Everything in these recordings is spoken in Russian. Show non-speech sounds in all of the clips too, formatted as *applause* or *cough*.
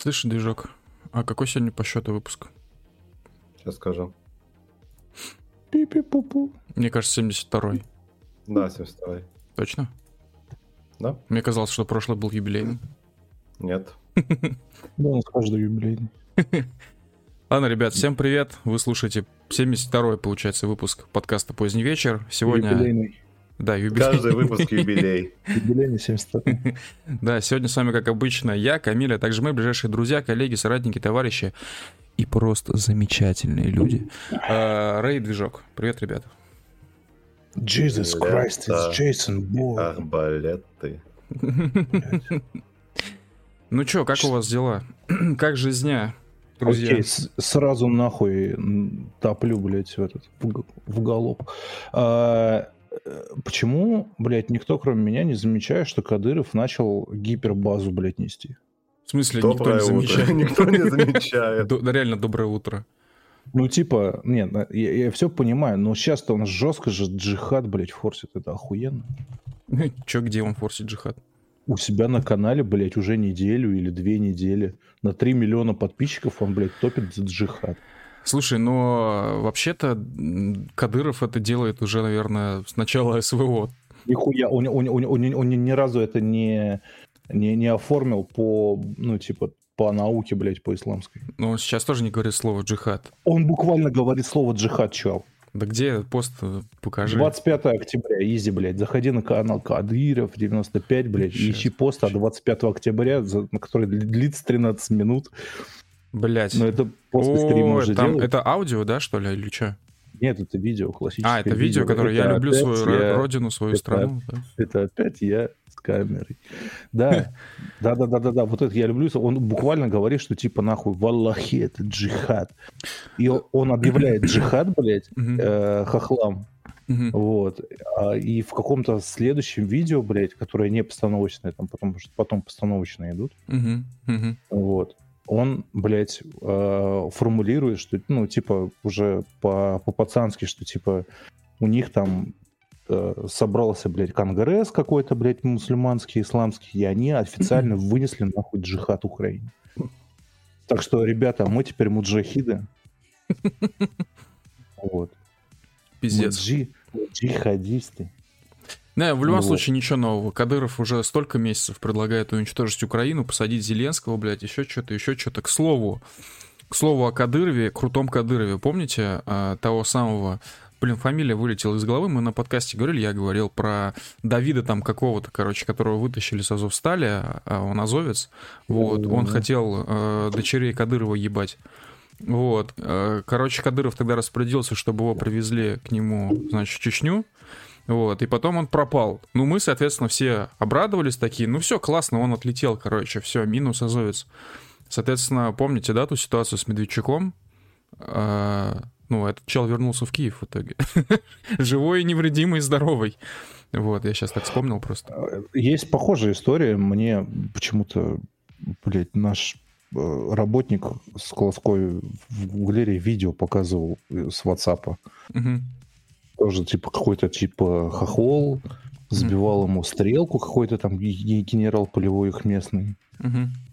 Слышь, движок, а какой сегодня по счету выпуск? Сейчас скажу. Пи-пи-пу-пу. Мне кажется, 72-й. Да, 72-й. Точно? Да. Мне казалось, что прошлый был юбилейный. Нет. *laughs* Да, у нас каждый юбилейный. *laughs* Ладно, ребят, всем привет. Вы слушаете 72-й, получается, выпуск подкаста «Поздний вечер». Сегодня... Юбилейный. Да, юбилей. Каждый выпуск юбилей. Юбилейный 72 *laughs* Да, сегодня с вами, как обычно, я, Камиля, а также мои ближайшие друзья, коллеги, соратники, товарищи и просто замечательные люди. А, Рэй Движок. Привет, ребята. Jesus Christ, it's Jason Bourne. Арбалеты. *laughs* Ну чё, как у вас дела? *clears throat* Как жизня, друзья? Окей, с- сразу нахуй топлю, блядь, в этот, в, в галоп. А, почему, блядь, никто, кроме меня, не замечает, что Кадыров начал гипербазу, блядь, нести? В смысле, никто Доброе не утро. замечает? *laughs* Никто не замечает. Да реально, доброе утро. Ну, типа, нет, на- я, все понимаю, но сейчас-то он жестко же джихад, блядь, форсит, это охуенно. *laughs* Чё, где он форсит джихад? У себя на канале, блядь, уже неделю или две недели. На 3 миллиона подписчиков он, блядь, топит за джихад. Слушай, но вообще-то м, Кадыров это делает уже, наверное, с начала *laughs* СВО. Нихуя, он, он, он, он- он ни разу это не, не, не оформил по, ну, типа, по науке, блядь, по исламской. Но он сейчас тоже не говорит слово джихад. Он буквально говорит слово джихад, чел. Да где пост? э, Покажи. 25 октября, изи, блядь, заходи на канал Кадыров 95, блядь, ищи пост от 25 октября, за- на который дли- длится 13 минут, Блять. но это после стрима уже там, делают. это аудио, да, что ли, или что? Нет, это видео, классическое А, это видео, которое я Это люблю опять свою я- родину, свою это- страну. да. Это опять я с камерой. Да, да, да, да, да, да. Вот это я люблю. Он буквально говорит, что типа нахуй валлахи, это джихад. И он- объявляет джихад, блядь, э, хохлам. мгм. Вот. А, И в каком-то следующем видео, блядь, которое не постановочное, там, потому что потом постановочные идут, вот, он, блядь, э, формулирует, что, ну, типа, уже по- по-пацански, что, типа, у них там э, собрался, блядь, конгресс какой-то, блядь, мусульманский, исламский, и они официально вынесли, нахуй, джихад Украине. Так что, ребята, мы теперь муджахиды. *laughs* Вот. Пиздец. джи- мы джихадисты. Не, в любом Ну, случае ничего нового. Кадыров уже столько месяцев предлагает уничтожить Украину, посадить Зеленского, блядь, еще что-то, еще что-то. К слову, к слову о Кадырове, крутом Кадырове. Помните а, того самого... Блин, фамилия вылетела из головы. Мы на подкасте говорили, я говорил про Давида там какого-то, короче, которого вытащили с Азовстали, а он азовец. Вот, он хотел э, дочерей Кадырова ебать. Вот. э, Короче, Кадыров тогда распорядился, чтобы его привезли к нему, значит, в Чечню. Вот, и потом он пропал. Ну, мы, соответственно, все обрадовались такие, ну все, классно, он отлетел, короче, все, минус азовец. Соответственно, помните, да, ту ситуацию с Медведчуком? А, ну, этот чел вернулся в Киев в итоге. *laughs* Живой, невредимый, здоровый. Вот, я сейчас так вспомнил просто. Есть похожая история. Мне почему-то, блядь, наш э, работник с Колоской в Гуглере видео показывал э, с WhatsApp. Мгм. Тоже типа какой-то типа хохол сбивал ему стрелку какой-то там ге- ге- генерал полевой их местный.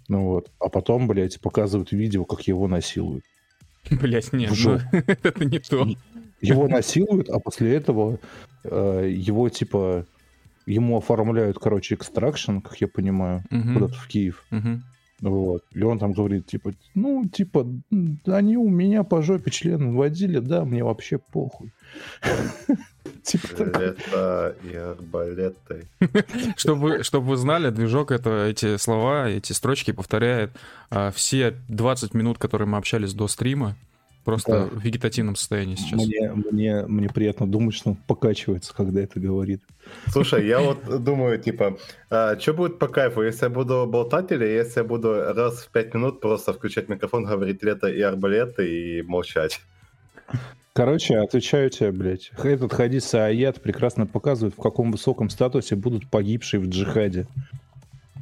Ну вот. А потом, блядь, показывают видео, как его насилуют. *laughs* Блять, нет, ну, *laughs* это не то. Его насилуют, а после этого э, его типа ему оформляют, короче, экстракшн, как я понимаю, Мгм. куда-то в Киев. Мгм. Вот. И он там говорит, типа, ну, типа, они у меня по жопе члены водили, да, мне вообще похуй. *laughs* Типа. Это и арбалеты. *laughs* Чтобы, чтобы вы знали, движок это эти слова, эти строчки повторяет а, все 20 минут, которые мы общались до стрима, просто Да. в вегетативном состоянии сейчас. Мне, мне, мне приятно думать, что он покачивается, когда это говорит. Слушай, я вот думаю, типа, что будет по кайфу, если я буду болтать или если я буду раз в пять минут просто включать микрофон, говорить лето и арбалеты и молчать? Короче, отвечаю тебе, блядь. Этот хадис Аят прекрасно показывает, в каком высоком статусе будут погибшие в джихаде.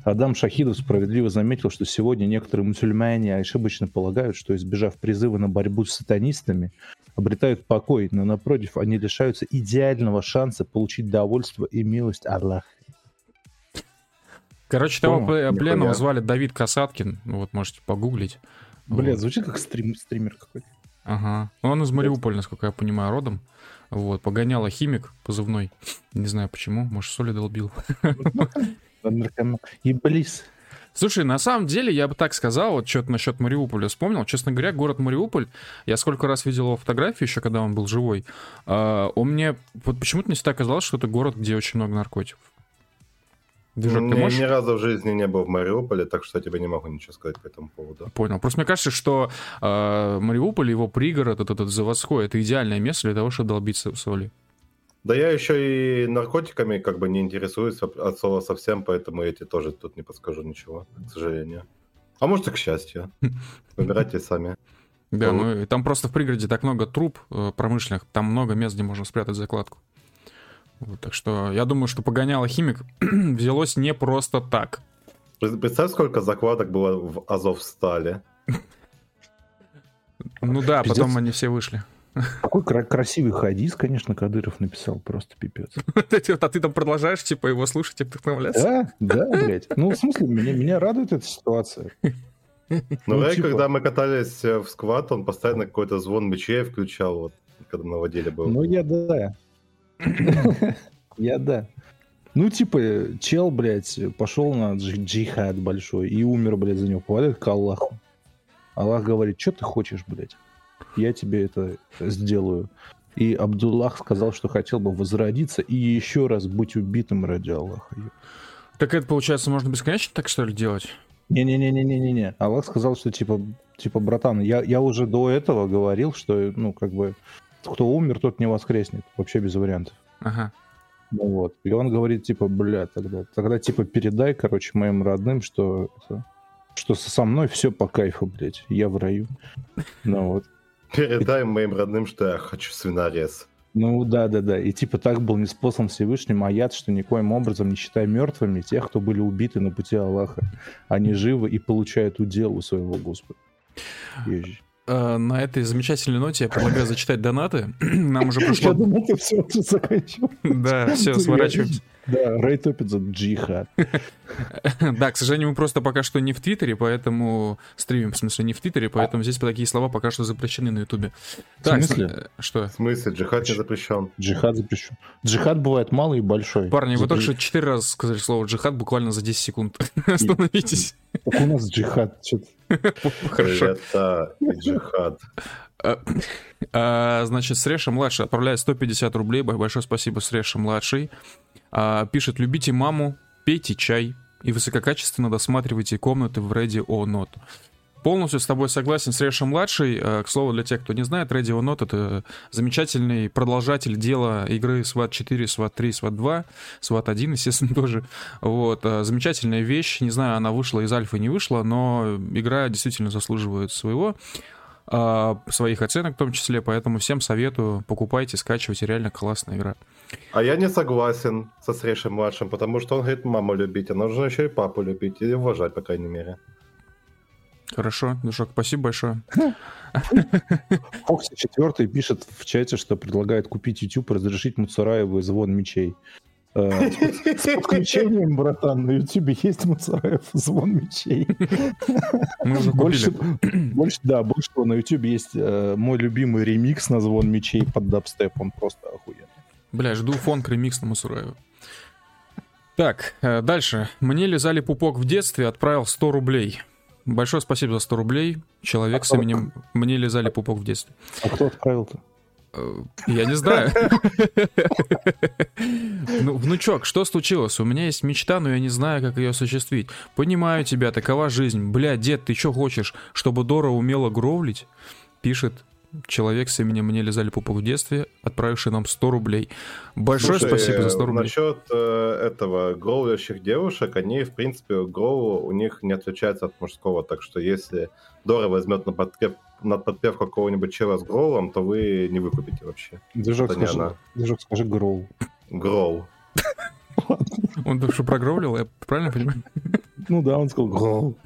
Адам Шахидов справедливо заметил, что сегодня некоторые мусульмане ошибочно полагают, что избежав призыва на борьбу с сатанистами, обретают покой, но напротив, они лишаются идеального шанса получить довольство и милость Аллаха. Короче, того пленного звали Давид Касаткин. Вот, можете погуглить. Блядь, Вот. звучит как стрим, стример какой-то. Ага. Ну, Он из Мариуполя, насколько я понимаю, родом. Вот, погоняла химик позывной. Не знаю почему, может, соли долбил. Еблись. Слушай, на самом деле, я бы так сказал, вот что-то насчет Мариуполя вспомнил. Честно говоря, город Мариуполь, я сколько раз видел его фотографии еще, когда он был живой, а, он мне вот почему-то не всегда казалось, что это город, где очень много наркотиков. Движок, ты Ни, можешь? ни разу в жизни не был в Мариуполе, так что я тебе не могу ничего сказать по этому поводу. Понял. Просто мне кажется, что э, Мариуполь, его пригород, этот, этот заводской, это идеальное место для того, чтобы долбиться в соли. Да я еще и наркотиками как бы не интересуюсь от слова совсем, поэтому я тебе тоже тут не подскажу ничего, к сожалению. А может и к счастью. *laughs* Выбирайте сами. Да, Вот. ну и там просто в пригороде так много труб э, промышленных, там много мест, где можно спрятать закладку. Вот, так что я думаю, что погоняло химик *clears throat* взялось не просто так. Пред- Представь, сколько закладок было в Азовстале. Ну да, Пиздец. потом они все вышли. Какой кра- красивый хадис, конечно, Кадыров написал, просто пипец. *laughs* А ты там продолжаешь, типа, его слушать и вдохновляться? Да, да, блядь. Ну, в смысле, меня, меня радует эта ситуация. Ну, Ну, типа- когда мы катались э, в скват, он постоянно какой-то звон мечей включал, вот, когда на воделе был. Ну, я да. *laughs* Я да. Ну, типа, чел, блядь, пошел на дж- джихад большой и умер, блядь, за него. Попадает к Аллаху. Аллах говорит, что ты хочешь, блядь? Я тебе это сделаю. И Абдуллах сказал, что хотел бы возродиться и еще раз быть убитым ради Аллаха. Так это, получается, можно бесконечно так, что ли, делать? Не-не-не-не-не-не. Аллах сказал, что типа, типа, братан, я, я уже до этого говорил, что, ну, как бы, кто умер, тот не воскреснет. Вообще без вариантов. Ага. Ну вот. И он говорит, типа, бля, тогда, тогда типа передай, короче, моим родным, что что со мной все по кайфу, блядь. Я в раю. Ну вот. Передай моим родным, что я хочу свинорез. Ну да, да, да. И типа так был неспослан Всевышним аят, что никоим образом не считай мертвыми тех, кто были убиты на пути Аллаха. Они живы и получают удел у своего Господа. Ежи. Э, На этой замечательной ноте я предлагаю зачитать донаты. *clears throat* Нам уже Я пришло... думал, ты все уже заканчивал. Да, все, сворачиваемся. Да, Рэй топит за джихад. *laughs* Да, к сожалению, мы просто пока что не в Твиттере, поэтому стримим, в смысле, не в Твиттере, поэтому здесь такие слова пока что запрещены на Ютубе. Так, смысле? э, что? В смысле, джихад не запрещен. Джихад запрещен. Джихад бывает малый и большой. Парни, вы только что четыре раза сказали слово джихад буквально за 10 секунд. *laughs* Остановитесь. Так у нас джихад. *laughs* Хорошо. Это и джихад. А, а, Значит, Среша младший отправляет 150 рублей. Большое спасибо, Среша младший. А, Пишет, любите маму, пейте чай и высококачественно досматривайте комнаты в Radio Not. Полностью с тобой согласен, Среша младший. А, К слову, для тех, кто не знает, Radio Not это замечательный продолжатель дела игры SWAT 4, SWAT 3, SWAT 2, SWAT 1, естественно, *laughs* тоже. Вот, а, замечательная вещь. Не знаю, она вышла из альфа, не вышла, но игра действительно заслуживает своего своих оценок в том числе, поэтому всем советую, покупайте, скачивайте, реально классная игра. А я не согласен со Срешей младшим, потому что он говорит маму любить, а нужно еще и папу любить, и уважать, по крайней мере. Хорошо, Душок, спасибо большое. Фокси четвертый пишет в чате, что предлагает купить YouTube, разрешить Муцараеву и звон мечей. Э, С с подключением, братан, на YouTube есть Муцараев и звон мечей. Мы уже Больше, больше, да, больше того, на YouTube есть э, мой любимый ремикс на звон мечей под дабстеп, он просто охуенный. Бля, жду фонк ремикс на Мусураева. Так, э, дальше. Мне лизали пупок в детстве, отправил 100 рублей. Большое спасибо за 100 рублей. Человек с А кто- именем «Мне лизали пупок в детстве». А кто отправил-то? Э, Я не знаю. *laughs* Ну, внучок, что случилось? У меня есть мечта, но я не знаю, как ее осуществить. Понимаю тебя, такова жизнь. Бля, дед, ты что хочешь, чтобы Дора умела гровлить? Пишет человек с именем «Мне лизали пупок в детстве», отправивший нам 100 рублей. Большое Слушай, спасибо за 100 рублей. Насчет э, этого гроулящих девушек, они, в принципе, гроу у них не отличаются от мужского, так что если Дора возьмет на подпев, на подпев какого-нибудь чела с гроулом, то вы не выкупите вообще. Движок, Это скажи, она. движок, скажи гроу. Гроу. *laughs* Он что прогровлил, я правильно понимаю? *laughs* Ну да, он сказал гроу. *laughs*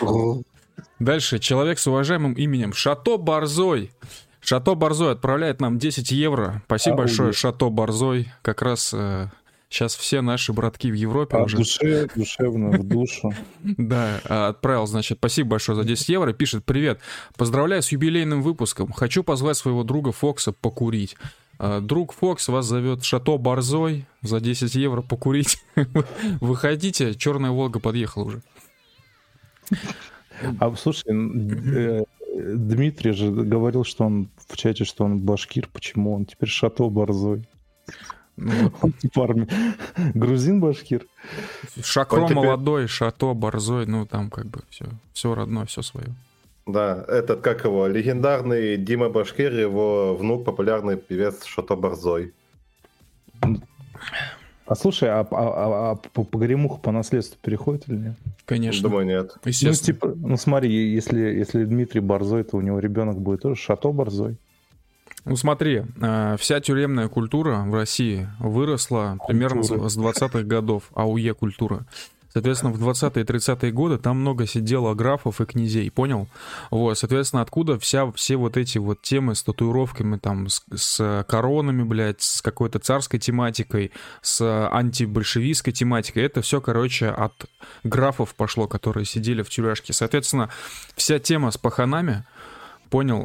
Гроу. Дальше. Человек с уважаемым именем Шато Борзой. Шато Борзой отправляет нам 10 евро. Спасибо большое, Шато Борзой. Как раз Сейчас все наши братки в Европе А уже... душе, душевно, в душу. *laughs* Да, а, отправил, значит, спасибо большое за 10 евро. Пишет, привет, поздравляю с юбилейным выпуском. Хочу позвать своего друга Фокса покурить. А, Друг Фокс вас зовет Шато Борзой за 10 евро покурить. *laughs* Выходите, Черная Волга подъехала уже. А слушай, э, Дмитрий же говорил, что он в чате, что он башкир. Почему он теперь шато борзой? Ну, Он *laughs* типа грузин башкир. Шакро молодой, Шато Борзой, ну там как бы все, все родное, все свое. Да, этот, как его, легендарный Дима Башкир, его внук, популярный певец Шато Борзой. А слушай, а, а- а- а по- погремуха по наследству переходит или нет? Конечно. Думаю, нет. Ну, типа, ну смотри, если, если Дмитрий борзой, то у него ребенок будет тоже шато борзой. Ну смотри, э, вся тюремная культура в России выросла примерно с Культура. с 20-х годов, АУЕ культура. Соответственно, в 20-е и 30-е годы там много сидело графов и князей, понял? Вот, соответственно, откуда вся, все вот эти вот темы с татуировками, там, с, с коронами, блядь, с какой-то царской тематикой, с антибольшевистской тематикой, это все, короче, от графов пошло, которые сидели в тюряшке. Соответственно, вся тема с паханами, понял,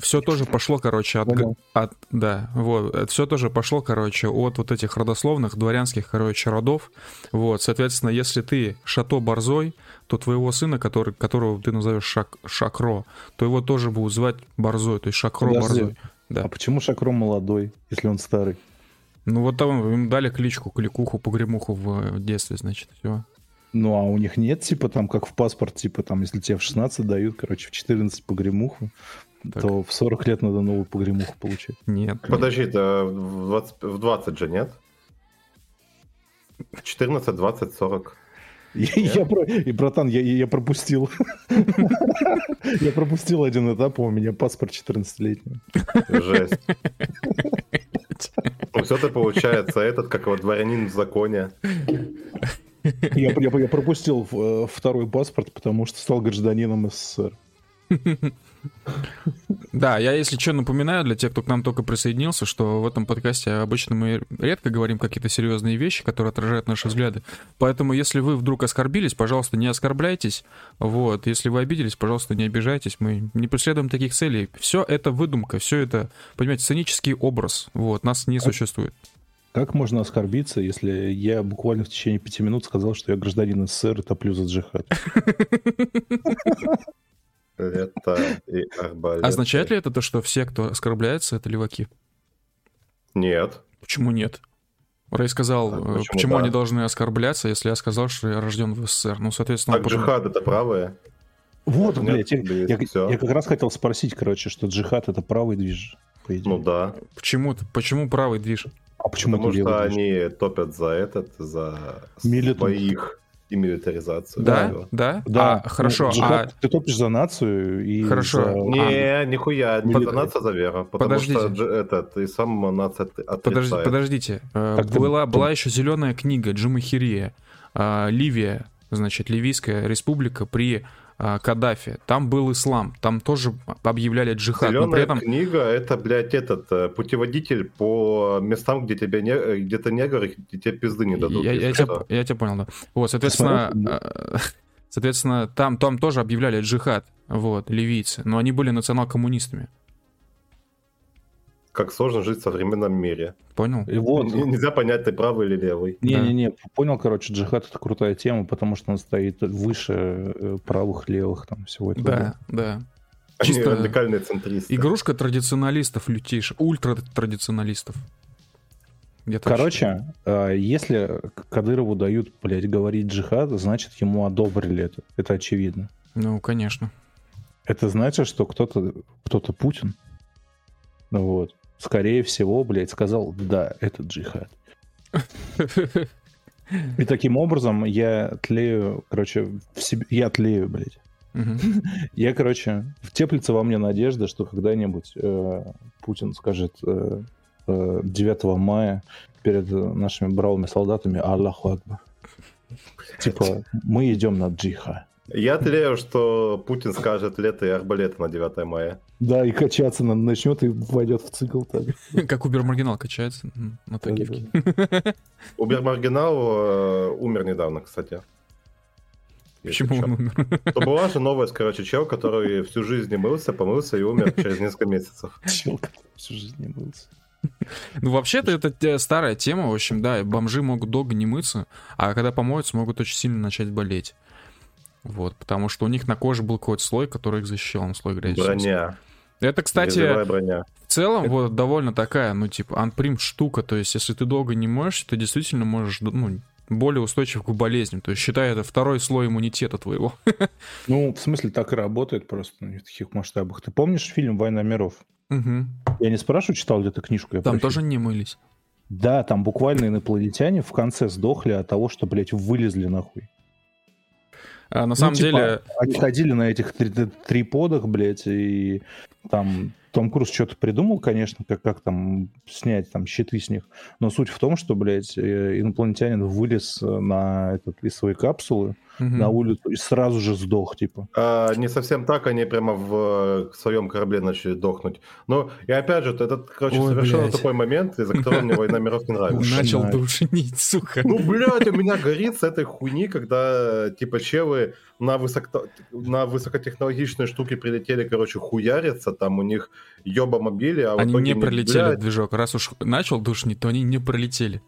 все тоже пошло, короче, от, Понял. от да, вот, все тоже пошло, короче, от вот этих родословных дворянских, короче, родов, вот, соответственно, если ты Шато Борзой, то твоего сына, который, которого ты назовешь Шак, Шакро, то его тоже будут звать Борзой, то есть Шакро Подожди. Борзой. Да. А почему Шакро молодой, если он старый? Ну вот там им дали кличку, кликуху, погремуху в э, детстве, значит, все. Ну, а у них нет, типа, там, как в паспорт, типа, там, если тебе в 16 дают, короче, в 14 погремуху, Так. то в 40 лет надо новую погремуху получать. Нет. Подожди, это в 20, в 20 же, нет? 14, 20, 40. Я, про- и, братан, я, я пропустил. *laughs* Я пропустил один этап, а у меня паспорт 14-летний. Жесть. Ну, все-то получается этот, как его дворянин в законе. Я, я- я пропустил э, второй паспорт, потому что стал гражданином СССР. Да, я, если что, напоминаю для тех, кто к нам только присоединился, что в этом подкасте обычно мы редко говорим какие-то серьезные вещи, которые отражают наши взгляды. Поэтому, если вы вдруг оскорбились, пожалуйста, не оскорбляйтесь. Вот, если вы обиделись, пожалуйста, не обижайтесь. Мы не преследуем таких целей. Все это выдумка, все это, понимаете, сценический образ. Вот, нас не существует. Как можно оскорбиться, если я буквально в течение пяти минут сказал, что я гражданин СССР и топлю за джихад? Это и арбалет. Означает ли это то, что все, кто оскорбляется, это леваки? Нет. Почему нет? Рэй сказал, А э, почему почему, да? они должны оскорбляться, если я сказал, что я рожден в СССР. Ну, соответственно, Так потому- джихад это правые? Вот, Нет, блядь, я, я- я как раз хотел спросить, короче, что джихад это правый движ. по идее. Ну да. почему, почему правый движ? А почему Потому это что они топят за этот, за Милитант. своих и милитаризацию. Да, всего. да, Да, А, хорошо, ну, джихад, а ты топишь за нацию и Хорошо. за- Не, нихуя, не Милитари. нация за веру, потому Подождите. что дж- этот, и сам нация от- отрицает. подожди, подождите. Э, Так ты- была, ты- была еще зеленая книга Джимахирия, а, Ливия, значит, Ливийская республика при а, Каддафе. Там был ислам, там тоже объявляли джихад, но Зеленая при этом... книга это, блядь, этот э, путеводитель по местам, где тебе не, э, где-то негры, где тебе пизды не дадут. Я, я тебя, я тебя понял, да. Вот, соответственно, э, *laughs* соответственно, там, там тоже объявляли джихад, вот, ливийцы, но они были национал-коммунистами. Как сложно жить в современном мире. Понял? И вот, Н- Нельзя понять, ты правый или левый. Не-не-не, понял, короче, джихад это крутая тема, потому что он стоит выше э, правых, левых, там всего этого. Да, да. Они Чисто радикальные центристы. игрушка традиционалистов лютейших, ультра-традиционалистов. Я так Короче, э, если Кадырову дают, блядь, говорить джихад, значит, ему одобрили это. Это очевидно. считаю. Ну, конечно. Это значит, что кто-то, кто-то Путин, вот, скорее всего, блядь, сказал, да, это джихад. И таким образом я тлею, короче, в себе, я тлею, блядь. *laughs* Я, короче, теплится во мне надежда, что когда-нибудь э, Путин скажет э, э, 9 мая перед э, нашими бравыми солдатами Аллаху Акбар. Типа, мы идем на джиха. Я тлею, что Путин скажет лето и арбалеты на 9 мая. Да, и качаться на- начнет и войдет в цикл. Так. *laughs* Как Убер-маргинал качается на такивке. Убер-маргинал *laughs* э, умер недавно, кстати. Почему он умер? То была же новость, короче, чел, который всю жизнь не мылся, помылся и умер через несколько месяцев. *laughs* Чел, который всю жизнь не мылся. Ну, вообще-то это э, старая тема, в общем, да, бомжи могут долго не мыться, а когда помоются, могут очень сильно начать болеть. Вот, потому что у них на коже был какой-то слой, который их защищал, ну, слой грязи. Броня. Это, кстати, в целом вот довольно такая, ну, типа, анприм штука, то есть если ты долго не моешься, ты действительно можешь, ну, более устойчив к болезням. То есть считай, это второй слой иммунитета твоего. *laughs* Ну, в смысле, так и работает просто на таких масштабах. Ты помнишь фильм «Война миров»? Мгм. Я не спрашиваю, читал ли ты книжку. я Там про тоже фильм. не мылись. Да, там буквально инопланетяне в конце сдохли от того, что, блядь, вылезли нахуй. А, на Ну, самом типа, деле, Они ходили на этих три- три- триподах, блядь, и там Том Круз что-то придумал, конечно, как, как там снять там щиты с них. Но суть в том, что, блядь, э, инопланетянин вылез э, на этот, из своей капсулы на улицу и сразу же сдох, типа. А, не совсем так, они прямо в э, своем корабле начали дохнуть. Но, и опять же, этот, короче, Ой, совершенно блядь. тупой момент, из-за которого мне «Война миров» не нравится. *laughs* начал душнить, сука. Ну, блядь, у меня горит с этой хуйни, когда, типа, челы на, высоко... на высокотехнологичные штуки прилетели, короче, хуяриться, там у них ёба-мобили, а в Они не не- пролетели, блядь, движок. Раз уж начал душнить, то они не пролетели.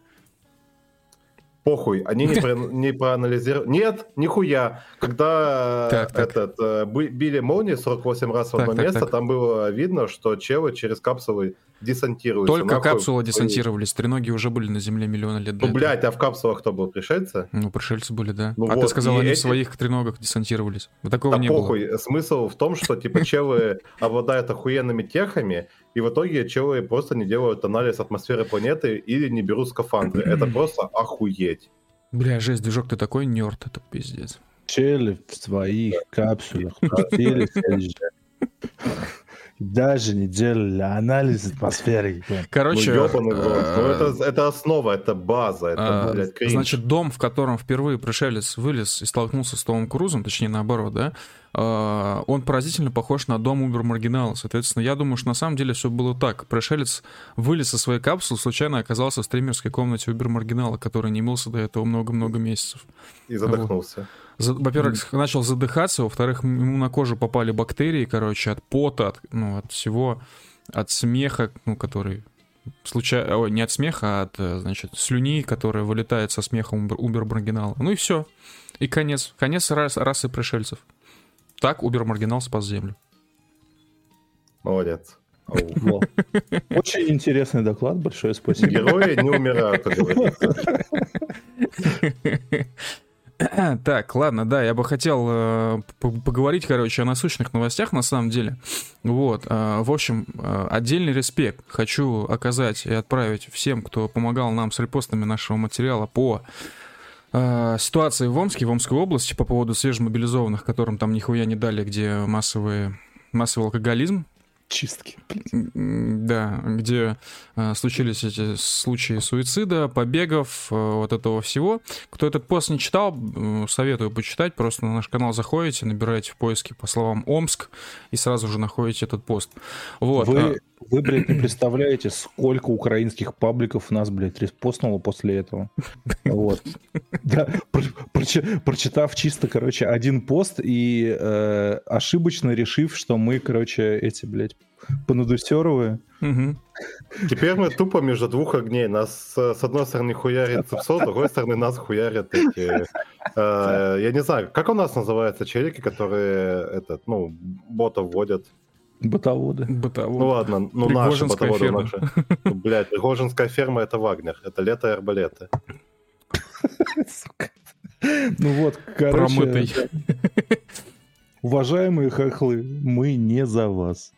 Похуй, они не, *laughs* про- не проанализировали. Нет, нихуя. Когда Так, так. этот э, били молнии 48 раз в Так, одно так, место, так. там было видно, что челы через капсулы десантируются. Только Нахуй. капсулы десантировались, треноги уже были на Земле миллионы лет Ну, блядь, а в капсулах кто был? Пришельцы? Ну, пришельцы были, да. Ну а ты вот, сказал, и они в эти- своих треногах десантировались. Вот такого Да не похуй. Смысл в том, что, типа, *laughs* челы обладают охуенными техами, и в итоге челы просто не делают анализ атмосферы планеты или не берут скафандры. *clears throat* Это просто охуеть. Бля, жесть, движок, ты такой нерд, это пиздец. Чели в своих капсулах даже не делали анализ атмосферы. Короче, ну, ёбаный рот. Ну, э, это, это основа, это база, это, А, блядь, кринж. Значит, дом, в котором впервые пришелец вылез и столкнулся с Томом Крузом, точнее наоборот, да, он поразительно похож на дом Убер Маргинала. Соответственно, я думаю, что на самом деле все было так. Пришелец вылез со своей капсулы, случайно оказался в стримерской комнате Убер Маргинала, который не мылся до этого много-много месяцев. И задохнулся. За- Во-первых, начал задыхаться, во-вторых, ему на кожу попали бактерии, короче, от пота, от, ну, от всего, от смеха, ну, который случайно, ой, не от смеха, а от, значит, слюни, которая вылетает со смехом Убер, Убер Маргинала. Ну и все. И конец. Конец рас- расы пришельцев. Так Убер Маргинал спас Землю. Молодец. *laughs* Очень интересный доклад, большое спасибо. Герои не умирают, как говорится. *laughs* Так, ладно, да, я бы хотел э, поговорить, короче, о насущных новостях на самом деле. Вот, э, в общем, э, отдельный респект хочу оказать и отправить всем, кто помогал нам с репостами нашего материала по э, ситуации в Омске, в Омской области по поводу свежемобилизованных, которым там нихуя не дали, где массовые, массовый алкоголизм, Чистки. Да, где э, случились эти случаи суицида, побегов, э, вот этого всего. Кто этот пост не читал, э, советую почитать. Просто на наш канал заходите, набираете в поиске по словам Омск и сразу же находите этот пост. Вот. а, Вы, вы, блядь, не представляете, сколько украинских пабликов нас, блядь, респостнуло после этого. Вот. Да, про- прочи- прочитав чисто, короче, один пост и э, ошибочно решив, что мы, короче, эти, блядь, понадусеровые. мгм. Теперь мы тупо между двух огней. Нас э, с одной стороны хуярит ЦИПСО, с другой стороны нас хуярят эти... э, я не знаю, как у нас называются челики, которые этот, ну, ботов вводят? Бытоводы. Бытово. Ну ладно, ну наши ботоводы ферма. наши. Блядь, Пригожинская ферма это Вагнер, это лето и арбалеты. *laughs* Сука. Ну вот, короче... Промытый. *laughs* Уважаемые хохлы, мы не за вас.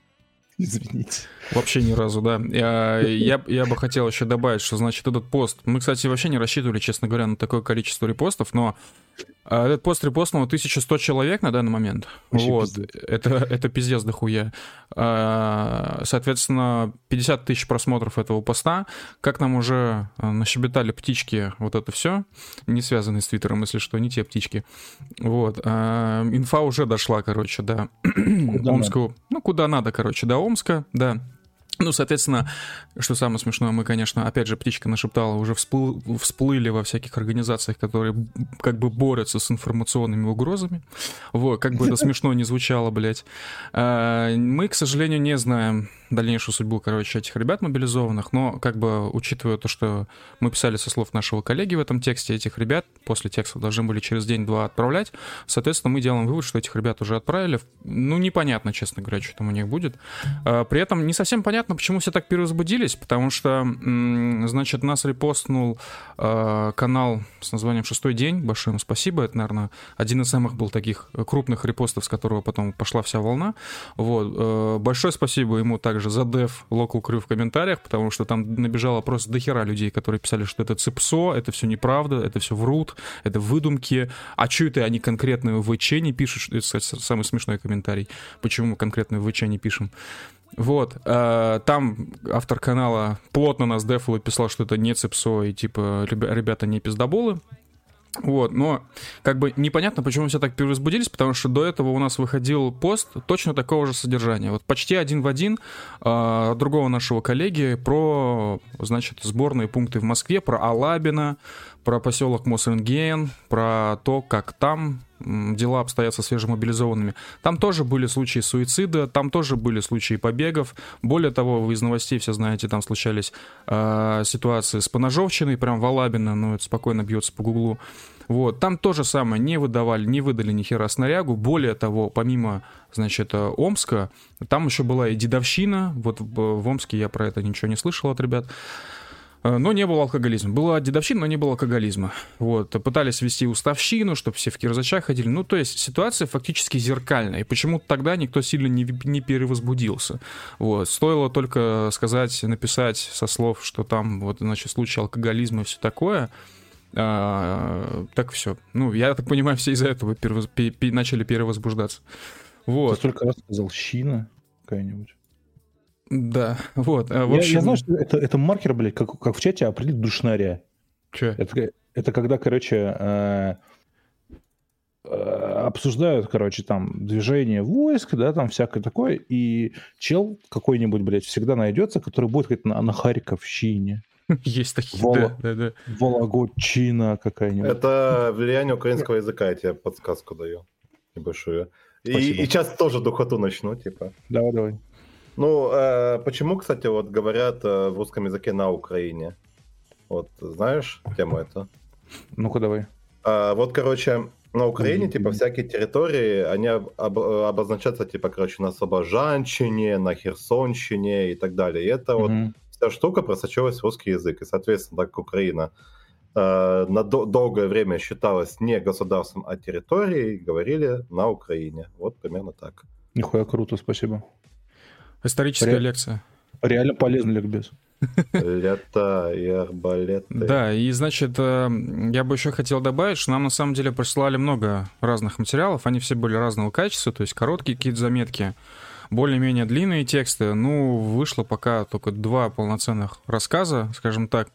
Извините. Вообще ни разу, да. Я, я, я бы хотел еще добавить, что, значит, этот пост... Мы, кстати, вообще не рассчитывали, честно говоря, на такое количество репостов, но этот пост репостнул 1100 человек на данный момент. Вообще вот. Это, это пиздец дохуя. А, соответственно, 50 тысяч просмотров этого поста. Как нам уже а, нащебетали птички, вот это все, не связанные с Твиттером, если что, не те птички. Вот. Инфа уже дошла, короче, до Омского. Ну, куда надо, короче, до Омска, да. Ну, соответственно, что самое смешное, мы, конечно, опять же, птичка нашептала, уже всплыл, всплыли во всяких организациях, которые как бы борются с информационными угрозами. Вот, как бы это смешно не звучало, блядь. А, мы, к сожалению, не знаем дальнейшую судьбу, короче, этих ребят мобилизованных, но как бы учитывая то, что мы писали со слов нашего коллеги в этом тексте, этих ребят после текста должны были через день-два отправлять, соответственно, мы делаем вывод, что этих ребят уже отправили. Ну, непонятно, честно говоря, что там у них будет. А, при этом не совсем понятно, почему все так перевозбудились, потому что, значит, нас репостнул а, канал с названием «Шестой день», большое ему спасибо, это, наверное, один из самых был таких крупных репостов, с которого потом пошла вся волна. Вот. А, большое спасибо ему также за дев Local Crew в комментариях, потому что там набежало просто до хера людей, которые писали, что это цепсо, это все неправда, это все врут, это выдумки. А что это они конкретно в ВЧ не пишут? Это, кстати, самый смешной комментарий. Почему мы конкретно в ВЧ не пишем? Вот, э, там автор канала плотно нас дефал и писал, что это не цепсо, и типа ребята не пиздоболы. Вот, но как бы непонятно, почему все так перевозбудились, потому что до этого у нас выходил пост точно такого же содержания. Вот почти один в один э, другого нашего коллеги про, значит, сборные пункты в Москве, про Алабина, про поселок Мосренген, про то, как там дела обстоят со свежемобилизованными. Там тоже были случаи суицида, там тоже были случаи побегов. Более того, вы из новостей все знаете, там случались э, ситуации с поножовщиной, прям в Алабино, ну, это спокойно бьется по гуглу. Вот, там то же самое, не выдавали, не выдали ни хера снарягу. Более того, помимо, значит, Омска, там еще была и дедовщина. Вот в Омске я про это ничего не слышал от ребят. Э, но не было алкоголизма. Была дедовщина, но не было алкоголизма. Вот. Пытались вести уставщину, чтобы все в кирзачах ходили. Ну, то есть ситуация фактически зеркальная. И почему-то тогда никто сильно не, не перевозбудился. Вот. Стоило только сказать, написать со слов, что там вот, значит, случай алкоголизма и все такое, а, так все. Ну, я так понимаю, все из-за этого перевоз... начали перевозбуждаться. Вот. Ты столько раз сказал «щина» какая-нибудь. Да, вот. А, в общем... я, я знаю, что это, это маркер, блядь, как, как в чате определить душнаря. Че? Это, это когда, короче, э, э, обсуждают, короче, там движение войск, да, там всякое такое, и чел какой-нибудь, блядь, всегда найдется, который будет как-то на, на Харьковщине. *laughs* Есть такие, Воло... да, да, да. Вологодчина какая-нибудь. Это влияние украинского языка, я тебе подсказку даю небольшую. И, и сейчас тоже духоту начну, типа. Давай, давай. Ну, э, почему, кстати, вот говорят э, в русском языке на Украине? Вот знаешь тему это? Ну-ка давай. А, вот, короче, на Украине, типа, всякие территории, они об, обозначаются, типа, короче, на Слобожанщине, на Херсонщине и так далее. И это mm-hmm. вот вся штука просочилась в русский язык. И, соответственно, так как Украина э, на до- долгое время считалась не государством, а территорией, говорили на Украине. Вот примерно так. Нихуя круто, спасибо. Историческая Ре... лекция. Реально полезный ликбез. Лето и арбалеты. Да, и значит, э, я бы еще хотел добавить, что нам на самом деле присылали много разных материалов, они все были разного качества, то есть короткие какие-то заметки, более-менее длинные тексты. Ну, вышло пока только два полноценных рассказа, скажем так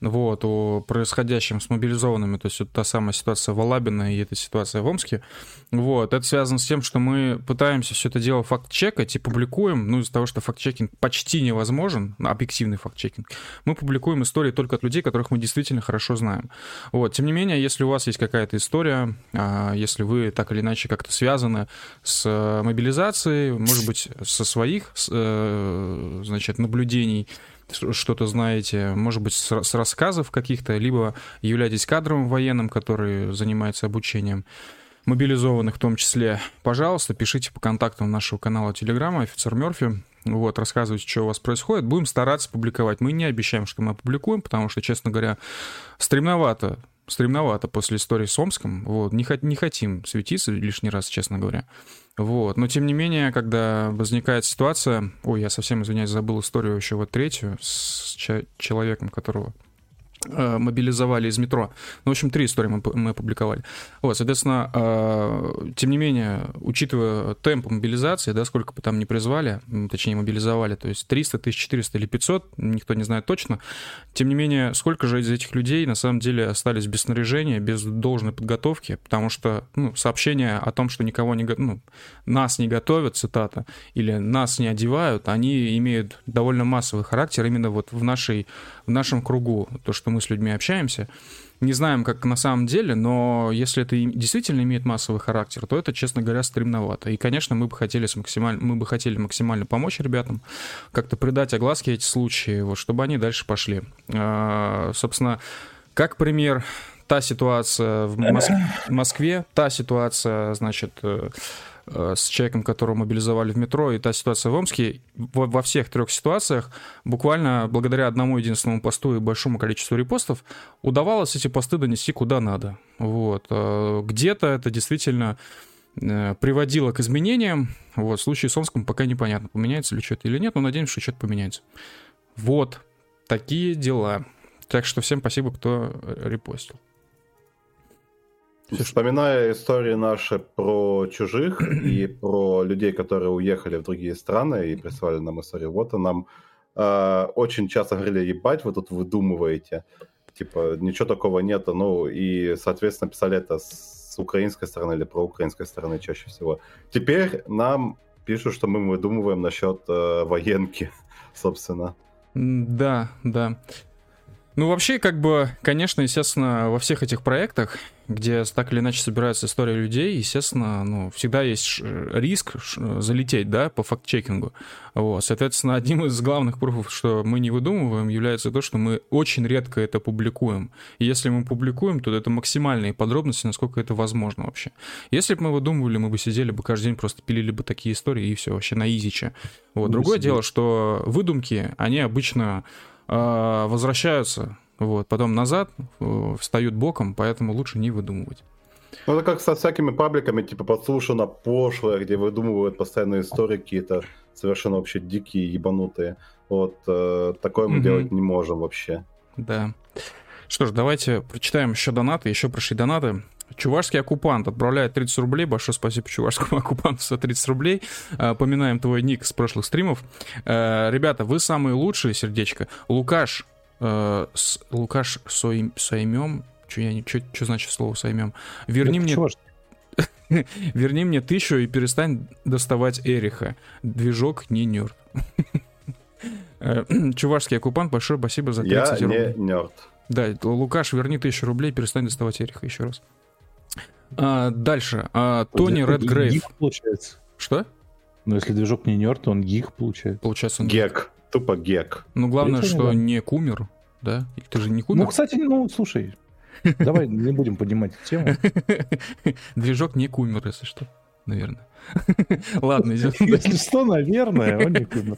вот, о происходящем с мобилизованными, то есть вот та самая ситуация в Алабино и эта ситуация в Омске. Вот, это связано с тем, что мы пытаемся все это дело факт-чекать и публикуем, ну, из-за того, что факт-чекинг почти невозможен, объективный факт-чекинг, мы публикуем истории только от людей, которых мы действительно хорошо знаем. Вот, тем не менее, если у вас есть какая-то история, а, если вы так или иначе как-то связаны с мобилизацией, может быть, со своих, э, значит, наблюдений, что-то знаете, может быть, с, рассказов каких-то, либо являетесь кадровым военным, который занимается обучением мобилизованных в том числе, пожалуйста, пишите по контактам нашего канала Телеграма «Офицер Мерфи», вот, рассказывайте, что у вас происходит. Будем стараться публиковать. Мы не обещаем, что мы опубликуем, потому что, честно говоря, стремновато, стремновато после истории с Омском. Вот, не, не хотим светиться лишний раз, честно говоря. Вот. Но тем не менее, когда возникает ситуация... Ой, я совсем, извиняюсь, забыл историю еще вот третью с человеком, которого мобилизовали из метро. Ну, в общем, три истории мы, мы опубликовали. Вот, соответственно, э, тем не менее, учитывая темп мобилизации, да, сколько бы там ни призвали, точнее, мобилизовали, то есть 300, 1400 или 500, никто не знает точно, тем не менее, сколько же из этих людей на самом деле остались без снаряжения, без должной подготовки, потому что ну, сообщения о том, что никого не, ну, нас не готовят, цитата, или нас не одевают, они имеют довольно массовый характер именно вот в, нашей, в нашем кругу, то, что мы с людьми общаемся, не знаем, как на самом деле, но если это действительно имеет массовый характер, то это, честно говоря, стремновато. И, конечно, мы бы хотели, максимально, мы бы хотели максимально помочь ребятам, как-то придать огласке эти случаи, вот, чтобы они дальше пошли. А, собственно, как пример, та ситуация в Москве, та ситуация, значит, Э, с человеком, которого мобилизовали в метро, и та ситуация в Омске, во, во всех трех ситуациях, буквально благодаря одному единственному посту и большому количеству репостов, удавалось эти посты донести куда надо. Вот. Э, где-то это действительно э, приводило к изменениям. Вот. В случае с Омском пока непонятно, поменяется ли что-то или нет, но надеемся, что что-то поменяется. Вот. Такие дела. Так что всем спасибо, кто репостил. Вспоминая истории наши про чужих *clears throat* и про людей, которые уехали в другие страны и прислали нам историю, вот и нам э, очень часто говорили, ебать, вы тут выдумываете, типа, ничего такого нету, ну, и, соответственно, писали это с украинской стороны или про украинской стороны чаще всего. Теперь нам пишут, что мы выдумываем насчет э, военки, *laughs* собственно. Да, да. Ну, вообще, как бы, конечно, естественно, во всех этих проектах, где так или иначе собирается история людей, естественно, ну, всегда есть риск залететь, да, по факт-чекингу. Вот. Соответственно, *laughs* одним из главных пруфов, что мы не выдумываем, является то, что мы очень редко это публикуем. И если мы публикуем, то это максимальные подробности, насколько это возможно вообще. Если бы мы выдумывали, мы бы сидели бы каждый день, просто пилили бы такие истории, и все, вообще на изиче. Вот. Другое дело, что выдумки, они обычно возвращаются, вот, потом назад, э, встают боком, поэтому лучше не выдумывать. Ну, это как со всякими пабликами, типа подслушано пошлое, где выдумывают постоянные истории какие-то совершенно вообще дикие, ебанутые. Вот э, такое мы угу. делать не можем вообще. Да. Что ж, давайте прочитаем еще донаты, еще прошли донаты. Чувашский оккупант отправляет 30 рублей. Большое спасибо чувашскому *laughs* оккупанту за 30 рублей. А, поминаем твой ник с прошлых стримов. А, ребята, вы самые лучшие, сердечко. Лукаш, а, с, Лукаш Сой, Соймем, что я не, что значит слово Соймем? Верни Это мне... *laughs* Верни мне тысячу и перестань доставать Эриха. Движок не нерд. *clears throat* Чувашский оккупант, большое спасибо за 30 я рублей. Я не нерд. Да, Лукаш, верни тысячу рублей, перестань доставать Эриха еще раз. А, дальше. А, Тони Редгрейв. получается. Что? Ну, если движок не нерд, то он гик получается. Получается он гек. Тупо гек. Ну, главное, что да? не кумер, да? Ты же не кумер. Ну, кстати, ну, слушай, давай *laughs* не будем поднимать тему. *laughs* Движок не кумер, если что, наверное. *laughs* Ладно, идем. Если что, наверное, он не кумер.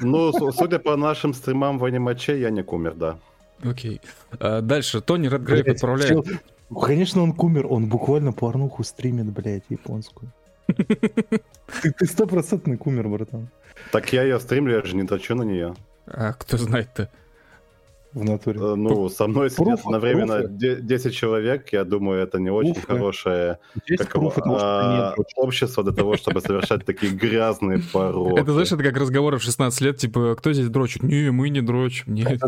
Ну, судя по нашим стримам в анимаче, я не кумер, да. Окей. А, дальше. Тони Редгрейв отправляет... Ну, конечно, он кумер, он буквально порнуху стримит, блядь, японскую. *laughs* Ты стопроцентный кумер, братан. Так я ее стримлю, я же не дрочу на нее. А кто знает-то? В натуре. Э, ну, со мной сидят одновременно 10 человек, я думаю, это не очень пруфы. хорошее как пруфы, его, а, общество для того, чтобы совершать такие грязные *laughs* пороки. Это, знаешь, это как разговоры в 16 лет, типа, кто здесь дрочит? Не, мы не дрочим. Нет.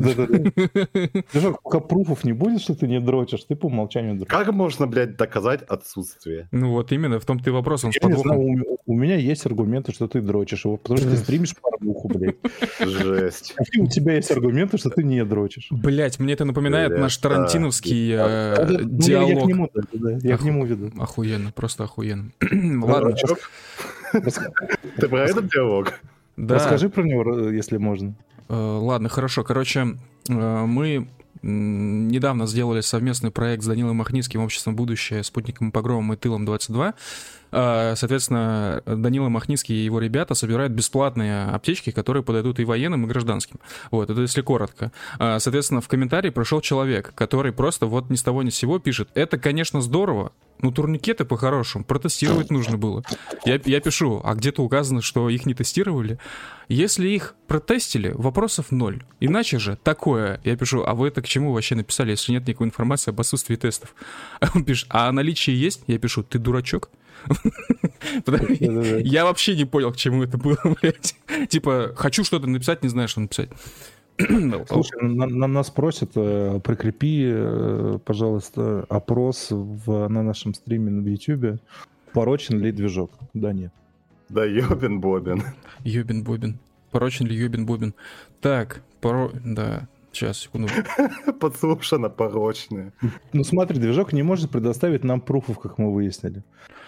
Пока *laughs* пруфов не будет, что ты не дрочишь, ты по умолчанию дрочишь. Как можно, блядь, доказать отсутствие? Ну вот именно, в том-то и вопрос, он с подвохом. У меня есть аргументы, что ты дрочишь, потому что ты *laughs* стримишь порнуху, блядь. Жесть. Какие у тебя есть аргументы, что ты не дрочишь? Блять, мне это напоминает Блядь, наш тарантиновский э, да. диалог. Я, я, к нему, да, я к нему веду. Охуенно, просто охуенно. *clears throat* Ладно. Ты про этот диалог? Да. Расскажи про него, если можно. Э, ладно, хорошо. Короче, э, мы недавно сделали совместный проект с Данилом Махницким «Обществом будущее», «Спутником погромом» и «Тылом 22». А, Соответственно, Данила Махницкий и его ребята собирают бесплатные аптечки, которые подойдут и военным, и гражданским. Вот, это если коротко. А, Соответственно, в комментарии пришел человек, который просто вот ни с того ни с сего пишет, это, конечно, здорово, ну, турникеты по-хорошему протестировать нужно было. Я, я пишу, а где-то указано, что их не тестировали. Если их протестили, вопросов ноль. Иначе же такое. Я пишу, а вы это к чему вообще написали, если нет никакой информации об отсутствии тестов? *laughs* Он пишет, а наличие есть? Я пишу, ты дурачок? Я вообще не понял, к чему это было, *laughs* блядь. Типа, хочу что-то написать, не знаю, что написать. *clears throat* Слушай, на, на нас просят, э, прикрепи, э, пожалуйста, опрос в, на нашем стриме на YouTube. Порочен ли движок? Да, нет. Да, Йобин Бобин. Йобин Бобин. Порочен ли Йобин Бобин? Так, поро... Да, сейчас, секунду. *laughs* Подслушано порочное. Ну смотри, движок не может предоставить нам пруфов, как мы выяснили.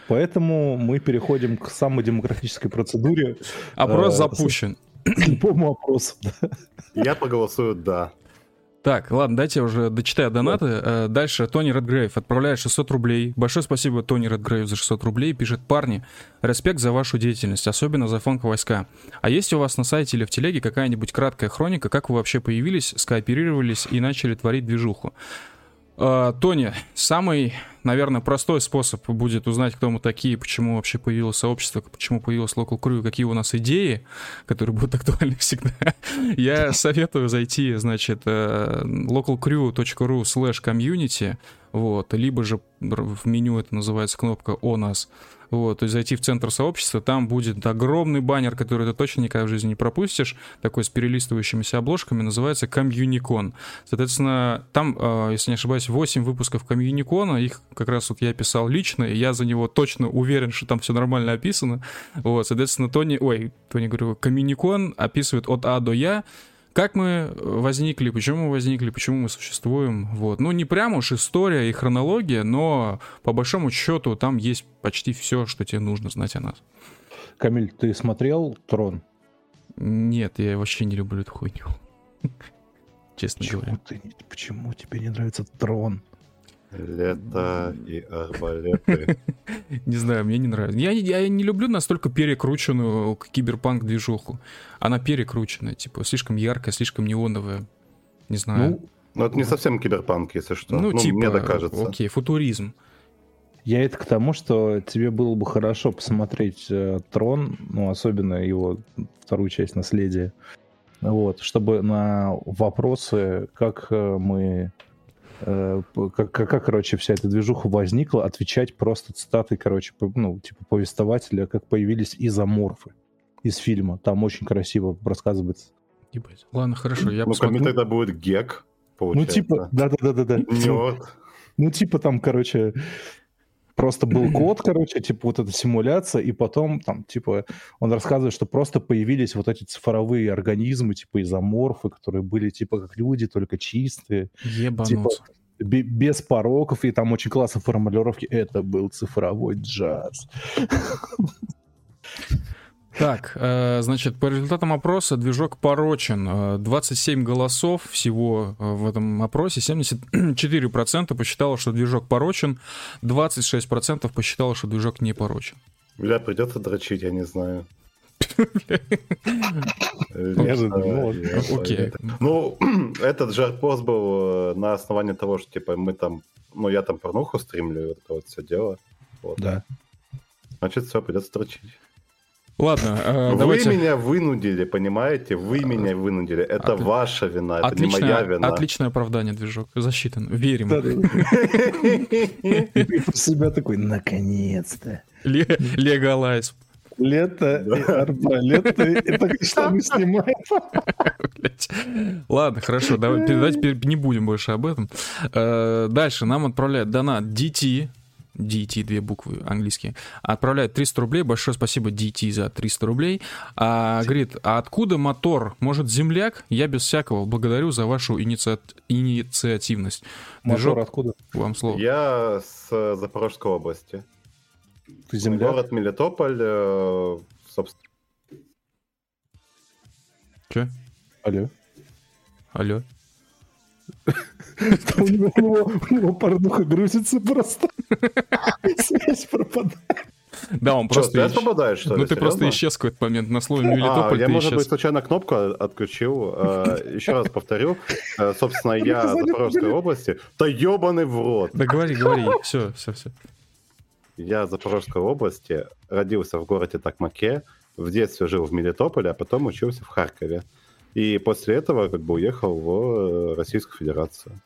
Поэтому мы переходим к самой демократической процедуре. Опрос Э, запущен. Любому опросу. да. Я проголосую «да». Так, ладно, дайте я уже дочитаю донаты. Э, Дальше Тони Редгрейв отправляет 600 рублей. Большое спасибо Тони Редгрейв за 600 рублей. Пишет, парни, респект за вашу деятельность, особенно за фонк войска. А есть у вас на сайте или в телеге какая-нибудь краткая хроника, как вы вообще появились, скооперировались и начали творить движуху? Э, Тони, самый, наверное, простой способ будет узнать, кто мы такие, почему вообще появилось сообщество, почему появилось Local Crew, какие у нас идеи, которые будут *laughs* актуальны всегда. Я советую зайти, значит, э, localcrew.ru slash community, вот, либо же в меню это называется кнопка «О нас», вот, то есть зайти в центр сообщества, там будет огромный баннер, который ты точно никогда в жизни не пропустишь, такой с перелистывающимися обложками, называется Комьюникон. Соответственно, там, э, если не ошибаюсь, 8 выпусков Комьюникона, их как раз вот я писал лично, и я за него точно уверен, что там все нормально описано. Вот, соответственно, Тони, ой, Тони, говорю, Комьюникон описывает от А до Я, как мы возникли, почему мы возникли, почему мы существуем. Вот. Ну, не прямо уж история и хронология, но по большому счету там есть почти все, что тебе нужно знать о нас. Камиль, ты смотрел Трон? Нет, я вообще не люблю эту хуйню. *laughs* Честно Почему, говоря. ты, почему тебе не нравится Трон? Лето и арбалеты. *laughs* Не знаю, мне не нравится. Я, не- я не люблю настолько перекрученную киберпанк-движуху. Она перекрученная, типа, слишком яркая, слишком неоновая. Не знаю. Ну, Но это не совсем киберпанк, если что. Ну, Ну, типа, мне так кажется. окей, футуризм. я это к тому, что тебе было бы хорошо посмотреть э, Трон, ну, особенно его вторую часть наследия, вот, чтобы на вопросы, как э, мы, как, как, как, короче, вся эта движуха возникла, отвечать просто цитатой, короче, по- ну, типа повествователя, как появились изоморфы из фильма. Там очень красиво рассказывается. Ебать. Ладно, хорошо, я Ну, посмотрю. Тогда будет гек, Ну, получается. типа, да-да-да-да. Ну, типа там, короче, просто был код, короче, типа вот эта симуляция, и потом там, типа, он рассказывает, что просто появились вот эти цифровые организмы, типа изоморфы, которые были типа как люди, только чистые, Ебануться. бе- без пороков, и там очень классные формулировки. Это был цифровой джаз. Так, э, значит, по результатам опроса движок порочен. Э, 27 голосов всего э, в этом опросе. 74% посчитало, что движок порочен. 26% посчитало, что движок не порочен. Бля, придется дрочить, я не знаю. *laughs* Ну арбалеты. Окей. Ну, *clears throat* этот же пост был э, на основании того, что, типа, мы там, ну, я там порнуху стримлю, и вот это вот все дело. Да. Значит, все, придется дрочить. Ладно, э, Вы давайте... меня вынудили, понимаете? Вы меня вынудили. Это Отли- ваша вина, это не моя вина. отличное оправдание, движок. Засчитан. Верим. И про себя такой, наконец-то. Ле- Легалайз. Лето и арбалеты. Это *laughs* что мы снимаем? Ладно, хорошо, давай, давайте не будем больше об этом. Э, Дальше нам отправляют донат DT, DT, две буквы английские, отправляет 300 рублей. Большое спасибо DT за 300 рублей. А, говорит, а откуда мотор? Может, земляк? Я без всякого. Благодарю за вашу инициа- инициативность. Мотор Движок, откуда? вам слово. Я с э, Запорожской области. Ты земля? Город Мелитополь, э, собственно. Че? Алло. Алло? *laughs* У него, порнуха грузится просто. *laughs* Связь пропадает. Да, он Что, просто... исч- попадает, что ли? Ну ты просто исчез в какой-то момент на слове А, Мелитополь, я, ты может быть, случайно кнопку отключил. Э, Еще раз повторю. Э, Собственно, я Запорожской области. Да ебаный в рот. Да говори, говори, все, все, все. Я Запорожской области, родился в городе Токмаке, в детстве жил в Мелитополе, а потом учился в Харькове. И после этого как бы уехал в э, Российскую Федерацию.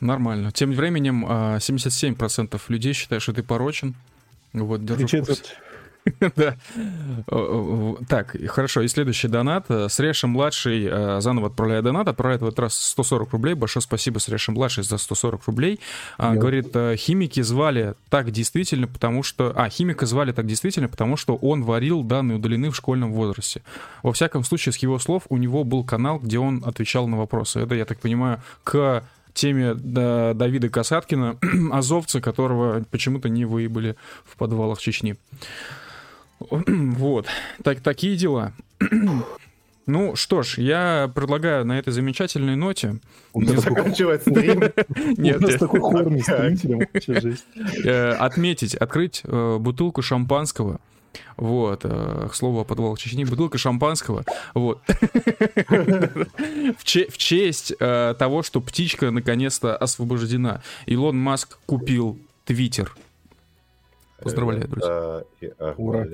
Нормально. Тем временем а, 77% людей считают, что ты порочен. Вот, держу курсе. Четверть. *laughs* Да. Так, хорошо. И следующий донат. Э, Среша-младший э, заново отправляет донат. Отправляет в этот раз 140 рублей. Большое спасибо Среша-младший за 140 рублей. А, Говорит, э, химики звали так действительно, потому что... А, химика звали так действительно, потому что он варил данные удалены в школьном возрасте. Во всяком случае, с его слов, у него был канал, где он отвечал на вопросы. Это, я так понимаю, к теме да, Давида Касаткина, *clears throat* азовца, которого почему-то не выебали в подвалах Чечни. *clears throat* Вот, так, такие дела. *clears throat* Ну что ж, я предлагаю на этой замечательной ноте такой- Заканчивать *laughs* стрим. *laughs* у Нет, такой вообще жесть. э, отметить, открыть э, бутылку шампанского. Вот, э, к слову о подвалах Чечни, бутылка шампанского, вот. *laughs* В че- в честь э, того, что птичка наконец-то освобождена. Илон Маск купил Твиттер. Поздравляю, друзья. Да, и Ура.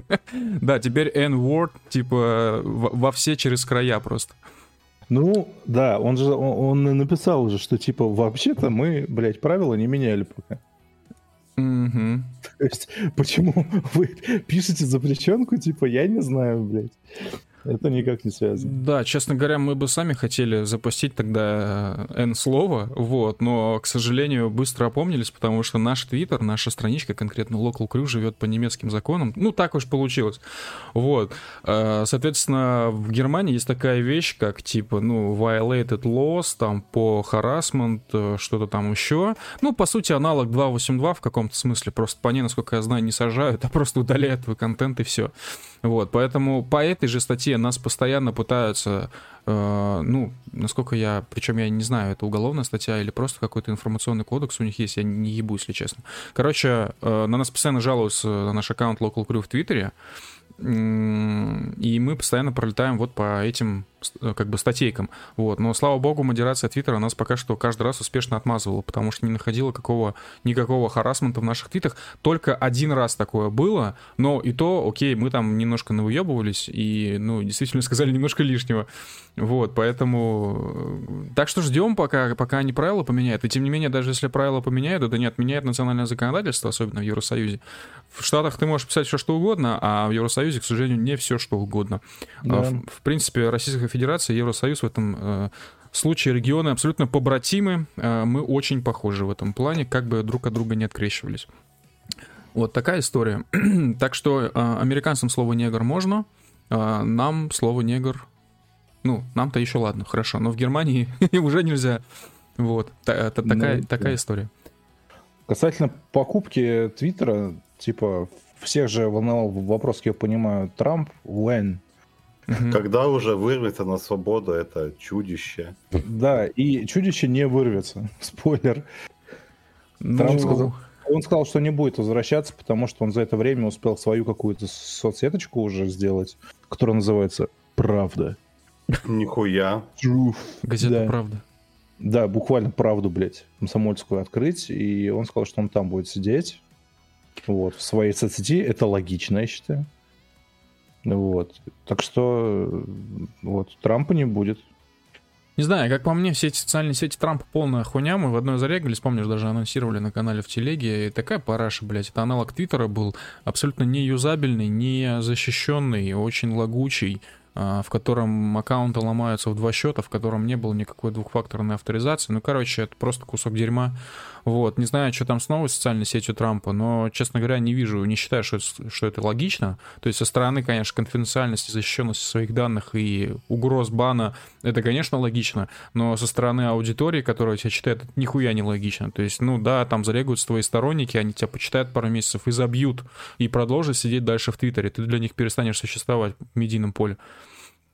*laughs* Да, теперь N-word, типа, во, все через края просто. Ну, да, он же он, написал уже, что типа вообще-то мы, блядь, правила не меняли пока. Мгм. То есть, почему вы пишете запрещенку, типа, я не знаю, блядь. Это никак не связано. Да, честно говоря, мы бы сами хотели запустить тогда э, N-слово, вот, но, к сожалению, быстро опомнились, потому что наш твиттер, наша страничка, конкретно Local Crew, живет по немецким законам. Ну, так уж получилось. Вот. Э, Соответственно, в Германии есть такая вещь, как, типа, ну, violated laws, там, по harassment, э, что-то там еще. Ну, по сути, аналог 282 в каком-то смысле, просто по ней, насколько я знаю, не сажают, а просто удаляют твой контент и все. Вот, поэтому по этой же статье нас постоянно пытаются, э, ну, насколько я, причем я не знаю, это уголовная статья или просто какой-то информационный кодекс у них есть, я не ебу, если честно. Короче, э, на нас постоянно жалуются на наш аккаунт Local Crew в Твиттере, и мы постоянно пролетаем вот по этим как бы статейкам. Вот. Но, слава богу, модерация Твиттера нас пока что каждый раз успешно отмазывала, потому что не находила какого, никакого харасмента в наших твитах. Только один раз такое было, но и то, окей, мы там немножко навыебывались и, ну, действительно сказали немножко лишнего. Вот, поэтому... э, Так что ждем, пока, пока они правила поменяют. И тем не менее, даже если правила поменяют, это не отменяет национальное законодательство, особенно в Евросоюзе. В Штатах ты можешь писать все, что угодно, а в Евросоюзе, к сожалению, не все, что угодно. Да. А, В, в принципе, Российская Федерация Евросоюз в этом э, случае регионы абсолютно побратимы. Э, мы очень похожи в этом плане, как бы друг от друга не открещивались. Вот такая история. *clears throat* так что э, американцам слово негр можно, нам слово негр, ну, нам-то еще ладно, хорошо, но в Германии *laughs* уже нельзя. Вот, та- это такая, Ну, такая да. история. Касательно покупки Твиттера, типа, всех же волновал вопрос, как я понимаю, Трамп, when? Мгм. Когда уже вырвется на свободу это чудище? Да, и чудище не вырвется. *laughs* Спойлер. Ну, Трамп сказал- Он сказал, что не будет возвращаться, потому что он за это время успел свою какую-то соцсеточку уже сделать, которая называется «Правда». Нихуя. Truth. Газета Да. «Правда». Да, буквально правду, блядь, комсомольскую открыть, и он сказал, что он там будет сидеть, вот, в своей соцсети, это логично, я считаю. Вот, так что, вот, Трампа не будет. Не знаю, как по мне, все эти социальные сети Трампа полная хуйня. Мы в одной зарегались, помнишь, даже анонсировали на канале в телеге. И такая параша, блядь. Это аналог Твиттера был абсолютно не юзабельный, не защищенный, очень лагучий, а, в котором аккаунты ломаются в два счета, в котором не было никакой двухфакторной авторизации. Ну, короче, это просто кусок дерьма. Вот. Не знаю, что там с новой социальной сетью Трампа, но, честно говоря, не вижу, не считаю, что что это логично. То есть со стороны, конечно, конфиденциальности, защищенности своих данных и угроз бана, это, конечно, логично, но со стороны аудитории, которая тебя читает, это нихуя не логично. То есть, ну да, там зарегаются твои сторонники, они тебя почитают пару месяцев и забьют, и продолжат сидеть дальше в Твиттере. Ты для них перестанешь существовать в медийном поле.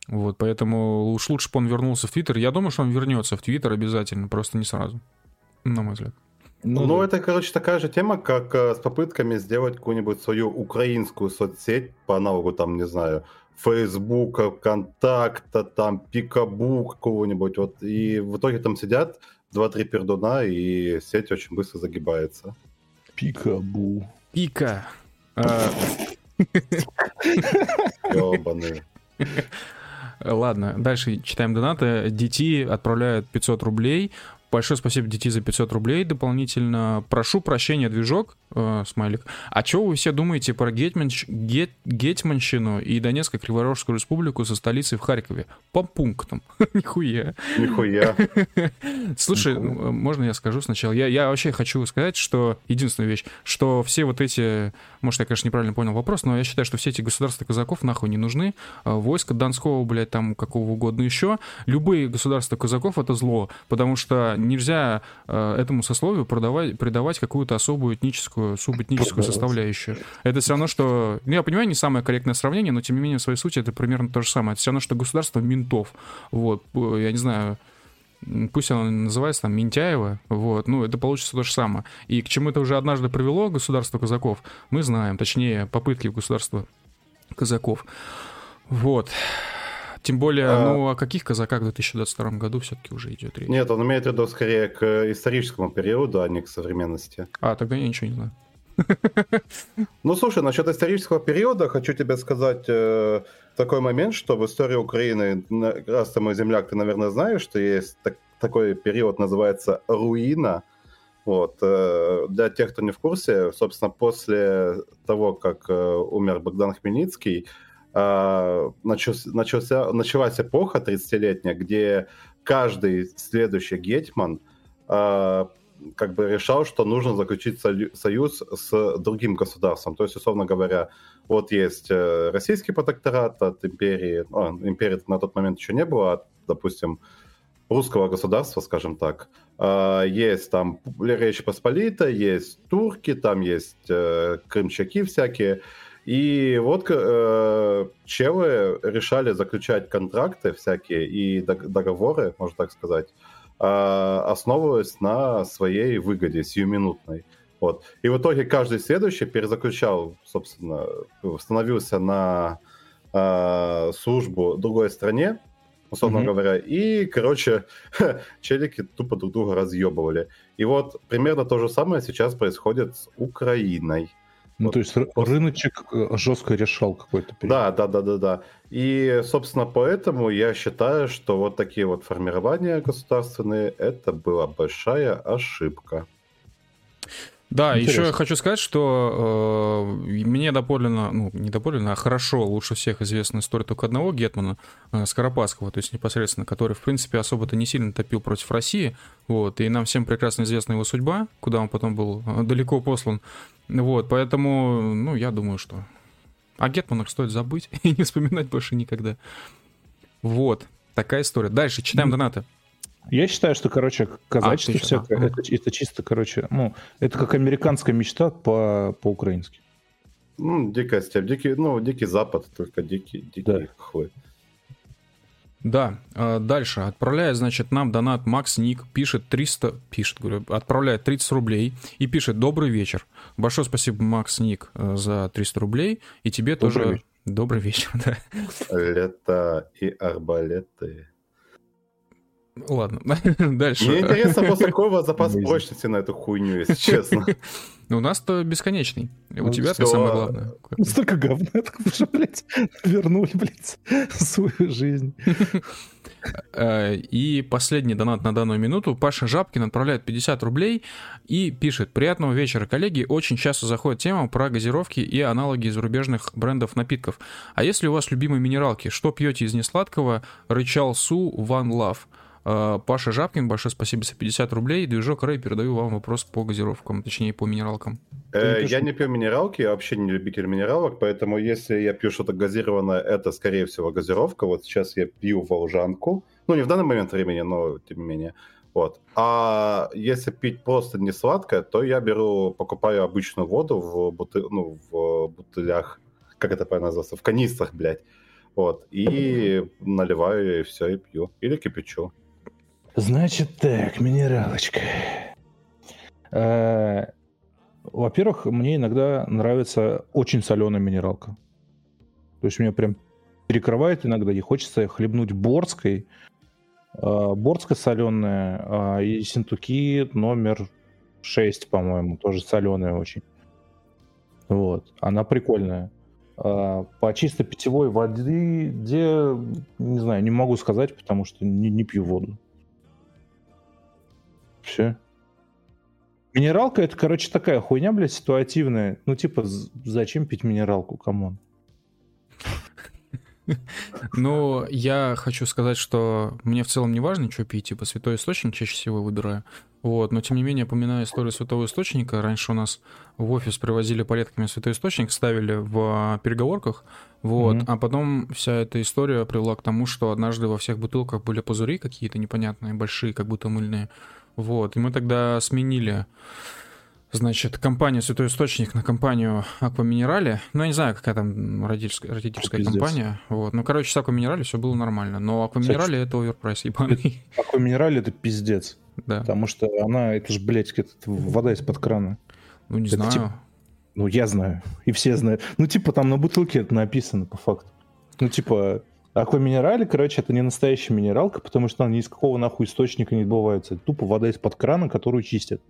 Вот, поэтому уж лучше бы он вернулся в Твиттер. Я думаю, что он вернется в Твиттер обязательно, просто не сразу, на мой взгляд. Ну, ну да. это, короче, такая же тема, как э, с попытками сделать какую-нибудь свою украинскую соцсеть по аналогу, там, не знаю, Фейсбука, ВКонтакта, там, Пикабу какого-нибудь. Вот, и в итоге там сидят два-три пердуна, и сеть очень быстро загибается. Пикабу. Пика. А. Ёбаный. Ладно, дальше читаем донаты. DT отправляют 500 рублей. Большое спасибо, DT, за 500 рублей дополнительно. Прошу прощения, движок э, смайлик. А что вы все думаете про Гетманщ... Гет... Гетманщину и Донецко-Криворожскую республику со столицей в Харькове? По пунктам. *laughs* Нихуя. Нихуя. *laughs* Слушай, Нихуя. можно я скажу сначала? Я, я вообще хочу сказать, что единственная вещь, что все вот эти, может, я, конечно, неправильно понял вопрос, но я считаю, что все эти государства казаков нахуй не нужны. А войска Донского, блядь, там какого угодно еще. Любые государства казаков — это зло, потому что нельзя э, этому сословию продавать, придавать какую-то особую этническую этническую, субэтническую составляющую. Это все равно, что... Ну, я понимаю, не самое корректное сравнение, но тем не менее, в своей сути, это примерно то же самое. Это все равно, что государство ментов. Вот, я не знаю, пусть оно называется там Ментяева, вот, ну, это получится то же самое. И к чему это уже однажды привело государство казаков, мы знаем, точнее, попытки государства казаков. Вот. Тем более, а... ну, о каких казаках в 2022 году все-таки уже идет речь? Нет, он имеет в виду скорее к историческому периоду, а не к современности. А, тогда я ничего не знаю. *laughs* Ну, слушай, насчет исторического периода хочу тебе сказать э, такой момент, что в истории Украины, раз ты мой земляк, ты, наверное, знаешь, что есть так, такой период, называется руина. Вот. Э, для тех, кто не в курсе, собственно, после того, как э, умер Богдан Хмельницкий, а, начался, началась эпоха 30-летняя, где каждый следующий гетман а, как бы решал, что нужно заключить союз с другим государством. То есть, условно говоря, вот есть э, российский протекторат от империи, а, империи на тот момент еще не было, от, допустим, русского государства, скажем так. Есть там Речь Посполита, есть турки, там есть э, крымчаки всякие. И вот э, челы решали заключать контракты всякие и договоры, можно так сказать, э, основываясь на своей выгоде сиюминутной. Вот. И в итоге каждый следующий перезаключал, собственно, становился на э, службу другой стране, условно mm-hmm. говоря, и, короче, *laughs* челики тупо друг друга разъебывали. И вот примерно то же самое сейчас происходит с Украиной. Ну, вот. то есть рыночек э, жестко решал какой-то период. Да, да, да, да, да. И, собственно, поэтому я считаю, что вот такие вот формирования государственные, это была большая ошибка. Да, Интересно. еще я хочу сказать, что э, мне доподлинно, ну, не доподлинно, а хорошо, лучше всех известна история только одного Гетмана, э, Скоропадского, то есть непосредственно, который, в принципе, особо-то не сильно топил против России, вот, и нам всем прекрасно известна его судьба, куда он потом был э, далеко послан, вот, поэтому, ну, я думаю, что о Гетманах стоит забыть *laughs* и не вспоминать больше никогда. Вот, такая история. Дальше, читаем донаты. Я считаю, что, короче, казачество а, все, это, это чисто, короче, ну, это как американская мечта по, по-украински. Ну, дикая степь, дикий, ну, дикий запад, только дикий, дикий да. хуй. Да, а, дальше. Отправляет, значит, нам донат Макс Ник, пишет 300, пишет, говорю, отправляет 30 рублей и пишет «Добрый вечер». Большое спасибо, Макс Ник, э, за 300 рублей, и тебе Добрый тоже... Вечер. Добрый вечер, *laughs* да. Лета и арбалеты. Ладно, *laughs* дальше. Мне интересно, после *laughs* какого запас прочности на эту хуйню, если *laughs* честно. У нас-то бесконечный. У тебя-то самое главное. Столько говна, так уже, блядь, вернули, блядь, свою жизнь. Э, и последний донат на данную минуту. Паша Жабкин отправляет 50 рублей и пишет «Приятного вечера, коллеги. Очень часто заходит тема про газировки и аналоги зарубежных брендов напитков. А если у вас любимые минералки, что пьете из несладкого? Рычал Су One Love». А, Паша Жабкин, большое спасибо за 50 рублей. Движок Рэй, передаю вам вопрос по газировкам, точнее по минералкам. Э, я не пью минералки, я вообще не любитель минералок, поэтому если я пью что-то газированное, это, скорее всего, газировка. Вот сейчас я пью волжанку. Ну, не в данный момент времени, но тем не менее. Вот. А если пить просто не сладкое, то я беру, покупаю обычную воду в, буты, ну, в бутылях, как это правильно называется, в канистрах, блядь. Вот. И наливаю, и все, и пью. Или кипячу. Значит так, минералочка. Э, Во-первых, мне иногда нравится очень соленая минералка. То есть меня прям перекрывает иногда, и хочется хлебнуть борской. Э, Борская соленая а, и Ессентуки номер 6, по-моему, тоже соленая очень. Вот, она прикольная. А, По чисто питьевой воды, где, не знаю, не могу сказать, потому что не, не пью воду. Все. Минералка это, короче, такая хуйня, блядь, ситуативная. Ну, типа, зачем пить минералку, come on? Ну, я хочу сказать, что мне в целом не важно, что пить, типа святой источник чаще всего выбираю. Вот, но тем не менее, поминая историю святого источника, раньше у нас в офис привозили палетками святой источник, ставили в а, переговорках, вот, Мгм. а потом вся эта история привела к тому, что однажды во всех бутылках были пузыри какие-то непонятные, большие, как будто мыльные, вот, и мы тогда сменили Значит, компания Святой Источник на компанию Аква Минерале. Ну, я не знаю, какая там родительская, родительская Пиздец. компания. Вот. Ну, короче, с Аква Минерале все было нормально. Но Аква Минерале это overprice ебаный. *laughs* Аква Минерале это пиздец. Да. Потому что она, это же, блядь, это вода из-под крана. Ну, не это знаю. типа- Ну, я знаю. И все знают. Ну, типа, там на бутылке это написано, по факту. Ну, типа, Аква минерале, короче, это не настоящая минералка, потому что она ни из какого нахуй источника не добывается. Это тупо вода из-под крана, которую чистят.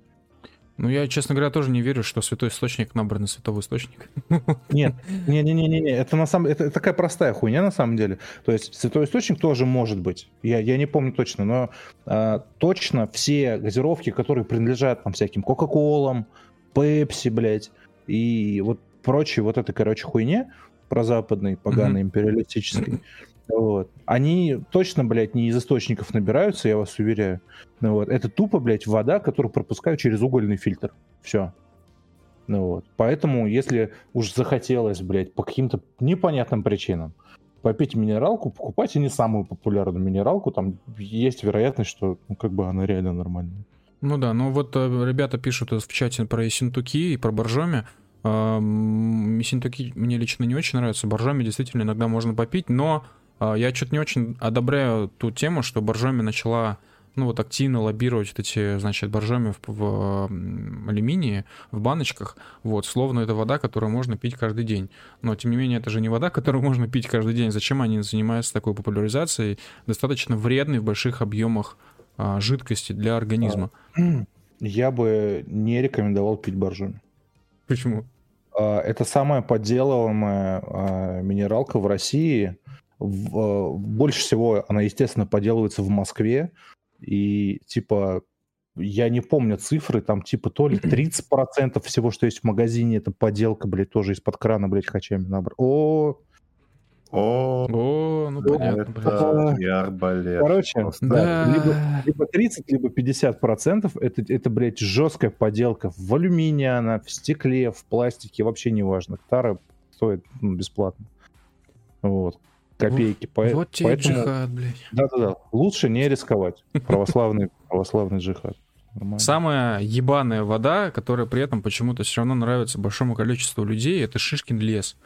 Ну, я, честно говоря, тоже не верю, что Святой Источник набран из Святого Источника. *laughs* Нет, не-не-не-не, это на самом это такая простая хуйня на самом деле. То есть святой источник тоже может быть. Я, я не помню точно, но а, точно все газировки, которые принадлежат там всяким Кока-Колам, Пепси, блядь, и вот прочей вот этой, короче, хуйне про западный, поганый, империалистический, вот, они точно, блядь, не из источников набираются, я вас уверяю. Ну, вот. Это тупо, блядь, вода, которую пропускают через угольный фильтр. Все. Ну вот. Поэтому, если уж захотелось, блядь, по каким-то непонятным причинам попить минералку, покупайте не самую популярную минералку, там есть вероятность, что ну, как бы она реально нормальная. Ну да, ну вот э, ребята пишут в чате про Ессентуки и про Боржоми. Эм, Ессентуки мне лично не очень нравятся. Боржоми действительно иногда можно попить, но я что-то не очень одобряю ту тему, что Боржоми начала ну вот активно лоббировать вот эти, значит, боржоми в, в м, алюминии, в баночках, вот, словно это вода, которую можно пить каждый день. Но, тем не менее, это же не вода, которую можно пить каждый день. Зачем они занимаются такой популяризацией, достаточно вредной в больших объемах а, жидкости для организма? Я бы не рекомендовал пить боржоми. Почему? А, Это самая подделываемая а, минералка в России. В- а, Больше всего она, естественно, подделывается в Москве. И типа, я не помню цифры, там типа то ли *clears throat* 30% всего, что есть в магазине, это подделка, блядь, тоже из-под крана, блядь, хачами набрать. О, О, О, ну понятно, блядь. это не арбалет. короче, Просто. да, либо, либо 30, либо 50% это, это, блядь, жесткая подделка в алюминии она, в стекле, в пластике, вообще не важно. Тара стоит ну, бесплатно. Вот. Копейки. По- Вот тебе поэтому, джихад, блядь. да-да-да, лучше не рисковать. *laughs* Православный, православный джихад. Нормально. Самая ебаная вода, которая при этом почему-то все равно нравится большому количеству людей, это Шишкин лес.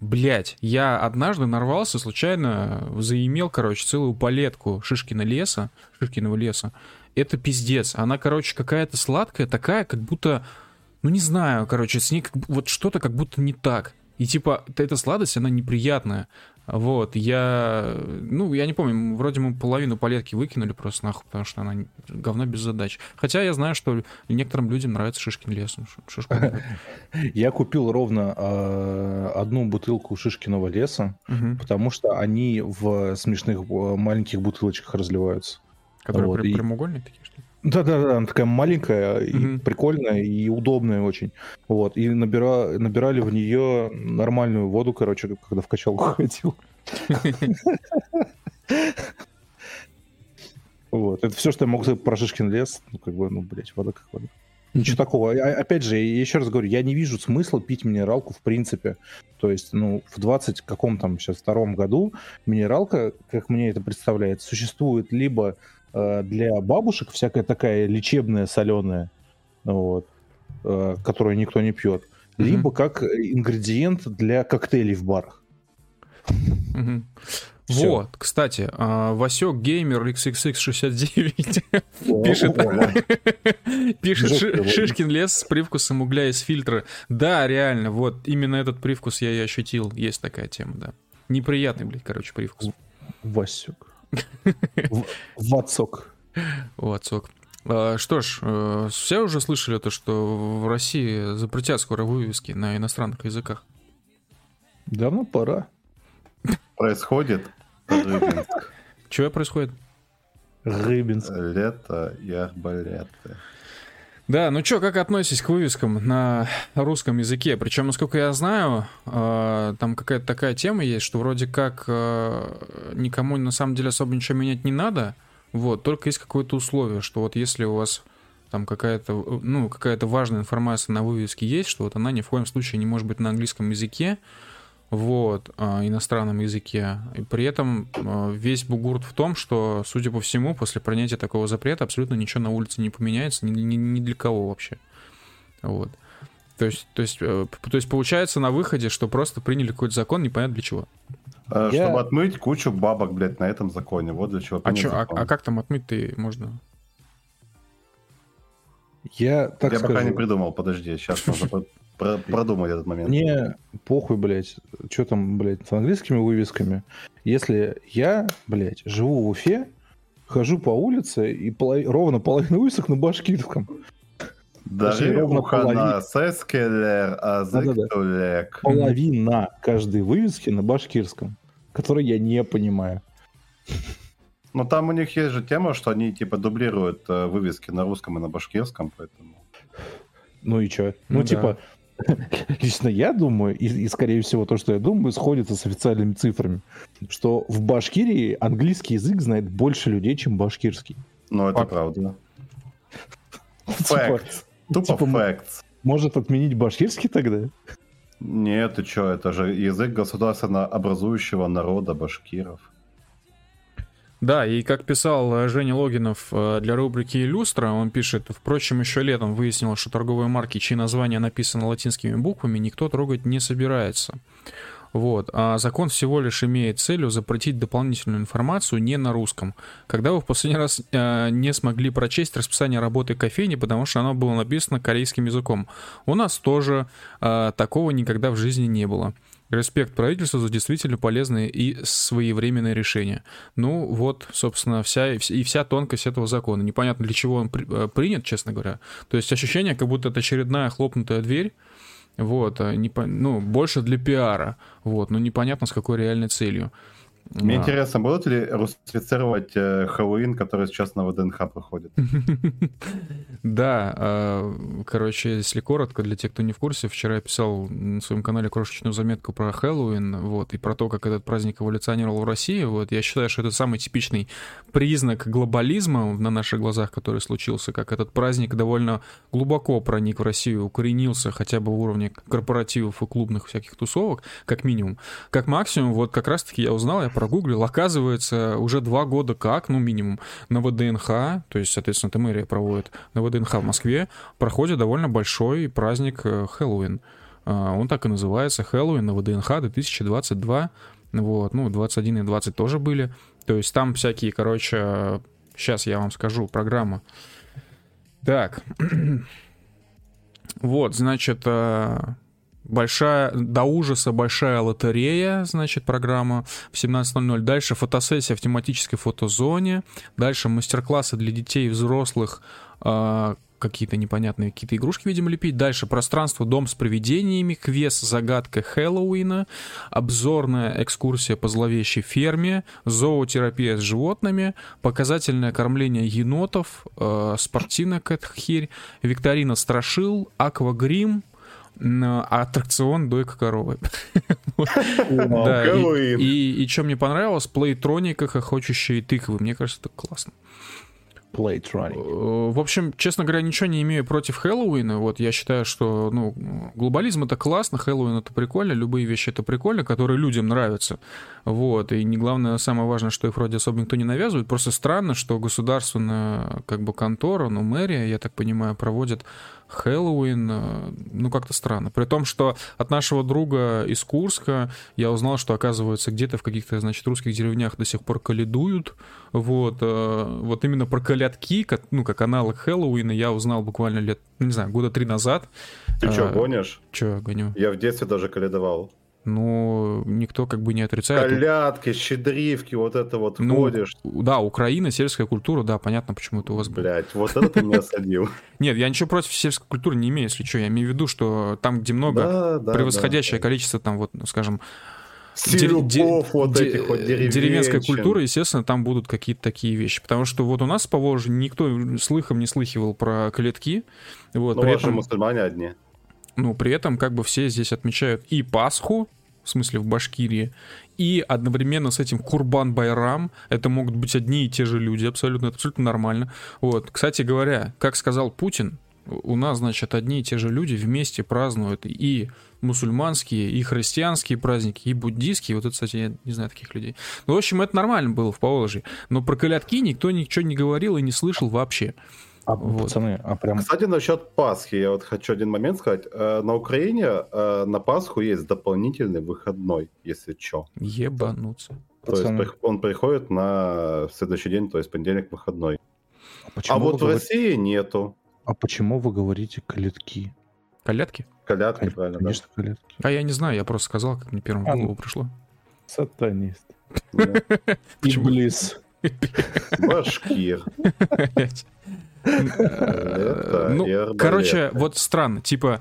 Блять, я однажды нарвался, случайно заимел, короче, целую палетку Шишкина леса, Шишкиного леса. Это пиздец. Она, короче, какая-то сладкая, такая, как будто, ну не знаю, короче, с ней как вот что-то как будто не так. И типа, эта сладость, она неприятная. Вот, я, ну, я не помню, вроде мы половину палетки выкинули просто нахуй, потому что она говно без задач. Хотя я знаю, что некоторым людям нравится Шишкин лес. Ну. *laughs* Я купил ровно э, одну бутылку Шишкиного леса, потому что они в смешных э, маленьких бутылочках разливаются. Которые Вот, прям- и- прямоугольные такие, что ли? Да-да-да, она такая маленькая и Мгм. прикольная, и удобная очень. Вот, и набира... набирали в нее нормальную воду, короче, когда в качалку ходил. Вот, это все, что я могу сказать про Шишкин лес. Ну, как бы, ну, блядь, вода как вода. Ничего такого. А- Опять же, я еще раз говорю, я не вижу смысла пить минералку в принципе. То есть, ну, в 20 каком там сейчас втором году минералка, как мне это представляется, существует либо для бабушек всякая такая лечебная соленая, вот, э, которую никто не пьет, Мгм. либо как ингредиент для коктейлей в барах. Мгм. Всё. Вот, кстати, а, Васек Геймер XXX69 О, пишет, пишет. Шишкин лес с привкусом угля из фильтра. Да, реально, вот именно этот привкус я и ощутил. Есть такая тема, да. Неприятный, блядь, короче, привкус. Васек. В- Вацок. Вот, сок. А, Что ж, э, все уже слышали то, что в России запретят скоро вывески на иностранных языках. Давно пора. Происходит Рыбинск. Что происходит? Рыбинск. Лето и арбалеты. Да, ну чё, как относитесь к вывескам на русском языке? Причем, насколько я знаю, э, там какая-то такая тема есть, что вроде как э, никому на самом деле особо ничего менять не надо, вот, только есть какое-то условие, что вот если у вас там какая-то, ну, какая-то важная информация на вывеске есть, что вот она ни в коем случае не может быть на английском языке, вот, а, иностранном языке. И при этом а, весь бугурт в том, что, судя по всему, после принятия такого запрета абсолютно ничего на улице не поменяется, ни, ни- ни для кого вообще. Вот. То есть, то, есть, э, то есть получается на выходе, что просто приняли какой-то закон, непонятно для чего. Э, Я- Чтобы отмыть кучу бабок, блядь, на этом законе. Вот для чего А, чё, а, а как там отмыть-то можно? Я так Я скажу. пока не придумал, подожди, сейчас про- про- продумать этот момент. Мне похуй, блядь, что там, блядь, с английскими вывесками. Если я, блядь, живу в Уфе, хожу по улице и поло- ровно половина вывесок на башкирском. Точнее, ровно ухана половина. сескелер, а. Половина каждой вывески на башкирском, который я не понимаю. Ну там у них есть же тема, что они типа дублируют э, вывески на русском и на башкирском, поэтому... Ну и чё? Ну Ну, да. *laughs* лично я думаю, и, и, скорее всего то, что я думаю, сходится с официальными цифрами, что в Башкирии английский язык знает больше людей, чем башкирский. Ну это Факт. правда. *laughs* Типа, Facts. Тупо типа, facts. Может отменить башкирский тогда? Нет, ты чё, это же язык государственно образующего народа башкиров. Да, и как писал э, Женя Логинов э, для рубрики «Иллюстра», он пишет, впрочем, еще летом выяснилось, что торговые марки, чьи названия написаны латинскими буквами, никто трогать не собирается. Вот. А закон всего лишь имеет целью запретить дополнительную информацию не на русском. Когда вы в последний раз э, не смогли прочесть расписание работы кофейни, потому что оно было написано корейским языком. У нас тоже э, такого никогда в жизни не было. Респект правительству за действительно полезные и своевременные решения. Ну, вот, собственно, вся и вс- и вся тонкость этого закона. Непонятно, для чего он при- э, принят, честно говоря. То есть ощущение, как будто это очередная хлопнутая дверь, вот, а не ну, больше для пиара, вот, но непонятно, с какой реальной целью. Мне А. интересно, будут ли русифицировать э, Хэллоуин, который сейчас на ВДНХ проходит? *laughs* Да, а, короче, если коротко, для тех, кто не в курсе, вчера я писал на своем канале крошечную заметку про Хэллоуин, вот, и про то, как этот праздник эволюционировал в России, вот, я считаю, что это самый типичный признак глобализма на наших глазах, который случился, как этот праздник довольно глубоко проник в Россию, укоренился хотя бы в уровне корпоративов и клубных всяких тусовок, как минимум. Как максимум, вот как раз-таки я узнал, я прогуглил, оказывается, уже два года как, ну, минимум, на ВДНХ, то есть, соответственно, это мэрия проводит, на ВДНХ в Москве проходит довольно большой праздник э, Хэллоуин. А, Он так и называется, Хэллоуин на ВДНХ 2022. Вот, ну, 21 и 20 тоже были. То есть там всякие, короче, сейчас я вам скажу, программа. Так. *clears throat* Вот, значит, э, большая, до ужаса большая лотерея, значит, программа в 17.00. Дальше фотосессия в тематической фотозоне. Дальше мастер-классы для детей и взрослых, э, какие-то непонятные какие-то игрушки, видимо, лепить. Дальше пространство «Дом с привидениями», квест «Загадка Хэллоуина», обзорная экскурсия по зловещей ферме, зоотерапия с животными, показательное кормление енотов, э, спортивная кэтхирь, викторина страшил, аквагрим, аттракцион дойка коровы. *laughs* Да, и- что мне понравилось, плейтроника, хохочущие тыквы. Мне кажется, это классно. Playtronic. Э, В общем, честно говоря, ничего не имею против Хэллоуина. Вот я считаю, что ну, глобализм это классно, Хэллоуин это прикольно, любые вещи это прикольно, которые людям нравятся. Вот. И не главное, самое важное, что их вроде особо никто не навязывает. Просто странно, что государственная как бы контора, ну, мэрия, я так понимаю, проводит Хэллоуин, э, ну, как-то странно. При том, что от нашего друга из Курска я узнал, что, оказывается, где-то в каких-то, значит, русских деревнях до сих пор каледуют. Вот, э, вот именно про колядки, как, ну, как аналог Хэллоуина, я узнал буквально лет, не знаю, года три назад. Ты что, А, гонишь? Чё, гоню? Я в детстве даже каледовал. Ну, никто как бы не отрицает. Колядки, щедривки, вот это вот Ну, ходишь. Да, Украина, сельская культура, да, понятно, почему это у вас было. Блять, вот это ты меня *laughs* осадил. Нет, я ничего против сельской культуры не имею, если что. Я имею в виду, что там, где много, превосходящее количество, там, вот, скажем, Стилюков вот де- этих вот деревенской деревенщин. культуры, естественно, там будут какие-то такие вещи. Потому что вот у нас по Волжье никто слыхом не слыхивал про клетки. Вот, Ну, при этом, мусульмане одни. ну, при этом как бы все здесь отмечают и Пасху, в смысле в Башкирии, и одновременно с этим Курбан-Байрам. Это могут быть одни и те же люди, абсолютно, абсолютно нормально. Вот, кстати говоря, как сказал Путин, у нас, значит, одни и те же люди вместе празднуют и мусульманские, и христианские праздники, и буддийские. Вот это, кстати, я не знаю таких людей. Ну, в общем, это нормально было в Поволжье. Но про колядки никто ничего не говорил и не слышал вообще. А, Вот. пацаны, а прям... Кстати, насчет Пасхи, я вот хочу один момент сказать. Э, На Украине э, на Пасху есть дополнительный выходной, если что. Ебануться. То есть Пацаны. прих- он приходит на следующий день, то есть понедельник выходной. А почему, А вот в России нету. а почему вы говорите колядки? Колядки? Колядки, Конечно, правильно, да. конечно, колядки. А я не знаю, я просто сказал, как мне первым в А, голову ну. пришло. Сатанист. Да. *laughs* Иблис. *laughs* Башкир. Ну, короче, вот странно, типа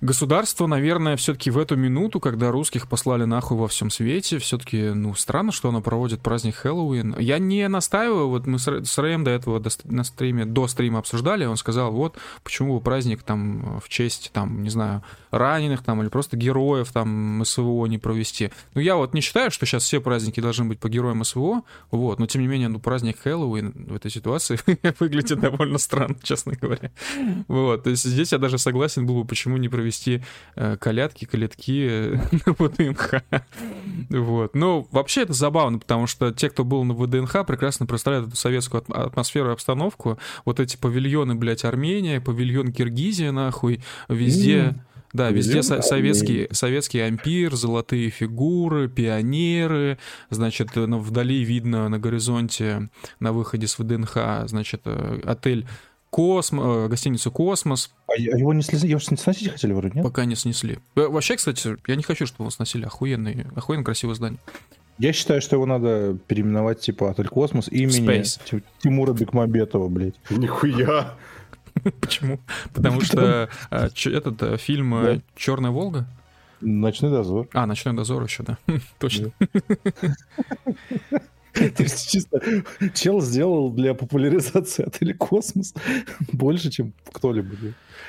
государство, наверное, все-таки в эту минуту, когда русских послали нахуй во всем свете, все-таки, ну, странно, что оно проводит праздник Хэллоуин. Я не настаиваю, вот мы с Рэ- с Рэем до этого до на стриме, до стрима обсуждали, он сказал, вот, почему бы праздник там в честь, там, не знаю, раненых там или просто героев там СВО не провести. Ну, я вот не считаю, что сейчас все праздники должны быть по героям СВО, вот, но тем не менее, ну, праздник Хэллоуин в этой ситуации *laughs* выглядит довольно странно, честно говоря. Вот, то есть здесь я даже согласен был бы, почему не провести э, колядки, колядки э, *laughs* на ВДНХ. Вот. Ну, вообще это забавно, потому что те, кто был на ВДНХ, прекрасно представляют эту советскую атм- атмосферу и обстановку. Вот эти павильоны, блядь, Армения, павильон Киргизия, нахуй, везде... Да, везде со- советский, советский ампир, золотые фигуры, пионеры, значит, э, ну, вдали видно на горизонте, на выходе с ВДНХ, значит, отель Космо, э, гостиницу Космос, А его не слез- его сносить хотели вроде, нет? пока не снесли. Э, Вообще, кстати, я не хочу, чтобы его сносили. Охуенный, охуенно красивое здание. Я считаю, что его надо переименовать, типа, Отель Космос имени Space. Ти- Тимура Бекмамбетова, блядь. Нихуя. *laughs* Почему? Потому что э, этот фильм Черная Волга. Ночной дозор. А, Ночной дозор еще, да. *laughs* Точно. *laughs* *laughs* То есть, чисто, чел сделал для популяризации отеля Космос больше, чем кто-либо.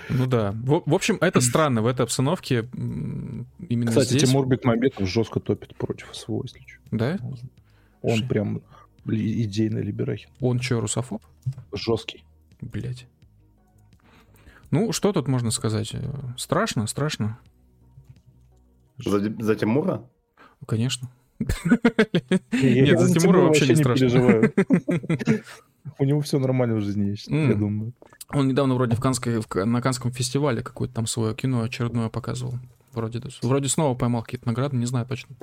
Ну да. В, в общем, это странно в этой обстановке. Именно Кстати, здесь. Тимур Бекмамбетов жестко топит против СВО, если что. Да? Он Ш- прям идейный либерахин. Он что, русофоб? Жесткий. Блять. Ну, что тут можно сказать? Э, Страшно, страшно. За, за Тимура? Конечно. Нет, за Тимура вообще не страшно. *laughs* У него все нормально в жизни, я думаю. Он недавно вроде на Канском фестивале какое-то там свое кино очередное показывал. Вроде, вроде снова поймал какие-то награды, не знаю точно.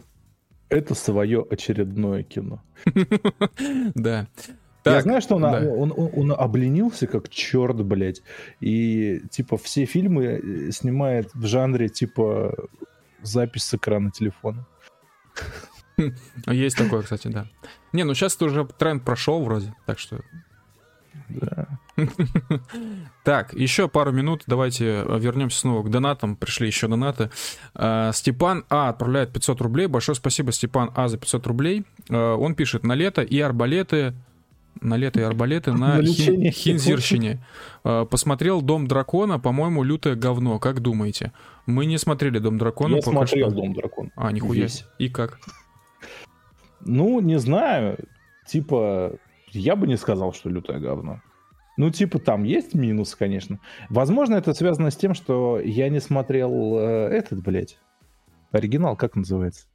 Это свое очередное кино. *laughs* Да. Я знаю, что он, да. он, он- он обленился как черт, блядь. И, типа, все фильмы э, снимает в жанре, типа, запись с экрана телефона. *laughs* Есть такое, кстати, да. Не, ну сейчас уже тренд прошел вроде, так что... Да. *laughs* Так, еще пару минут, давайте э, вернемся снова к донатам. Пришли еще донаты. Э, Степан А отправляет 500 рублей. Большое спасибо, Степан А, за 500 рублей. Э, Он пишет, на лето и арбалеты... На лето и арбалеты на, Хин- Хинзирщине. Посмотрел «Дом дракона», по-моему, лютое говно. Как думаете? Мы не смотрели «Дом дракона» Я смотрел что. «Дом дракона». А, нихуя. Весь. И как? Ну, не знаю. Типа, я бы не сказал, что лютое говно. Ну, типа, там есть минус, конечно. Возможно, это связано с тем, что я не смотрел э, этот, блядь, оригинал, как называется?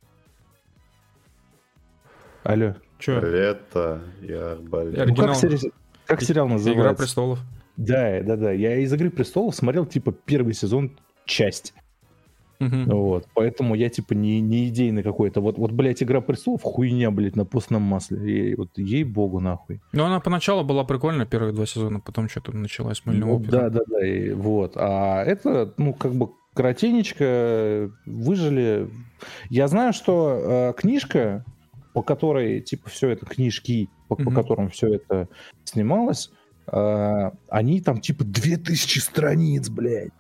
Алло. Че? Лето и арбалет. Ну, как, сери- как сериал «Игра называется? престолов». Да, да, да. Я из «Игры престолов» смотрел, типа, первый сезон часть. Мгм. Вот. Поэтому я, типа, не, не идейный какой-то. Вот, вот, блядь, «Игра престолов» хуйня, блядь, на постном масле. И, вот ей-богу, нахуй. Ну, она поначалу была прикольная, первые два сезона, потом что-то началась мыльная Ну, опера. да, да, да. И, вот. А это, ну, как бы коротенечко выжили. Я знаю, что э, книжка, по которой, типа, все это, книжки, по, по Мгм. которым все это снималось, э, они там, типа, 2000 страниц, блядь.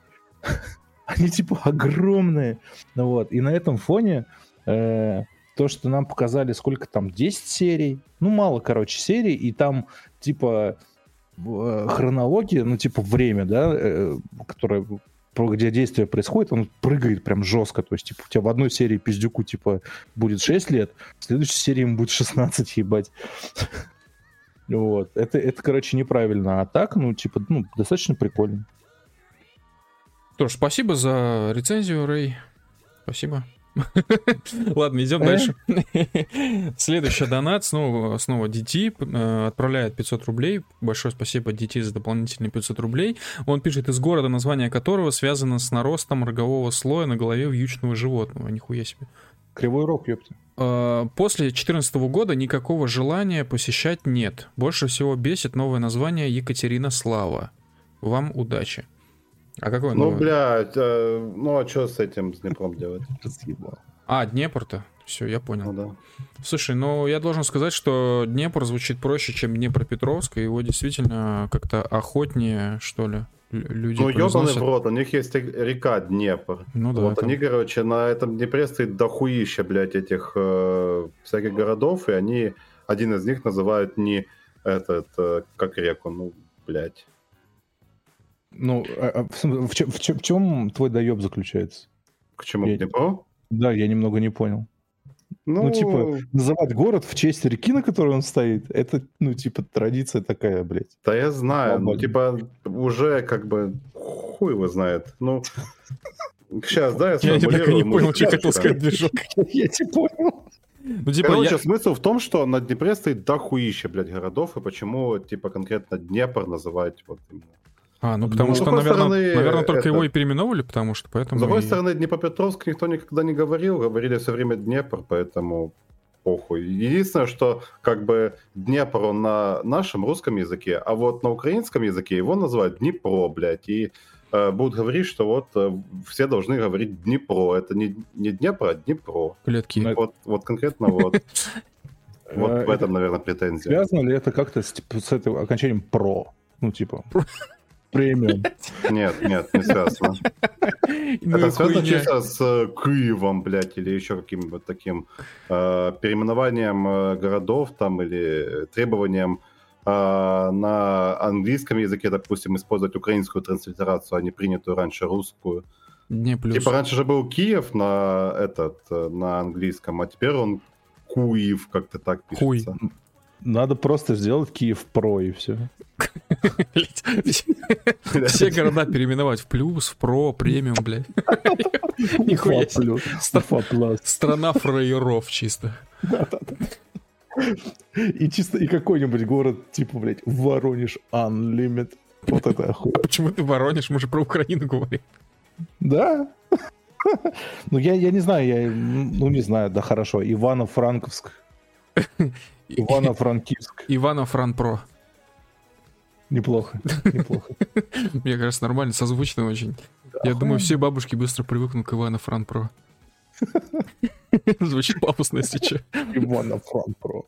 *laughs* Они, типа, огромные. Ну, вот. И на этом фоне э, то, что нам показали, сколько там, 10 серий, ну, мало, короче, серий, и там, типа, э, хронология, ну, типа, время, да, э, которое где действие происходит, он прыгает прям жестко. То есть, типа, у тебя в одной серии пиздюку, типа, будет 6 лет, в следующей серии ему будет 16, ебать. *laughs* Вот. Это, это, короче, неправильно. А так, ну, типа, ну, достаточно прикольно. Что ж, спасибо за рецензию, Рэй. Спасибо. *laughs* Ладно, идем Э? дальше. *laughs* Следующий донат снова, снова DT э, отправляет 500 рублей. Большое спасибо DT за дополнительные 500 рублей. Он пишет из города, название которого связано с наростом рогового слоя на голове вьючного животного. Нихуя себе. Кривой рог, ёпта. Э, После 2014 года никакого желания посещать нет. Больше всего бесит новое название Екатерина Слава. Вам удачи. А какое Ну, новое? блядь, э, ну а что с этим с Днепром делать? *laughs* А, Днепр-то. Все, я понял. Ну да. Слушай, ну я должен сказать, что Днепр звучит проще, чем Днепропетровск, и его действительно как-то охотнее, что ли, лю- люди Ну, ебаный произносят. в рот, у них есть река Днепр. Ну да, вот там- они, короче, на этом Днепре стоит дохуища, блядь, этих э, всяких городов, и они, один из них называют не этот, э, как реку, ну, блядь. Ну, а- а в, в в в чем твой доеб заключается? К чему Я- Днепро? Да, я немного не понял. Ну, типа, называть город в честь реки, на которой он стоит, это, ну, типа, традиция такая, блядь. Да я знаю, ну, Свободен. типа, уже как бы хуй его знает. Ну, сейчас, да, я Я так и не сформулирую понял, что хотел сказать движок. *laughs* Я тебе понял. Ну, типа, Короче, я- смысл в том, что на Днепре стоит дохуища, блядь, городов, и почему, типа, конкретно Днепр называть вот именно. А, ну потому Ну, что, наверное, стороны, наверное, только это- его и переименовали, потому что поэтому... С другой и- стороны, Днепропетровск никто никогда не говорил, говорили все время Днепр, поэтому похуй. Единственное, что как бы Днепр он на нашем русском языке, а вот на украинском языке его называют Днепро, блядь, и э, будут говорить, что вот э, все должны говорить Днепро. Это не, не Днепр, а Днепро. Клетки. Ну, Вот, вот конкретно вот, *laughs* вот в этом, наверное, претензия. Связано ли это как-то с, типа, с этим окончанием про? Ну, типа, *laughs* премиум. *laughs* Нет, нет, не связано. *laughs* Ну Это связано хуйня. чисто с э, Киевом, блядь, или еще каким-нибудь таким э, переименованием э, городов там или требованием на английском языке, допустим, использовать украинскую транслитерацию, а не принятую раньше русскую. Дне плюс. Типа раньше же был Киев на этот на английском, а теперь он Куев, как-то так Хуй. Надо просто сделать Киев Про и все. Все города переименовать в плюс, в про, премиум, блядь. Нихуя Страна фраеров чисто. И чисто и какой-нибудь город, типа, блядь, Воронеж Unlimited. Вот это охуенно. Почему ты воронишь? Мы же про Украину говорим. Да. Ну, я, я не знаю, я, ну, не знаю, да, хорошо. Ивано-Франковск, Ивано-Франкивск. *laughs* Ивана Фран Про. Неплохо, неплохо. *laughs* Мне кажется, нормально, созвучно очень. Я думаю, все бабушки быстро привыкнут к Ивана Фран Про. *laughs* Звучит пафосно, если что. Ивано-Франкро.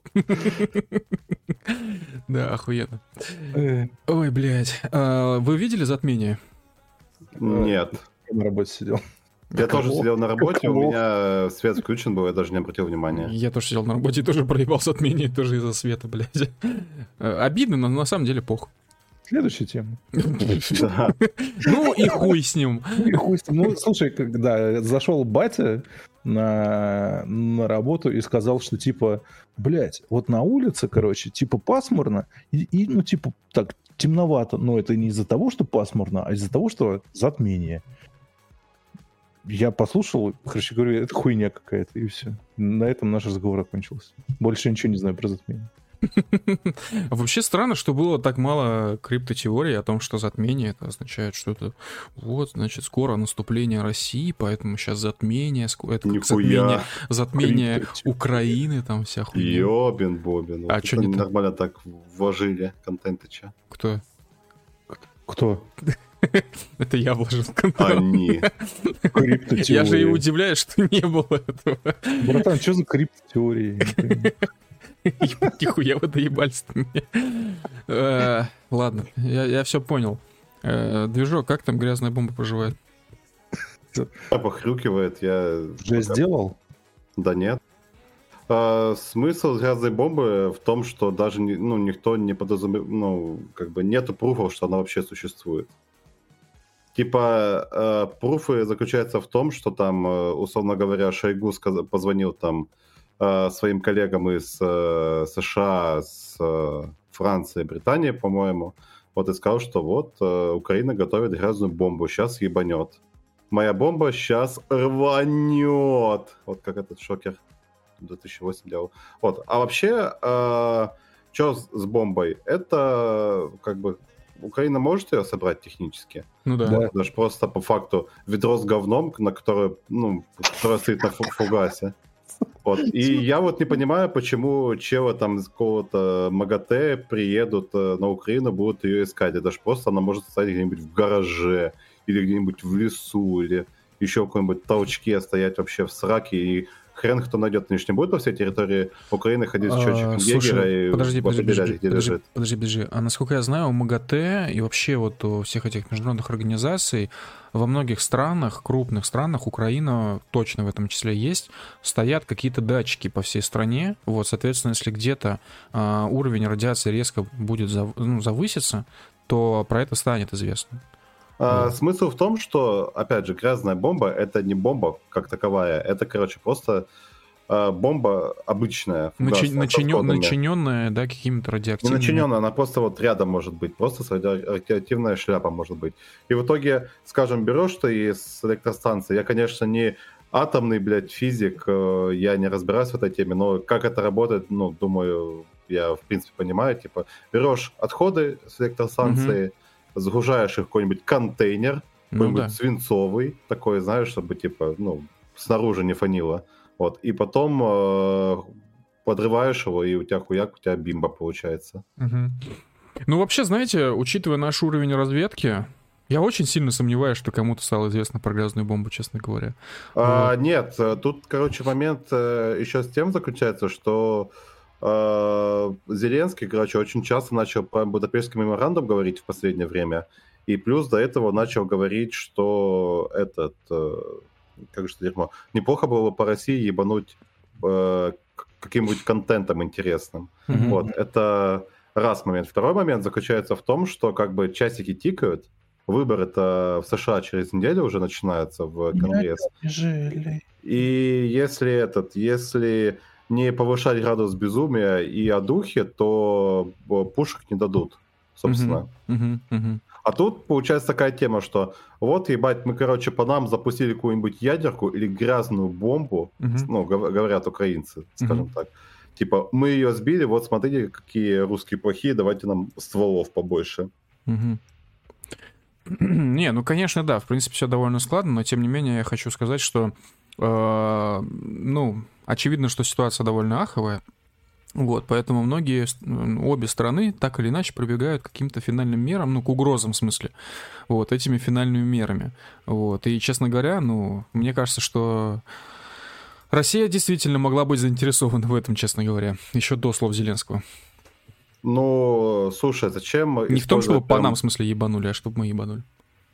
Да, охуенно. Ой, блядь. А, Вы видели затмение? Нет. На работе сидел. Я тоже Каково? сидел на работе, у Каково? меня свет включен был, я даже не обратил внимания. Я тоже сидел на работе и тоже проебал затмение, тоже из-за света, блядь. Э, Обидно, но на самом деле похуй. Следующая тема. Ну и хуй с ним. Ну и хуй с ним. Ну, слушай, когда зашел батя на, на работу и сказал, что типа, блядь, вот на улице, короче, типа пасмурно, и, и, ну, типа, так, темновато, но это не из-за того, что пасмурно, а из-за того, что затмение. Я послушал, короче, говорю, это хуйня какая-то, и все. На этом наш разговор окончился. Больше ничего не знаю про затмение. *laughs* Вообще странно, что было так мало криптотеорий о том, что затмение это означает, что это вот, значит, скоро наступление России, поэтому сейчас затмение, это как затмение, затмение. Украины, там вся хуйня. Ёбин Бобин. А Вот это не нормально так вложили контентыча. Кто? Кто? *laughs* Это я вложил в контент. Они. Я же и удивляюсь, что не было этого. Братан, что за криптотеории? *laughs* Нихуя вы доебались мне. Э, Ладно, я, я все понял. Э, Движок, как там грязная бомба поживает? Похрюкивает, я... Уже сделал? Да нет. А, смысл грязной бомбы в том, что даже ну, никто не подразумевает, ну, как бы нету пруфов, что она вообще существует. Типа, э, пруфы заключаются в том, что там, э, условно говоря, Шойгу сказ- позвонил там э, своим коллегам из э, США, с э, Франции, Британии, по-моему, вот и сказал, что вот э, Украина готовит грязную бомбу, сейчас ебанет. Моя бомба сейчас рванет. Вот как этот шокер 2008 делал. Вот. А вообще, что с бомбой? Это как бы Украина может ее собрать технически. Ну да. Да. Даже просто по факту ведро с говном, на которое, ну, которое стоит на фу- фугасе. Вот. И я вот не понимаю, почему челы там из какого-то МАГАТЭ приедут э, на Украину, будут ее искать. Это же просто она может стоять где-нибудь в гараже, или где-нибудь в лесу, или еще в какой-нибудь толчке стоять вообще в сраке, и хрен кто найдет. Они же не будут по всей территории Украины ходить с А, счетчиком слушай, егера и подожди, подожди, подожди, подожди, лежит. подожди, подожди. А насколько я знаю, у МАГАТЭ и вообще вот у всех этих международных организаций во многих странах, крупных странах, Украина точно в этом числе есть, стоят какие-то датчики по всей стране. Вот, соответственно, если где-то а, уровень радиации резко будет зав- ну, завыситься, то про это станет известно. А. Смысл в том, что, опять же, грязная бомба это не бомба как таковая, это, короче, просто а, бомба обычная. Начи- начиненная, да, какими-то Не радиоактивными... начиненная, она просто вот рядом может быть, просто радиоактивная шляпа может быть. И в итоге, скажем, берешь ты из электростанции, я, конечно, не атомный, блядь, физик, э, я не разбираюсь в этой теме, но как это работает, ну, думаю, я, в принципе, понимаю, типа, берешь отходы с электростанции, загружаешь их в какой-нибудь контейнер, Ну какой-нибудь да. свинцовый, такой, знаешь, чтобы, типа, ну, снаружи не фанило. Вот, и потом э, подрываешь его, и у тебя хуяк, у тебя бимба получается. Мгм. Ну, вообще, знаете, учитывая наш уровень разведки, я очень сильно сомневаюсь, что кому-то стало известно про грязную бомбу, честно говоря. А, нет, э, тут, короче, момент э, еще с тем заключается, что Зеленский, короче, очень часто начал про Будапештский меморандум говорить в последнее время, и плюс до этого начал говорить, что этот, э, как же это дерьмо, неплохо было бы по России ебануть э, каким-нибудь контентом интересным. Мгм. Вот, это раз момент. Второй момент заключается в том, что как бы часики тикают, выборы-то в США через неделю уже начинаются в Конгресс. И если этот, если не повышать градус безумия и одухи, то э, пушек не дадут, собственно. Мгм, мгм. А тут получается такая тема, что вот, ебать, мы, короче, по нам запустили какую-нибудь ядерку или грязную бомбу, Мгм. ну, гов- говорят украинцы, скажем Мгм. так. Типа, мы ее сбили, вот смотрите, какие русские плохие, давайте нам стволов побольше. *clears throat* Не, ну, конечно, да, в принципе, все довольно складно, но тем не менее я хочу сказать, что, ну, очевидно, что ситуация довольно аховая, вот, поэтому многие, обе страны так или иначе пробегают к каким-то финальным мерам, ну, к угрозам в смысле, вот, этими финальными мерами, вот, и, честно говоря, ну, мне кажется, что Россия действительно могла быть заинтересована в этом, честно говоря, еще до слов Зеленского. Ну, слушай, зачем... Не в том, чтобы использовать по нам, в смысле, ебанули, а чтобы мы ебанули.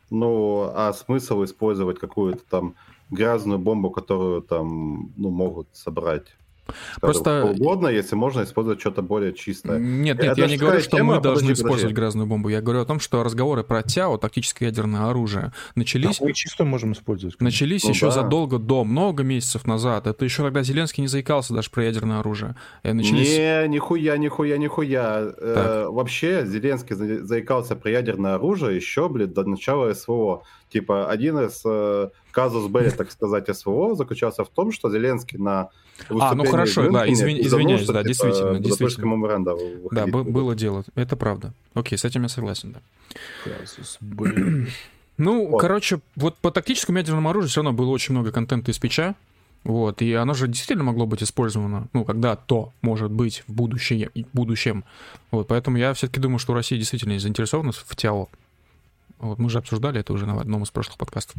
Ну, а смысл использовать какую-то там грязную бомбу, которую там, ну, могут собрать? Просто- угодно, если можно использовать что-то более чистое. Нет, Это нет, я ж не говорю, что тема, мы подожди, должны подожди. использовать грязную бомбу. Я говорю о том, что разговоры про ТЯО, тактическое ядерное оружие, начались, Мы чисто можем использовать. начались Ну еще да. задолго до, много месяцев назад. Это еще тогда Зеленский не заикался даже про ядерное оружие. И начались... Не, нихуя, нихуя, нихуя. Э, вообще, Зеленский за- заикался про ядерное оружие еще, блин, до начала СВО. Типа, один из э, казус Белли, так сказать, СВО заключался в том, что Зеленский на А, ну хорошо, да, извин, извиняюсь, да, действительно, действительно. меморандум Да, б- было дело, это правда. Окей, с этим я согласен, да. Казус Белли. *clears throat* Ну, Вот. короче, вот по тактическому ядерному оружию все равно было очень много контента из печа. Вот, и оно же действительно могло быть использовано, ну, когда то может быть в будущем, в будущем. Вот, поэтому я все-таки думаю, что Россия действительно заинтересована в ТИАО. Вот, мы же обсуждали это уже на одном из прошлых подкастов.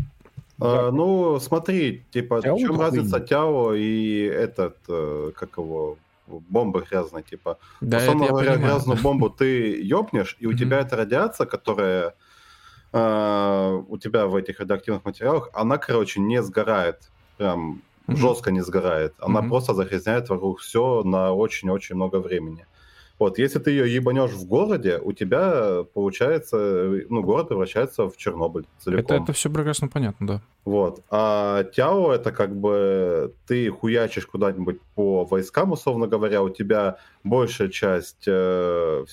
А, ну, смотри, типа, Тяо в чем разница. Тяо и этот, э, как его, бомба грязная, типа. Да, Условно это я говоря, понимаю. грязную бомбу ты ёбнешь, и у тебя эта радиация, которая э, у тебя в этих радиоактивных материалах, она, короче, не сгорает. Прям жестко не сгорает. Она просто загрязняет вокруг все на очень-очень много времени. Вот, если ты ее ебанешь в городе, у тебя получается, ну, город превращается в Чернобыль целиком. Это, это все прекрасно понятно, да. Вот. А Тяо это как бы ты хуячишь куда-нибудь по войскам, условно говоря, у тебя большая часть э,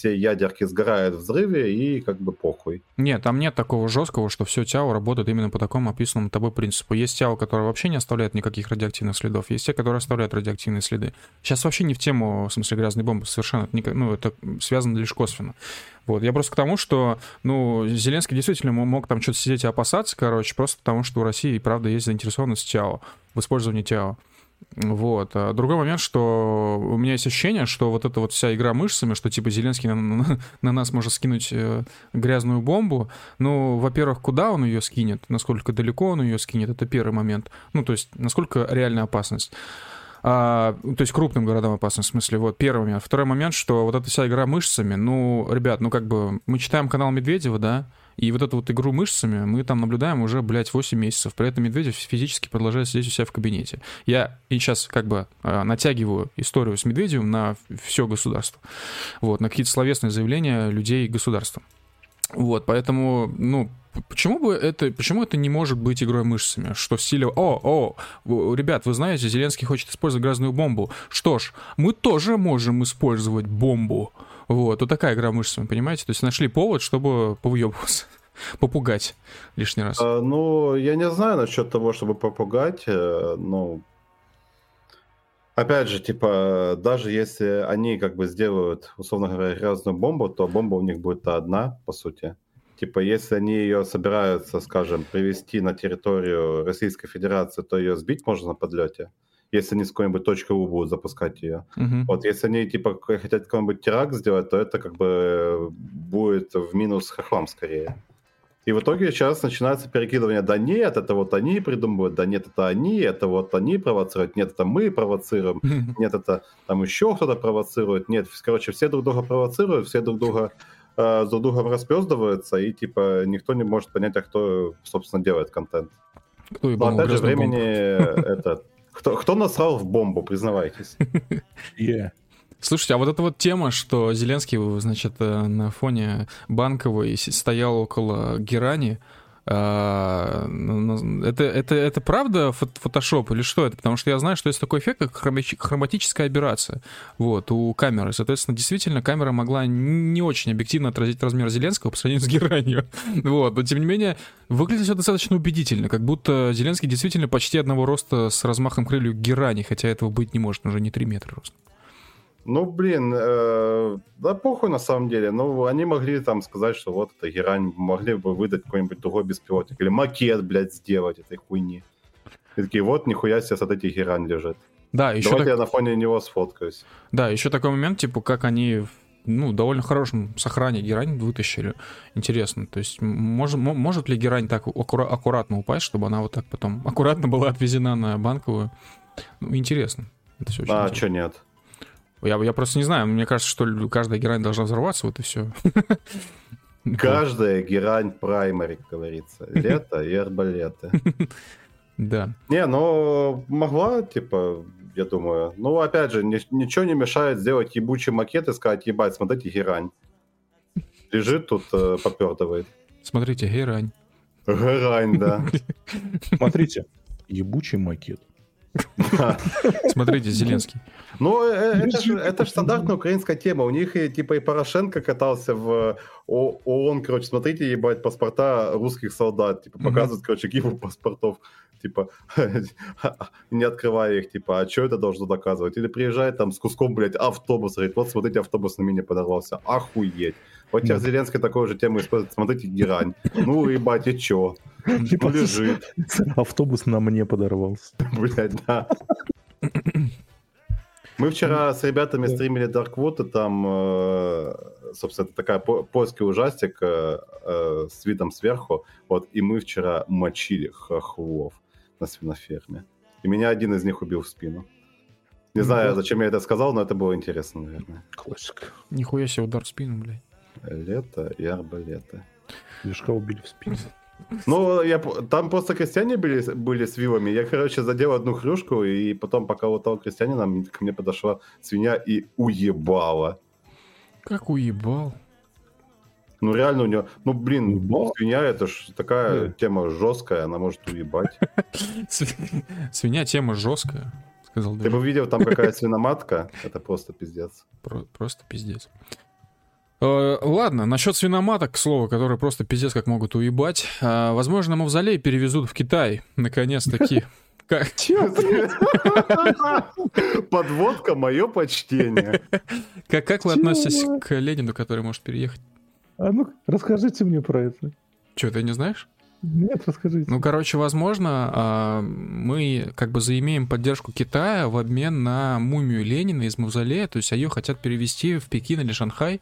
вс- всей ядерки сгорает в взрыве и как бы похуй. Нет, там нет такого жесткого, что все ТИАО работает именно по такому описанному тобой принципу. Есть ТИАО, которые вообще не оставляют никаких радиоактивных следов, есть те, которые оставляют радиоактивные следы. Сейчас вообще не в тему, в смысле, грязной бомбы совершенно, ну, это связано лишь косвенно. Вот, я просто к тому, что, ну, Зеленский действительно мо- мог там что-то сидеть и опасаться, короче, просто потому, что у России, правда, есть заинтересованность ТИАО, в использовании ТИАО. Вот. А другой момент, что у меня есть ощущение, что вот эта вот вся игра мышцами, что типа Зеленский на, на- на нас может скинуть э, грязную бомбу. Ну, во-первых, куда он ее скинет, насколько далеко он ее скинет, это первый момент. Ну, то есть, насколько реальная опасность. А, то есть крупным городам опасность, в смысле, вот первый момент. Второй момент, что вот эта вся игра мышцами, ну, ребят, ну как бы мы читаем канал Медведева, да, и вот эту вот игру мышцами мы там наблюдаем уже, блядь, 8 месяцев. При этом Медведев физически продолжает сидеть у себя в кабинете. Я и сейчас как бы э, натягиваю историю с Медведевым на все государство. Вот, на какие-то словесные заявления людей государства. Вот, поэтому, ну, почему бы это, почему это не может быть игрой мышцами? Что в стиле, о, о, ребят, вы знаете, Зеленский хочет использовать грязную бомбу. Что ж, мы тоже можем использовать бомбу. Вот, вот такая игра мышцами, понимаете? То есть нашли повод, чтобы повыебываться, *laughs* попугать лишний раз. А, ну, я не знаю насчет того, чтобы попугать, э, ну... Опять же, типа, даже если они как бы сделают, условно говоря, грязную бомбу, то бомба у них будет одна, по сути. Типа, если они ее собираются, скажем, привести на территорию Российской Федерации, то ее сбить можно на подлете, если они с какой-нибудь У будут запускать ее. Мгм. Вот если они типа хотят какой-нибудь теракт сделать, то это как бы будет в минус хохлам скорее. И в итоге сейчас начинается перекидывание, да нет, это вот они придумывают, да нет, это они, это вот они провоцируют, нет, это мы провоцируем, нет, это там еще кто-то провоцирует, нет, короче, все друг друга провоцируют, все друг друга э, друг другом распездываются, и типа никто не может понять, а кто, собственно, делает контент. Кто Но ебанул опять же, времени это... Кто, кто насрал в бомбу, признавайтесь? *laughs* Я. Слушайте, а вот эта вот тема, что Зеленский, значит, э, на фоне Банковой стоял около Герани, это, это, это правда фот- фотошоп или что это? Потому что я знаю, что есть такой эффект, как хромати- хроматическая аберрация вот, у камеры. Соответственно, действительно, камера могла не очень объективно отразить размер Зеленского по сравнению с Геранью. *laughs* Вот. Но, тем не менее, выглядит все достаточно убедительно, как будто Зеленский действительно почти одного роста с размахом крыльев Герани, хотя этого быть не может, уже не 3 метра роста. Ну, блин, э, да похуй на самом деле. Ну, они могли там сказать, что вот это герань, могли бы выдать какой-нибудь другой беспилотник. Или макет, блядь, сделать этой хуйни. И такие, вот, нихуя себе, смотрите, герань лежит. Да, еще Давайте так- я на фоне него сфоткаюсь. Да, еще такой момент, типа, как они ну, довольно хорошем сохране герань вытащили. Интересно, то есть м- может, мо- может ли герань так аккура- аккуратно упасть, чтобы она вот так потом *laughs* аккуратно была отвезена на банковую? Ну, интересно. Это все очень а, интересно. что нет? Я, я просто не знаю, мне кажется, что каждая герань должна взорваться, вот и все. *laughs* Каждая герань праймари, как говорится. *laughs* Лето и арбалеты. *laughs* Да. Не, ну, могла, типа, я думаю. Ну, опять же, ни- ничего не мешает сделать ебучий макет и сказать, ебать, смотрите, герань. Лежит тут, э, попердывает. Смотрите, герань. Герань, да. Смотрите, ебучий макет. Смотрите, Зеленский. Ну, э, это же это ж стандартная украинская тема. У них и, типа и Порошенко катался в ООН, короче, смотрите, ебать, паспорта русских солдат. Типа, показывают, короче, гибу паспортов. Типа, *laughs* не открывая их, типа, а что это должно доказывать? Или приезжает там с куском, блядь, автобуса, говорит, вот смотрите, автобус на меня подорвался. Охуеть. Вот сейчас Зеленский такую же тему использует. Смотрите, герань. Ну, ебать, и чё? *laughs* Типа лежит. *laughs* Автобус на мне подорвался. Блядь, да. Мы вчера с ребятами стримили Darkwood, и там, э, собственно, это такая польский ужастик э, э, с видом сверху. Вот, и мы вчера мочили хохлов на свиноферме. И меня один из них убил в спину. Не знаю, зачем я это сказал, но это было интересно, наверное. Классика. Нихуя себе удар в спину, блядь. Лето и арбалеты. Лешка убили в спину. Ну, я, там просто крестьяне были, были с вилами. Я, короче, задел одну хрюшку, и потом, пока лутал крестьянина, ко мне подошла свинья и уебала. Как уебал? Ну, реально у нее... Ну, блин, уебал? свинья это ж такая yeah. тема жесткая, она может уебать. *laughs* Свинья тема жесткая, сказал Ты бы видел, там какая свиноматка, это просто пиздец. Просто пиздец. Э, ладно, насчет свиноматок, к слову, которые просто пиздец как могут уебать. Э, возможно, мавзолей перевезут в Китай, наконец-таки. *laughs* Как? *laughs* Подводка, мое почтение. Как, как вы относитесь к Ленину, который может переехать? А ну, расскажите мне про это. Что, ты не знаешь? Нет, расскажите. Ну, короче, возможно, а, мы как бы заимеем поддержку Китая в обмен на мумию Ленина из мавзолея, то есть ее хотят перевести в Пекин или Шанхай,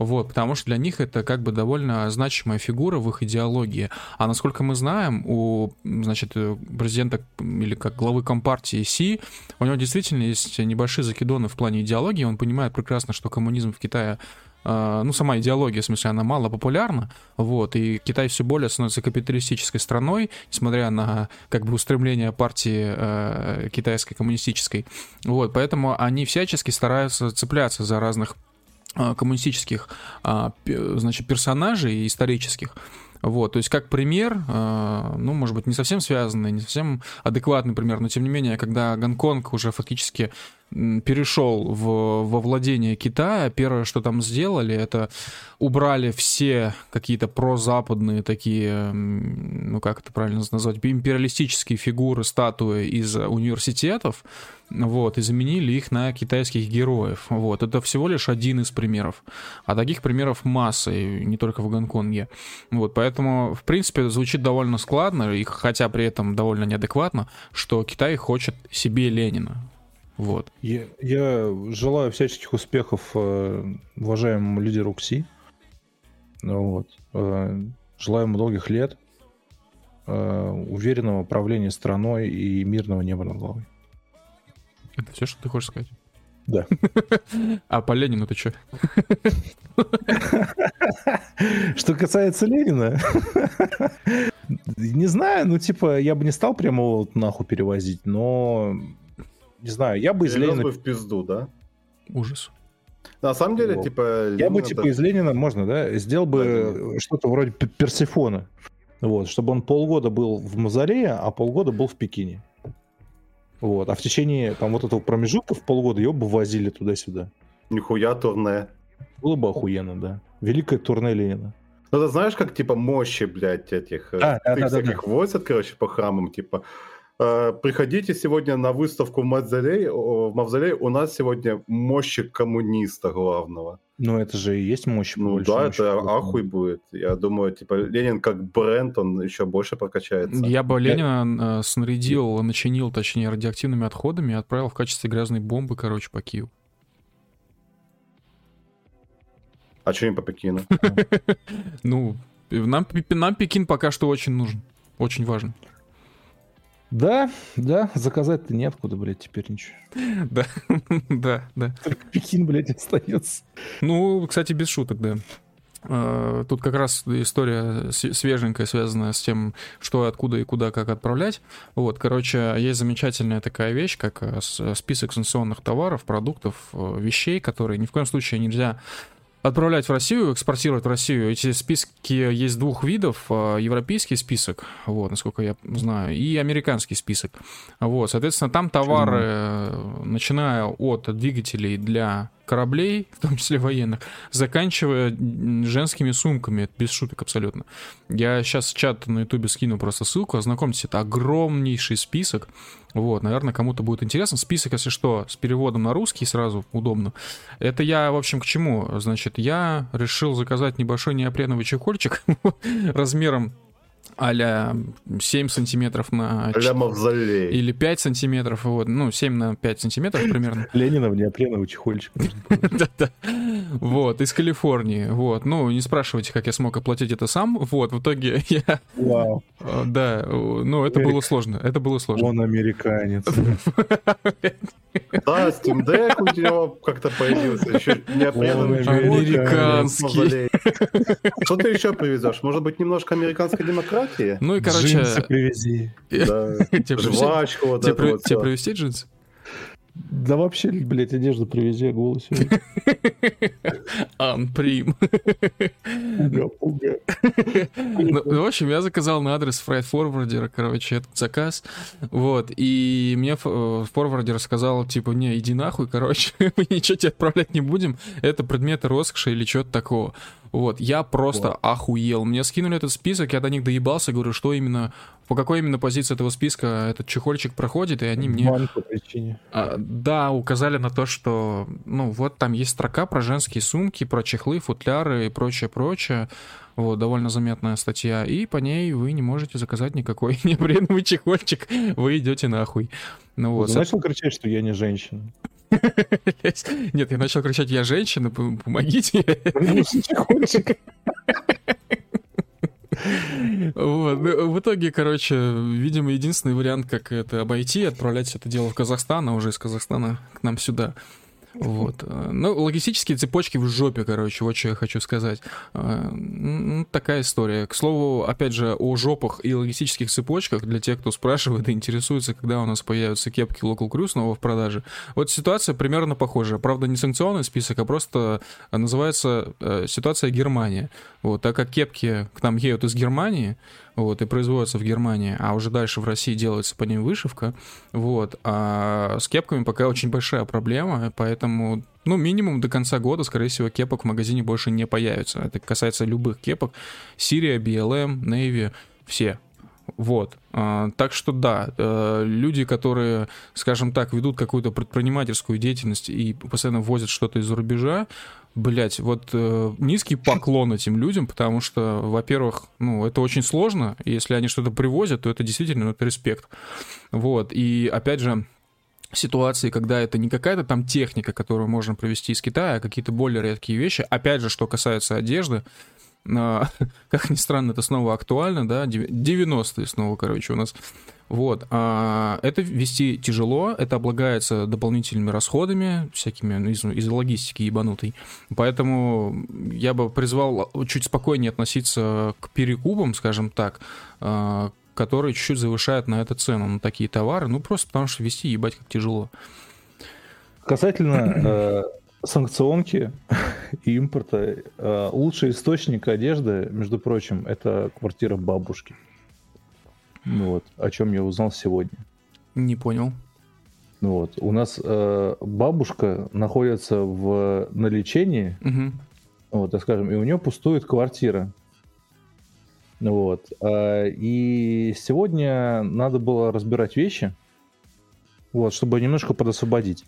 вот, потому что для них это как бы довольно значимая фигура в их идеологии. А насколько мы знаем, у, значит, президента или как главы Компартии Си, у него действительно есть небольшие закидоны в плане идеологии. Он понимает прекрасно, что коммунизм в Китае а, ну, сама идеология, в смысле, она мало популярна, вот, и Китай все более становится капиталистической страной, несмотря на, как бы, устремление партии э, китайской коммунистической, вот, поэтому они всячески стараются цепляться за разных коммунистических а, значит, персонажей исторических. Вот, то есть как пример, а, ну, может быть, не совсем связанный, не совсем адекватный пример, но тем не менее, когда Гонконг уже фактически перешел в, во владение Китая, первое, что там сделали, это убрали все какие-то прозападные такие, ну как это правильно назвать, империалистические фигуры, статуи из университетов, вот, и заменили их на китайских героев. Вот, это всего лишь один из примеров. А таких примеров масса, и не только в Гонконге. Вот, поэтому, в принципе, звучит довольно складно, и хотя при этом довольно неадекватно, что Китай хочет себе Ленина. Вот. Я, я желаю всяческих успехов э, уважаемому лидеру КСИ. Вот. Э, желаю ему долгих лет, э, уверенного правления страной и мирного неба над головой. Это все, что ты хочешь сказать? Да. *laughs* А по Ленину ты что? *laughs* Что касается Ленина, *laughs* не знаю, ну типа я бы не стал прямо вот нахуй перевозить, но не знаю, я бы из Ленина... бы в пизду, да? Ужас. На самом деле, вот. типа... Ленина я бы, типа, из Ленина, можно, да, сделал бы да, что-то вроде Персифона. Вот, чтобы он полгода был в Мазарее, а полгода был в Пекине. Вот, а в течение там вот этого промежутка в полгода его бы возили туда-сюда. Нихуя турне. Было бы охуенно, да. Великое турне Ленина. Ну, ты знаешь, как, типа, мощи, блядь, этих... А, да, да, всяких да, да. возят, короче, по храмам, типа... Э, приходите сегодня на выставку в Мавзолей. В Мавзолей у нас сегодня мощи коммуниста главного. Ну, это же и есть мощь. Ну да, это ахуй будет. Я думаю, типа, Ленин как бренд, он еще больше прокачается. Я бы Ленина э, снарядил, начинил, точнее, радиоактивными отходами и отправил в качестве грязной бомбы, короче, по Киеву. А что не по Пекину? *laughs* Ну, нам, нам Пекин пока что очень нужен. Очень важен. Да, да, заказать-то неоткуда, блядь, теперь ничего. *laughs* Да, *laughs* да, да. Только Пекин, блядь, остается. Ну, кстати, без шуток, да. А, тут как раз история свеженькая, связанная с тем, что откуда и куда как отправлять. Вот, короче, есть замечательная такая вещь, как э, список санкционных товаров, продуктов, э, вещей, которые ни в коем случае нельзя отправлять в Россию, экспортировать в Россию. Эти списки есть двух видов. а, Европейский список, вот, насколько я знаю, и американский список. Вот, соответственно, там товары, э, начиная от двигателей для кораблей, *laughs* в том числе военных, заканчивая женскими сумками, это без шуток абсолютно. Я сейчас в чат на ютубе скину просто ссылку, ознакомьтесь, это огромнейший список, вот, наверное, кому-то будет интересно. Список, если что, с переводом на русский сразу удобно. Это я, в общем, к чему? Значит, я решил заказать небольшой неопреновый чехольчик *laughs* размером а 7 сантиметров на... Ля мавзолей. Или 5 сантиметров, вот, ну, 7 на 5 сантиметров примерно. *laughs* Ленина в неопреновый чехольчик. *laughs* Да-да. Вот, из Калифорнии. Вот, ну, не спрашивайте, как я смог оплатить это сам. Вот, в итоге *laughs* я... Вау, э, Да, ну, это было сложно. Это было сложно. он американец. Да, Steam Deck у него как-то появился. Еще Американский. Что ты еще привезешь? Может быть, немножко американской демократии? Ну и, короче... Джинсы привези. Да. *laughs* Тебе привезти- Жвачку вот тебе это вот тебе привезти джинсы? Да вообще, блядь, одежду привези, я голос сегодня. *laughs* Анприм. Пуга-пуга. Ну, в общем, я заказал на адрес Forwarder, короче, этот заказ. Вот, и мне ф- э, форвардер сказал, типа, не, иди нахуй, короче, *laughs* мы ничего тебе отправлять не будем, это предметы роскоши или что-то такого. Вот, я просто охуел. Мне скинули этот список, я до них доебался, говорю, что именно, по какой именно позиции этого списка этот чехольчик проходит, и они мне... По причине. А, да, указали на то, что, ну, вот там есть строка про женские сумки, про чехлы, футляры и прочее-прочее. Вот, довольно заметная статья. И по ней вы не можете заказать никакой *laughs* неопреновый чехольчик. Вы идете нахуй. Ну вот. Ты начал кричать, что я не женщина. *laughs* Нет, я начал кричать, я женщина, помогите. Вот. Ну, В итоге, короче, видимо, единственный вариант, как это обойти, отправлять это дело в Казахстан, а уже из Казахстана к нам сюда. Вот. Ну, логистические цепочки в жопе, короче, вот что я хочу сказать. Э, ну, Такая история. К слову, опять же, о жопах и логистических цепочках, для тех, кто спрашивает и интересуется, когда у нас появятся кепки Local Crew снова в продаже. Вот ситуация примерно похожая. Правда, не санкционный список, а просто называется э, ситуация Германия. Вот, так как кепки к нам едут из Германии, вот, и производятся в Германии, а уже дальше в России делается по ним вышивка, вот, а с кепками пока очень большая проблема, поэтому, ну, минимум до конца года, скорее всего, кепок в магазине больше не появится. Это касается любых кепок. Сирия, BLM, Navy, все. Вот. А, Так что да, э, люди, которые, скажем так, ведут какую-то предпринимательскую деятельность и постоянно возят что-то из-за рубежа, блять, вот э, низкий поклон этим людям, потому что, во-первых, ну, это очень сложно, если они что-то привозят, то это действительно ну, это респект. Вот. И опять же, ситуации, когда это не какая-то там техника, которую можно привезти из Китая, а какие-то более редкие вещи. Опять же, что касается одежды, а, *laughs* как ни странно, это снова актуально, да, дев- 90-е снова, короче, у нас. Вот, а, это вести тяжело, это облагается дополнительными расходами, всякими ну, из, из логистики ебанутой. Поэтому я бы призвал чуть спокойнее относиться к перекупам, скажем так, а, которые чуть-чуть завышают на это цену, на такие товары, ну просто потому что вести ебать как тяжело. Касательно *clears throat* э, санкционки и импорта, э, лучший источник одежды, между прочим, это квартира бабушки. Ну Вот, о чем я узнал сегодня. Не понял. Ну Вот. У нас э, бабушка находится в, на лечении, Мгм. вот, так скажем, и у нее пустует квартира. Ну Вот. А, И сегодня надо было разбирать вещи, вот, чтобы немножко подосвободить.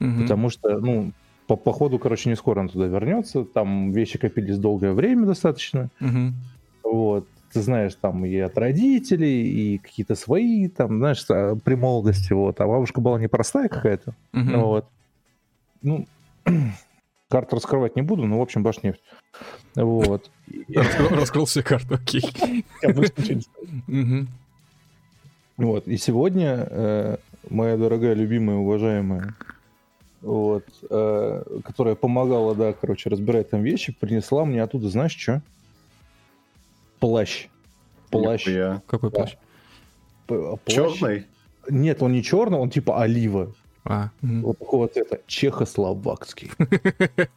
Мгм. Потому что, ну, по походу, короче, не скоро он туда вернется. Там вещи копились долгое время достаточно. Мгм. Вот. Ты знаешь, там и от родителей, и какие-то свои, там, знаешь, а, при молодости. Вот. А бабушка была непростая какая-то. Ну, вот. Ну, *clears throat* карту раскрывать не буду, но, в общем, башнефть. Вот. Раскрыл, все карты, окей. Вот. И сегодня э, моя дорогая, любимая, уважаемая, вот, э, которая помогала, да, короче, разбирать там вещи, принесла мне оттуда, знаешь, что? Плащ. Плащ. Нихуя. Какой Да. плащ? Плащ. Черный? Нет, он не черный, он типа олива. А. Вот такого цвета. Чехословакский.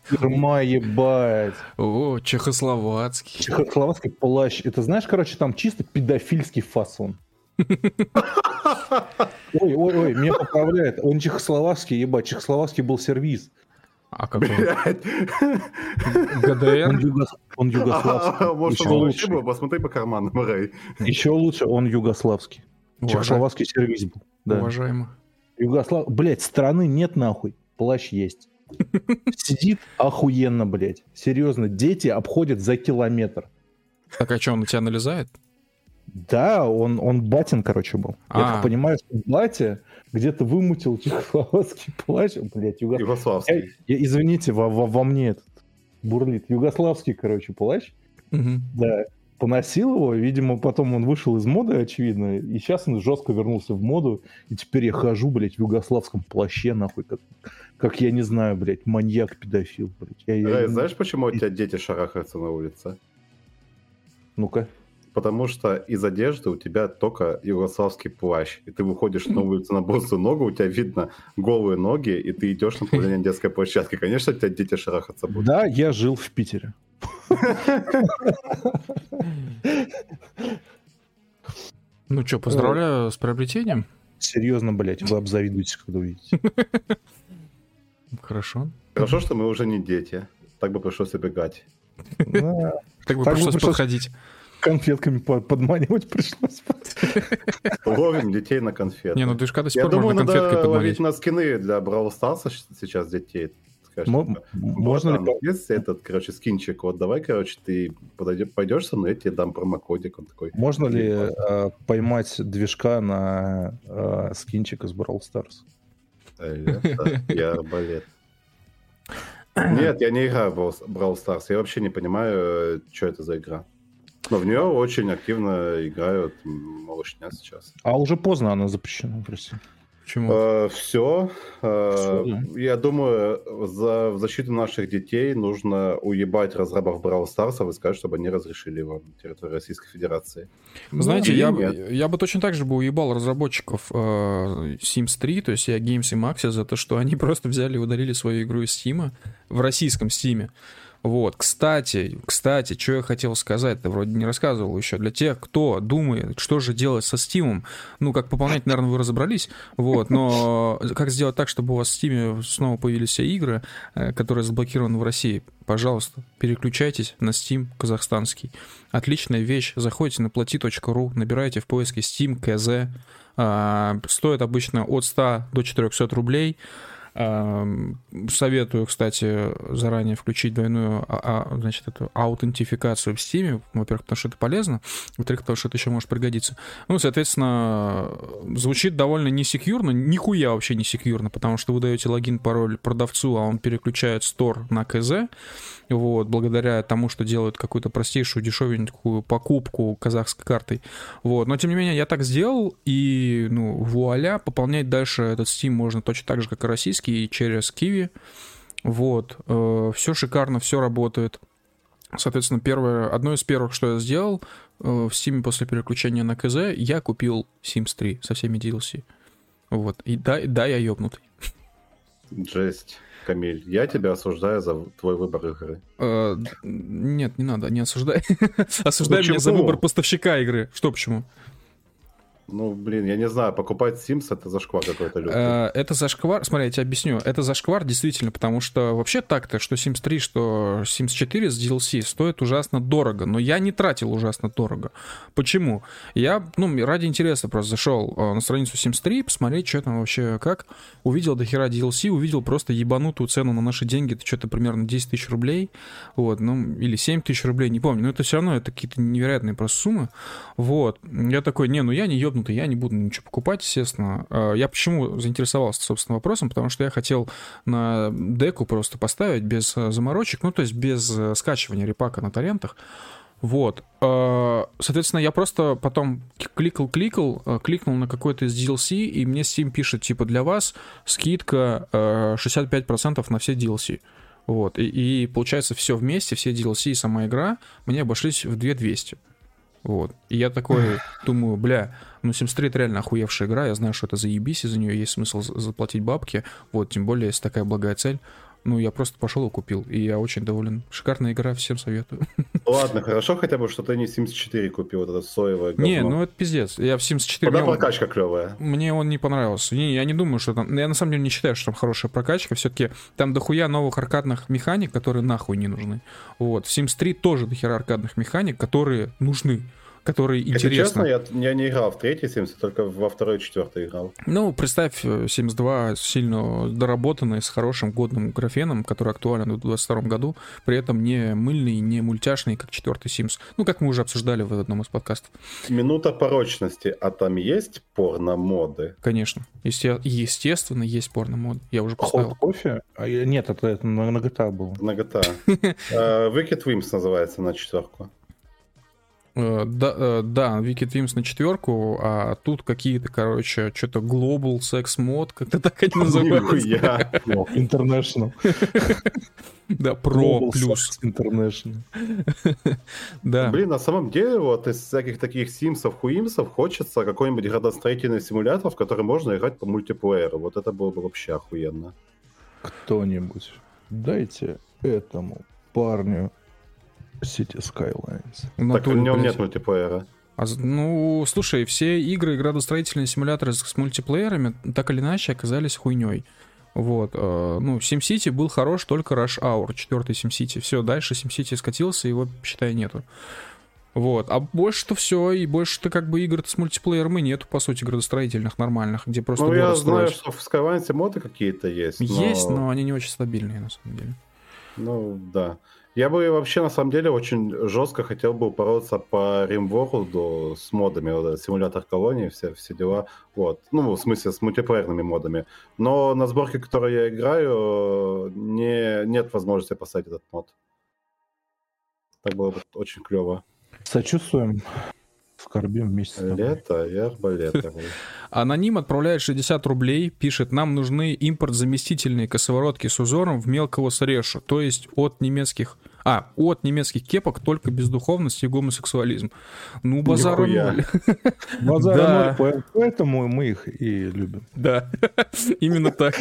Фирма, *laughs* ебать. О, чехословацкий. Чехословацкий плащ. Это знаешь, короче, там чисто педофильский фасон. *laughs* Ой, ой, ой, меня поправляет. Он чехословацкий, ебать. Чехословацкий был сервис. А? Блядь. Он, ГДР? он югославский. А, Может, Еще он лучше. был? Посмотри по карманам, Рэй. Еще лучше, он югославский. Уважа- Чехословацкий сервис был. Да. Уважаемо. Югослав... Блять, страны нет нахуй. Плащ есть. *laughs* Сидит охуенно, блядь. Серьезно, дети обходят за километр. Так а что, он на тебя налезает? Да, он, он батин, короче, был. Я А. так понимаю, что батя где-то вымутил чехословацкий *laughs* плащ. Блять, юго... я- Югославский. я- извините, во, во- во мне этот бурлит. Югославский, короче, плащ. Мгм. Да, поносил его, видимо, потом он вышел из моды, очевидно, и сейчас он жестко вернулся в моду, и теперь я хожу, блядь, в югославском плаще, нахуй, как, как я не знаю, блядь, маньяк-педофил, блядь. Я- я- Рэй, знаешь, почему у тебя дети шарахаются на улице? Ну-ка. Потому что из одежды у тебя только югославский плащ, и ты выходишь на улицу на босую ногу, у тебя видно голые ноги, и ты идешь на направление детской площадки. Конечно, у тебя дети шарахаться будут. Да, я жил в Питере. Ну что, поздравляю с приобретением. Серьезно, блядь, вы обзавидуетесь, когда увидите. Хорошо. Хорошо, что мы уже не дети. Так бы пришлось убегать. Да, Так бы пришлось- подходить. Конфетками по- подманивать пришлось. Ловим детей на конфеты. Не, ну движка до сих Я пор думаю, можно конфеткой надо подманить. ловить на скины для Brawl Stars сейчас детей. Можно ли... «Братан, Есть этот, короче, скинчик, вот давай, короче, ты пойдешь со мной, я тебе дам промокодик, он такой. Можно ли э, поймать движка на э, скинчик из Brawl Stars? «Э, Я *laughs* арбалет. Нет, я не играю в Brawl- Brawl Stars, я вообще не понимаю, что это за игра. Но в нее очень активно играют малышня сейчас. А уже поздно она запрещена в России. Почему? все. Всё, да. Я думаю, за, в защиту наших детей нужно уебать разрабов Brawl Stars и сказать, чтобы они разрешили его на территории Российской Федерации. Знаете, или я, нет. я бы точно так же бы уебал разработчиков э, Sims 3, то есть я Games и Maxis, за то, что они *laughs* просто взяли и удалили свою игру из Steam в российском Steam. Вот, кстати, кстати, что я хотел сказать, ты вроде не рассказывал еще. Для тех, кто думает, что же делать со Steam, ну, как пополнять, наверное, вы разобрались, вот, но *laughs* как сделать так, чтобы у вас в Steam снова появились все игры, э, которые заблокированы в России, пожалуйста, переключайтесь на Steam казахстанский. Отличная вещь. Заходите на plati.ru, набираете в поиске Steam KZ. А, Стоит обычно от 100 до 400 рублей. Советую, кстати, заранее включить двойную а, а, значит, эту аутентификацию в Steam. Во-первых, потому что это полезно. Во-вторых, потому что это еще может пригодиться. Ну, соответственно, звучит довольно несекьюрно. Нихуя вообще не секьюрно, потому что вы даете логин, пароль продавцу, а он переключает стор на КЗ вот, благодаря тому, что делают какую-то простейшую, дешевенькую покупку казахской картой. Вот, но тем не менее, я так сделал, и, ну, вуаля, пополнять дальше этот Steam можно точно так же, как и российский, и через Kiwi. Вот, все шикарно, все работает. Соответственно, первое, одно из первых, что я сделал э, в Steam после переключения на КЗ, я купил Sims 3 со всеми DLC. Вот, и да, да, я ёбнутый. Жесть. Камиль, я тебя осуждаю за твой выбор игры. Э, Нет, не надо, не осуждай. *laughs* Осуждай меня за выбор поставщика игры. Что почему? Ну, блин, я не знаю, покупать Sims это зашквар какой-то лютый. Э, Это зашквар, смотри, я тебе объясню. Это зашквар действительно, потому что вообще так-то, что Sims 3, что Sims 4 с DLC стоит ужасно дорого, но я не тратил ужасно дорого. Почему? Я, ну, ради интереса просто зашел э, на страницу Sims 3, посмотреть, что там вообще как. Увидел до хера DLC, увидел просто ебанутую цену на наши деньги, это что-то примерно 10 тысяч рублей, вот, ну, или 7 тысяч рублей, не помню, но это все равно, это какие-то невероятные просто суммы, вот. Я такой, не, ну я не ебнутый, я не буду ничего покупать, естественно. Э, Я почему заинтересовался, собственно, вопросом, потому что я хотел на деку просто поставить без э, заморочек, ну, то есть без э, скачивания репака на торрентах, вот. Э, Соответственно, я просто потом кликал-кликал, э, кликнул на какой-то из DLC, и мне Steam пишет, типа, для вас скидка э, 65% на все DLC. Вот. И, и получается, все вместе, все DLC и сама игра мне обошлись в 2200. Вот. И я такой думаю, бля, ну Sims 3 это реально охуевшая игра, я знаю, что это заебись, и за нее есть смысл за- заплатить бабки, вот, тем более, если такая благая цель. Ну, я просто пошел и купил, и я очень доволен. Шикарная игра, всем советую. *laughs* Ладно, хорошо хотя бы, что ты не Sims 4 купил, вот это соевое говно. Не, ну это пиздец. Я в Sims 4... Куда мне он- прокачка клевая? Мне он не понравился. Не, я не думаю, что там... Я на самом деле не считаю, что там хорошая прокачка. Все-таки там дохуя новых аркадных механик, которые нахуй не нужны. Вот. В Sims 3 тоже дохера аркадных механик, которые нужны. Которые Если честно, я, я не играл в третий Sims, я только во второй и четвертый играл. Ну, представь, э, Sims 2 сильно доработанный, с хорошим годным графеном, который актуален в 2022 году, при этом не мыльный, не мультяшный, как четвертый Sims. Ну, как мы уже обсуждали в одном из подкастов. Минута порочности, а там есть порно-моды? Конечно. Есте- Естественно, есть порно-мод. Я уже поставил. Хот кофе? А, нет, это, это на, GTA было. На GTA. *laughs* Э, Wicked Wims называется на четверку. Э, Да, э, да, Wicked Wims на четверку, а тут какие-то, короче, что-то Global Sex Mod, как-то *laughs* так они называются. Нихуя. International. *laughs* Да, Pro Global плюс. International. *laughs* Да. Блин, на самом деле, вот из всяких таких симсов, хуимсов хочется какой-нибудь градостроительный симулятор, в который можно играть по мультиплееру. Вот это было бы вообще охуенно. Кто-нибудь, дайте этому парню City Skylines. В Так в нем блядь. нет мультиплеера. А ну, слушай, все игры и градостроительные симуляторы с, с мультиплеерами так или иначе оказались хуйней. Вот, э, ну, SimCity был хорош только Rush Hour, четвертый SimCity. Все, дальше SimCity скатился, его, считай, нету. Вот, а больше-то все, и больше-то как бы игр с мультиплеером и нету, по сути, градостроительных нормальных, где просто Ну, я знаю, строишь. что в Skylines моды какие-то есть. Есть, но они не очень стабильные, на самом деле. Ну, да. Я бы вообще, на самом деле, очень жестко хотел бы упороться по RimWorld с модами, вот симулятор колонии, все, все дела. Вот. Ну, в смысле, с мультиплеерными модами. Но на сборке, которой я играю, не, нет возможности поставить этот мод. Так было бы очень клево. Сочувствуем, скорбим вместе с тобой. Лето и арбалеты. *laughs* Аноним отправляет 60 рублей, пишет, нам нужны импорт-заместительные косоворотки с узором в мелкого срешу, то есть от немецких... А, от немецких кепок только бездуховность и гомосексуализм. Ну, базара Нихуя. ноль. *laughs* Базара Да. ноль, по- поэтому мы их и любим. Да, *laughs* именно так.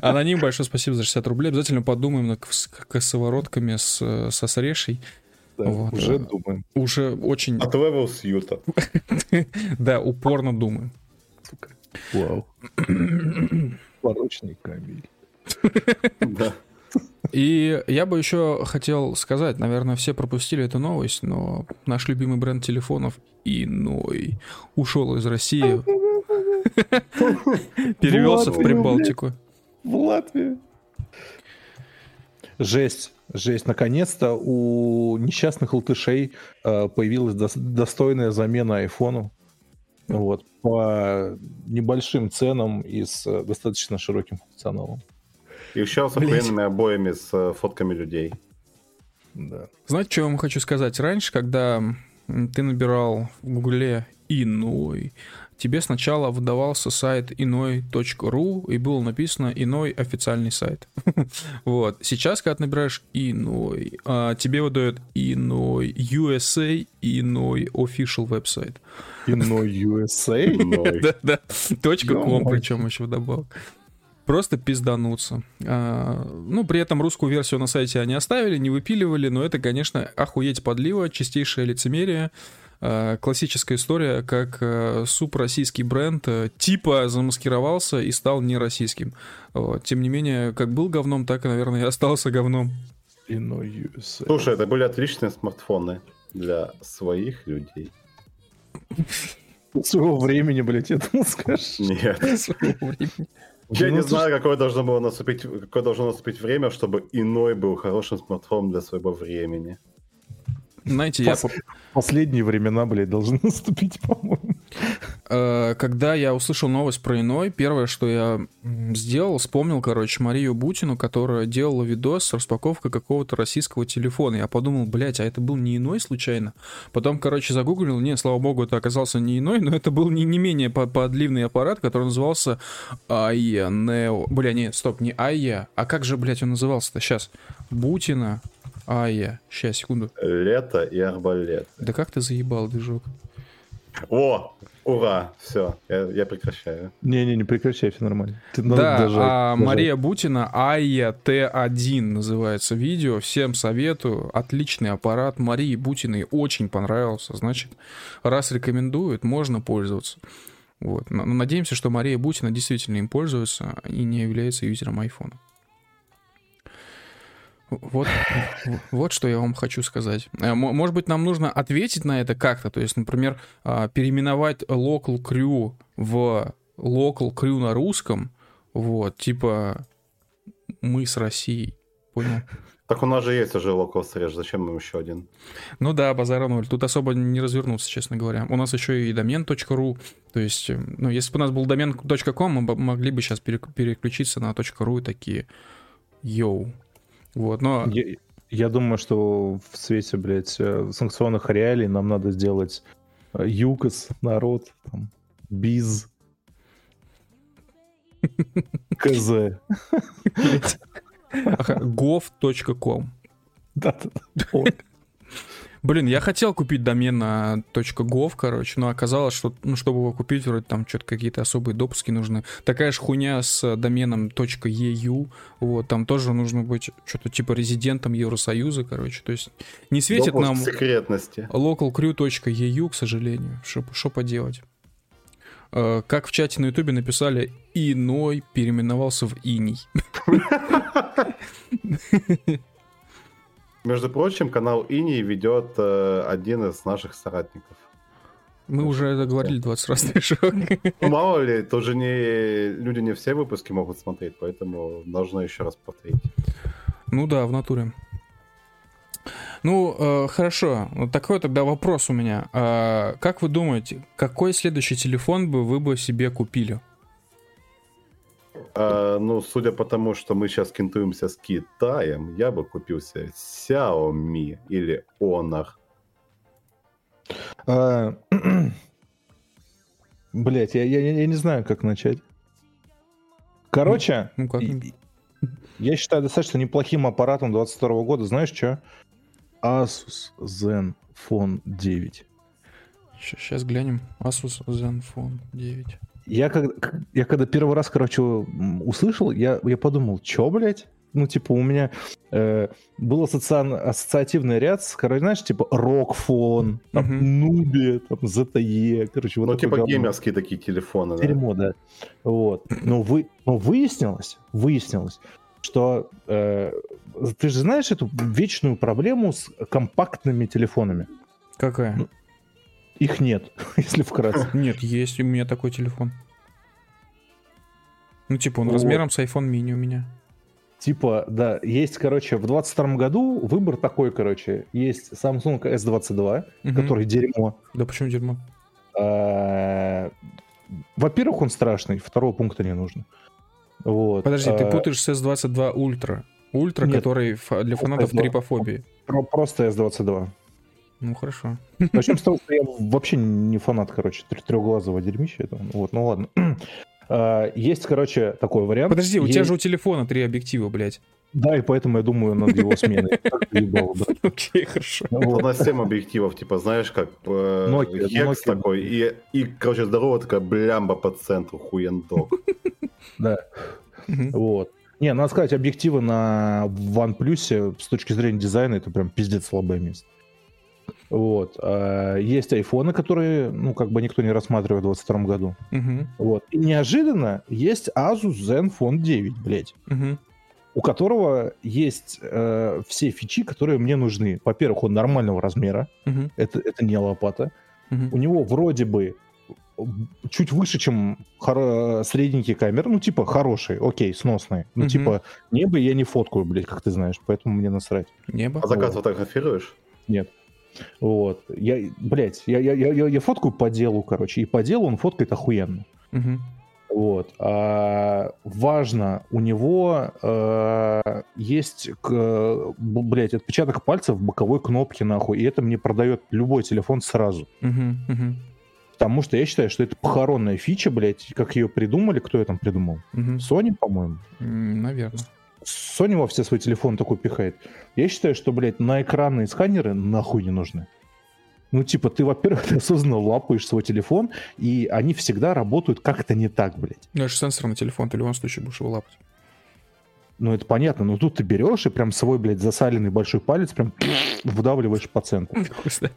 Аноним, большое спасибо за 60 рублей. Обязательно подумаем над кос- косоворотками с, со срешей. Да, Вот, уже да. думаем. Уже очень, От Level Сьюта. *laughs* да, упорно думаем. Вау. *clears throat* Порочный камень. *laughs* Да. И я бы еще хотел сказать, наверное, все пропустили эту новость, но наш любимый бренд телефонов Иной ушел из России, *laughs* перевелся в Латвию, Прибалтику. В Латвии. Жесть, жесть. Наконец-то у несчастных латышей э, появилась дос- достойная замена айфону. Вот, по небольшим ценам и с э, достаточно широким функционалом. И еще с охуенными обоями с э, фотками людей. Да. Знаете, что я вам хочу сказать? Раньше, когда ты набирал в гугле «иной», тебе сначала выдавался сайт иной.ру, и было написано «иной официальный сайт». *laughs* Вот. Сейчас, когда ты набираешь «иной», а, тебе выдают «иной USA», «иной official веб-сайт». Иной USA. Иной. Да-да, точка ком, причем еще вдобавок. Просто пиздануться. А, ну, при этом русскую версию на сайте они оставили, не выпиливали, но это, конечно, охуеть подлива, чистейшее лицемерие. А, классическая история, как а, суп-российский бренд а, типа замаскировался и стал не российским. Вот. Тем не менее, как был говном, так, и, наверное, и остался говном. USA. Слушай, это были отличные смартфоны для своих людей. Своего времени, блядь, я думал, скажешь. Нет. Своего времени. Я Ну, не ты знаю, какое должно было наступить, какое должно наступить время, чтобы иной был хорошим смартфоном для своего времени. Знаете, я Пос- Последние времена, блядь, должны *laughs* наступить, по-моему. Э, Когда я услышал новость про иной, первое, что я сделал, вспомнил, короче, Марию Бутину, которая делала видос с распаковкой какого-то российского телефона. Я подумал, блядь, а это был не иной случайно? Потом, короче, загуглил, не, слава богу, это оказался не иной, но это был не, не менее по- подливный аппарат, который назывался Ая Нео. Бля, нет, стоп, не Ая, а как же, блядь, он назывался-то? Сейчас. Бутина. А, я. Сейчас, секунду. Лето и арбалет. Да как ты заебал, движок? О, ура, все, я, я прекращаю. Не-не, не прекращай, все нормально. Ты Да, дожать, а дожать. Мария Бутина, Айя Т1 называется видео. Всем советую. Отличный аппарат. Марии Бутиной очень понравился. Значит, раз рекомендуют, можно пользоваться. Вот. Надеемся, что Мария Бутина действительно им пользуется и не является юзером айфона. Вот, вот что я вам хочу сказать. Э, мо- Может быть, нам нужно ответить на это как-то. То есть, например, а, переименовать local crew в local crew на русском. Вот, типа мы с Россией. Понял? Так у нас же есть уже local срез, зачем им еще один? Ну да, базара ноль. Тут особо не развернуться, честно говоря. У нас еще и домен.ру. То есть, э, ну, если бы у нас был домен .com, мы могли бы сейчас переключиться на .ru и такие йоу. Вот, но... Я, я думаю, что в свете, блядь, э, санкционных реалий нам надо сделать э, ЮКОС, народ, там, БИЗ, *laughs* КЗ. Gov.com. Да-да-да. Вот. Блин, я хотел купить домен на .gov, короче, но оказалось, что, ну, чтобы его купить, вроде там что-то какие-то особые допуски нужны. Такая же хуйня с доменом .eu, вот, там тоже нужно быть что-то типа резидентом Евросоюза, короче, то есть не светит Допуск нам секретности. localcrew.eu, к сожалению, что поделать. Э, Как в чате на ютубе написали, иной переименовался в иней. *laughs* *laughs* Между прочим, канал Ини ведет э, один из наших соратников. Мы уже это говорили 20 раз, *laughs* Движок. Ну, мало ли, тоже не люди не все выпуски могут смотреть, поэтому должно еще раз повторить. Ну да, в натуре. Ну, э, хорошо. Вот такой тогда вопрос у меня. А, как вы думаете, какой следующий телефон бы вы бы себе купили? А, ну, судя по тому, что мы сейчас кентуемся с Китаем, я бы купил себе Xiaomi или Honor. А, *clears throat* Блять, я, я, я не знаю, как начать. Короче, Ну, как и- я считаю достаточно неплохим аппаратом 22 года. Знаешь что? Asus Zenfone 9. Сейчас глянем. Asus Zenfone 9. Я когда, я когда первый раз, короче, услышал, я, я подумал, чё, блядь? Ну, типа, у меня э, был ассоциан- ассоциативный ряд с, короче, знаешь, типа, Rockphone, там, Nubia, там, ZTE, короче, вот ну, типа говно. геймерские такие телефоны. да. Дерьмо, да. Вот. Но, вы, но выяснилось, выяснилось, что э, ты же знаешь эту вечную проблему с компактными телефонами. Какая? Их нет, *laughs* если вкратце. *laughs* Нет, есть у меня такой телефон. Ну, типа, он Вот. размером с iPhone mini у меня. Типа, да, есть, короче, в 22 году выбор такой, короче. Есть Samsung S22, Мгм. который дерьмо. Да почему дерьмо? А, Во-первых, он страшный, второго пункта не нужно. Вот. Подожди, ты А, путаешь с S22 Ultra. Ультра, который для фанатов S22. трипофобии. про- Просто S22. Ну, хорошо. Начнем с того, что я вообще не фанат, короче, тр- трехглазого дерьмища. этого. Вот, ну ладно. *clears throat* А, Есть, короче, такой вариант. Подожди, у тебя Есть- же у телефона три объектива, блядь. Да, и поэтому я думаю над его сменой. *laughs* Окей, хорошо. Ну. У нас 7 объективов, типа, знаешь, как э, хекс такой, и, и, короче, здоровая такая блямба по центру, хуендок. *laughs* Да, вот. Не, надо сказать, объективы на OnePlus с точки зрения дизайна это прям пиздец слабое место. Вот. А, Есть айфоны, которые, ну, как бы никто не рассматривает в 22 году. Мгм. Вот. И неожиданно есть Asus Zenfone 9, блядь. Мгм. у которого есть э, все фичи, которые мне нужны. Во-первых, он нормального размера, Мгм. это, это не лопата. Мгм. У него вроде бы чуть выше, чем хоро- средненькие камеры, ну, типа, хорошие, окей, сносные. Ну, Мгм. типа, небо я не фоткаю, блядь, как ты знаешь, поэтому мне насрать. Небо. А закат Вот. фотографируешь? Нет. Вот. Я, блядь, я, я, я, я- фоткаю по делу, короче, и по делу он фоткает охуенно. Мгм. Вот. А, важно, у него э, есть, к, блядь, отпечаток пальцев в боковой кнопке, нахуй, и это мне продает любой телефон сразу. Мгм. Мгм. Потому что я считаю, что это похоронная фича, блядь, как ее придумали, кто ее там придумал? Мгм. Sony, по-моему. Наверное. Sony во все свои телефоны такой пихает. Я считаю, что, блядь, на экранные сканеры нахуй не нужны. Ну, типа, ты, во-первых, *laughs* ты осознанно лапаешь свой телефон, и они всегда работают как-то не так, блядь. Ну, это же сенсор на телефон, ты в любом случае будешь его лапать. Ну, это понятно, но тут ты берешь и прям свой, блядь, засаленный большой палец прям выдавливаешь по центру. *laughs*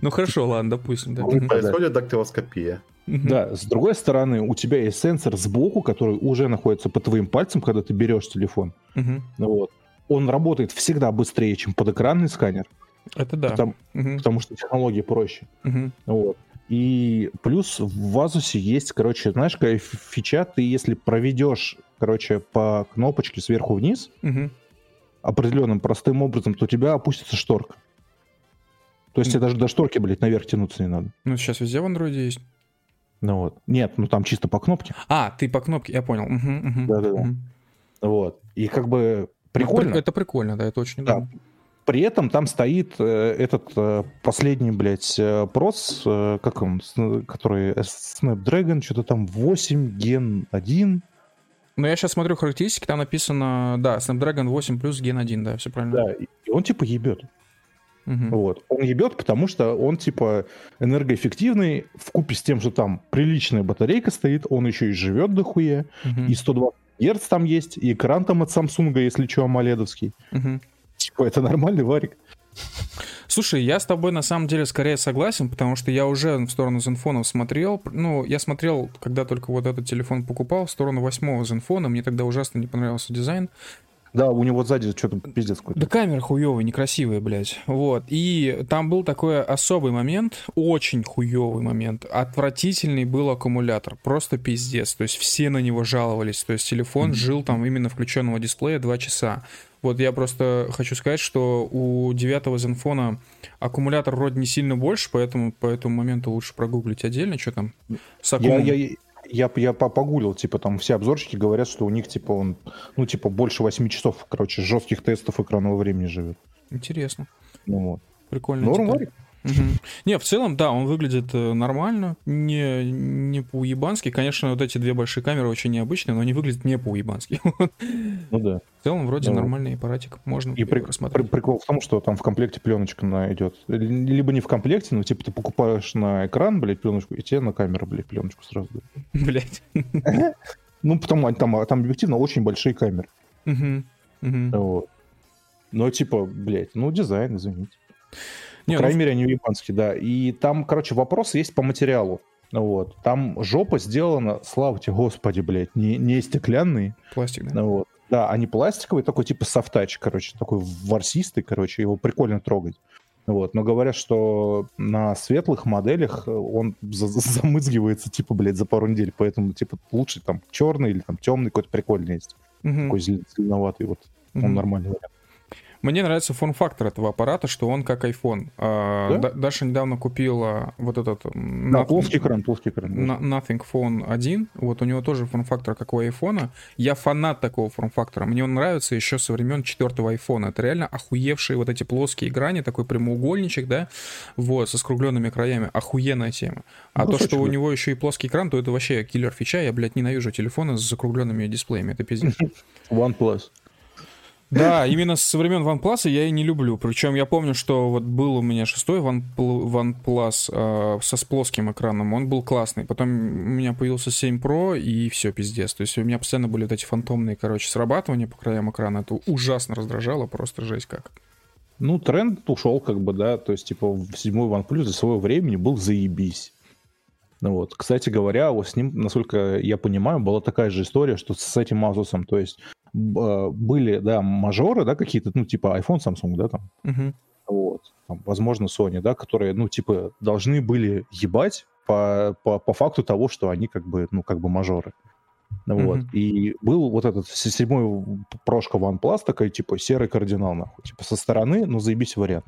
Ну, хорошо, ладно, допустим. Да. Происходит дактилоскопия. Да, с другой стороны, у тебя есть сенсор сбоку, который уже находится под твоим пальцем, когда ты берешь телефон. Мгм. Вот. Он работает всегда быстрее, чем подэкранный сканер, Это да. потому, Мгм. потому что технология проще. Мгм. Вот. И плюс в Asus есть, короче, знаешь, какая фи- фича, ты если проведешь, короче, по кнопочке сверху вниз Мгм. определенным простым образом, то у тебя опустится шторка. То есть тебе даже до шторки, блядь, наверх тянуться не надо. Ну, сейчас везде в андроиде есть. Ну вот. Нет, ну там чисто по кнопке. А, ты по кнопке, я понял. Мгм, мгм, Да-да-да. мгм. Вот. И как бы прикольно. Это прикольно, да, это очень Да. удобно. При этом там стоит э, этот э, последний, блядь, э, прос, э, как он, с- который э, Snapdragon, что-то там 8 Gen 1. Но я сейчас смотрю характеристики, там написано, да, Snapdragon 8 плюс Gen 1, да, все правильно. Да, и он типа ебет. Мгм. Вот. Он ебет, потому что он типа энергоэффективный, в купе с тем, что там приличная батарейка стоит, он еще и живет дохуя, Мгм. и 120 Гц там есть, и экран там от Samsung, если что, амоледовский. Мгм. Типа, это нормальный варик. Слушай, я с тобой на самом деле скорее согласен, потому что я уже в сторону Zenfone смотрел. Ну, я смотрел, когда только вот этот телефон покупал, в сторону восьмого Zenfone. Мне тогда ужасно не понравился дизайн. Да, у него сзади что-то пиздец какой-то. Да камера хуевая, некрасивая, блядь. Вот. И там был такой особый момент, очень хуевый момент. Отвратительный был аккумулятор. Просто пиздец. То есть все на него жаловались. То есть телефон жил там именно включенного дисплея 2 часа. Вот я просто хочу сказать, что у девятого Zenfone аккумулятор вроде не сильно больше, поэтому по этому моменту лучше прогуглить отдельно, что там с Я, я, я, я по- погуглил, типа, там все обзорщики говорят, что у них, типа, он, ну, типа, больше 8 часов, короче, жестких тестов экранного времени живет. Интересно. Ну, вот. Прикольно. Норм варик. Не, в целом, да, он выглядит э, нормально, не, не по-уебански. Конечно, вот эти две большие камеры очень необычные, но они выглядят не по-уебански. *laughs* Ну, да. В целом, вроде Да. нормальный аппаратик, можно И при- рассмотреть. при- прикол в том, что там в комплекте пленочка на идет. Либо не в комплекте, но, типа, ты покупаешь на экран, блядь, пленочку, и тебе на камеру, блядь, пленочку сразу дают. *laughs* Блять. *laughs* Ну, потому там, там объективно очень большие камеры. Вот. Но, типа, блядь, ну, дизайн, извините. По Не, ну, крайней мере, они японские, да. И там, короче, вопрос есть по материалу. Вот. Там жопа сделана, слава тебе, господи, блядь, не, не стеклянный. пластик, да? Вот. Да, они пластиковые, такой типа софтач, короче, такой ворсистый, короче, его прикольно трогать. Вот, но говорят, что на светлых моделях он за- за- замызгивается, типа, блядь, за пару недель, поэтому, типа, лучше там черный или там темный какой-то прикольный есть. Мгм. Такой зел- зеленоватый, вот, он Мгм. нормальный вариант. Мне нравится форм-фактор этого аппарата, что он как iPhone. А, Да? Да- Даша недавно купила вот этот... Да, Nothing- плоский экран, плоский экран. Nothing Phone 1, вот у него тоже форм-фактор, как у айфона. Я фанат такого форм-фактора. Мне он нравится еще со времен четвертого айфона. Это реально охуевшие вот эти плоские грани, такой прямоугольничек, да, вот, со скругленными краями. Охуенная тема. А то, Кусочек, что у него еще и плоский экран, то это вообще киллер фича. Я, блядь, ненавижу телефоны с закругленными дисплеями. Это пиздец. *laughs* OnePlus. Да, именно со времен OnePlus я и не люблю. Причем я помню, что вот был у меня шестой One- OnePlus э, со с плоским экраном. Он был классный. Потом у меня появился 7 Pro и все, пиздец. То есть у меня постоянно были вот эти фантомные, короче, срабатывания по краям экрана. Это ужасно раздражало, просто жесть как. Ну, тренд ушел, как бы, да, то есть, типа, в седьмой OnePlus для своего времени был заебись. Ну вот, кстати говоря, вот с ним, насколько я понимаю, была такая же история, что с этим Asus, то есть э, были, да, мажоры, да, какие-то, ну, типа iPhone, Samsung, да, там, Мгм. вот, там, возможно, Sony, да, которые, ну, типа, должны были ебать по, по, по факту того, что они, как бы, ну, как бы мажоры. Вот. Мгм. И был вот этот седьмой прошка OnePlus, такой, типа, серый кардинал, нахуй. Типа, со стороны, ну, заебись вариант.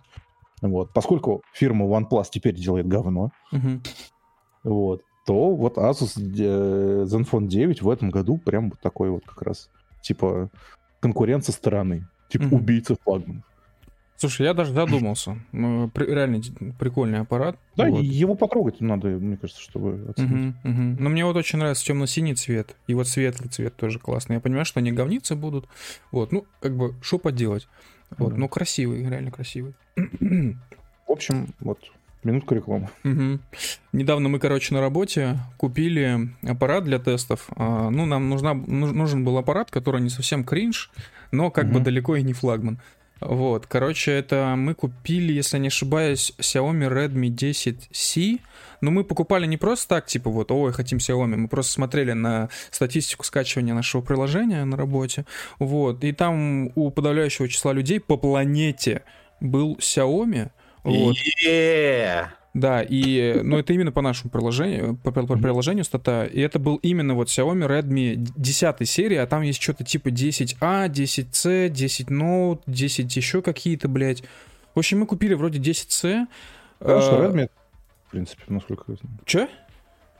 Вот. Поскольку фирма OnePlus теперь делает говно, Мгм. Вот, то вот Asus э, Zenfone 9 в этом году прям вот такой вот как раз, типа, конкурент со стороны. Типа, Мгм. убийца флагманов. Слушай, я даже задумался. Ну, Реально прикольный аппарат. Да, Вот. его потрогать надо, мне кажется, чтобы оценить. Мгм, мгм. Но мне вот очень нравится темно-синий цвет. И вот светлый цвет тоже классный. Я понимаю, что они говницы будут. Вот, ну, как бы, что поделать? Вот, Да. ну, красивый, реально красивый. В общем, вот, минутка рекламы. Мгм. Недавно мы, короче, на работе купили аппарат для тестов. А, Ну, нам нужна, нуж- нужен был аппарат, который не совсем кринж, но как бы Мгм. далеко и не флагман. Вот, короче, это мы купили, если не ошибаюсь, Xiaomi Redmi 10C. Но мы покупали не просто так, типа вот, ой, хотим Xiaomi. Мы просто смотрели на статистику скачивания нашего приложения на работе. Вот, и там у подавляющего числа людей по планете был Xiaomi. Вот. Е! Да, и, ну, это именно по нашему приложению, по, по- по приложению стата, и это был именно вот Xiaomi Redmi 10 серии, а там есть что-то типа 10A, 10C, 10 Note, 10 еще какие-то, блядь. В общем, мы купили вроде 10C. Хорошо, Redmi, в принципе, насколько я знаю. Че?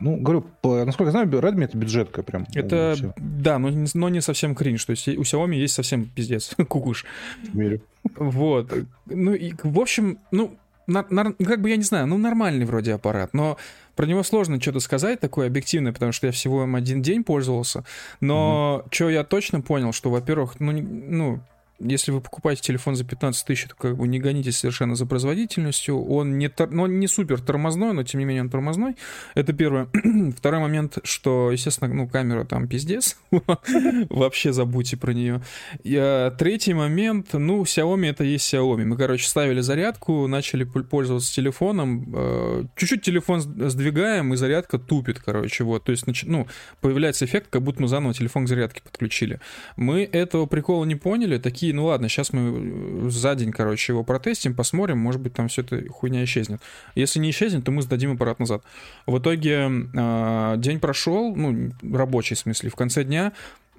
Ну, говорю, по- насколько я знаю, Redmi это бюджетка прям. Это, Всё, да, но, не- но не совсем кринж, то есть у Xiaomi есть совсем пиздец, *laughs* кукуш. верю. Вот. Ну, и, в общем, ну, нар- нар- как бы я не знаю, ну, нормальный вроде аппарат, но про него сложно что-то сказать такое объективное, потому что я всего им один день пользовался. Но что я точно понял, что, во-первых, ну, ну, если вы покупаете телефон за 15 тысяч, то как бы не гонитесь совершенно за производительностью. Он не, тор- ну, он не супер тормозной, но тем не менее он тормозной. Это первое. *clears throat* Второй момент, что, естественно, ну, камера там пиздец. *laughs* Вообще забудьте про нее. Третий момент, ну, Xiaomi это есть Xiaomi. Мы, короче, ставили зарядку, начали пол- пользоваться телефоном, э, чуть-чуть телефон сдвигаем, и зарядка тупит, короче, вот. То есть, ну, появляется эффект, как будто мы заново телефон к зарядке подключили. Мы этого прикола не поняли, такие, ну ладно, сейчас мы э, за день, короче, его протестим, посмотрим, может быть, там все это хуйня исчезнет. Если не исчезнет, то мы сдадим аппарат назад. В итоге э, день прошел, ну, рабочий в смысле, в конце дня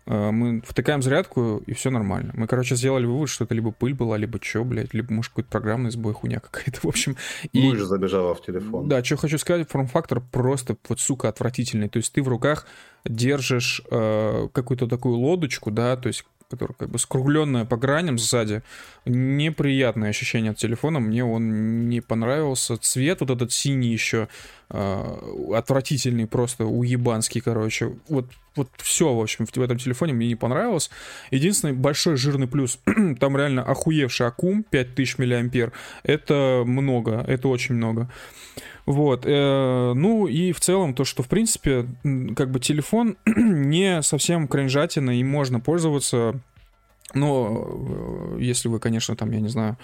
э, мы втыкаем зарядку, и все нормально. Мы, короче, сделали вывод, что это либо пыль была, либо что, блядь, либо, может, какой-то программный сбой, хуйня какая-то, в общем. И- Мышь забежала в телефон. да, что хочу сказать, форм-фактор просто, вот, сука, отвратительный. То есть ты в руках держишь э, какую-то такую лодочку, да, то есть которая как бы скругленная по граням сзади. Неприятное ощущение от телефона, мне он не понравился. Цвет вот этот синий еще э, отвратительный, просто уебанский, короче. Вот, вот все, в общем, в этом телефоне мне не понравилось. Единственный большой жирный плюс, *clears throat* там реально охуевший аккум 5000 мАh. Это много, это очень много. Вот, э, ну и в целом то, что в принципе, как бы телефон *clears throat* не совсем кринжатина, и можно пользоваться, но э, если вы, конечно, там, я не знаю,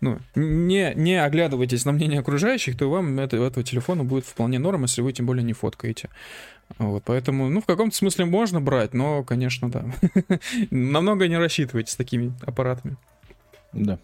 ну, не, не оглядываетесь на мнение окружающих, то вам это, этого телефона будет вполне норм, если вы тем более не фоткаете. Вот, поэтому, ну, в каком-то смысле можно брать, но, конечно, да. *laughs* Намного не рассчитывайте с такими аппаратами. Да.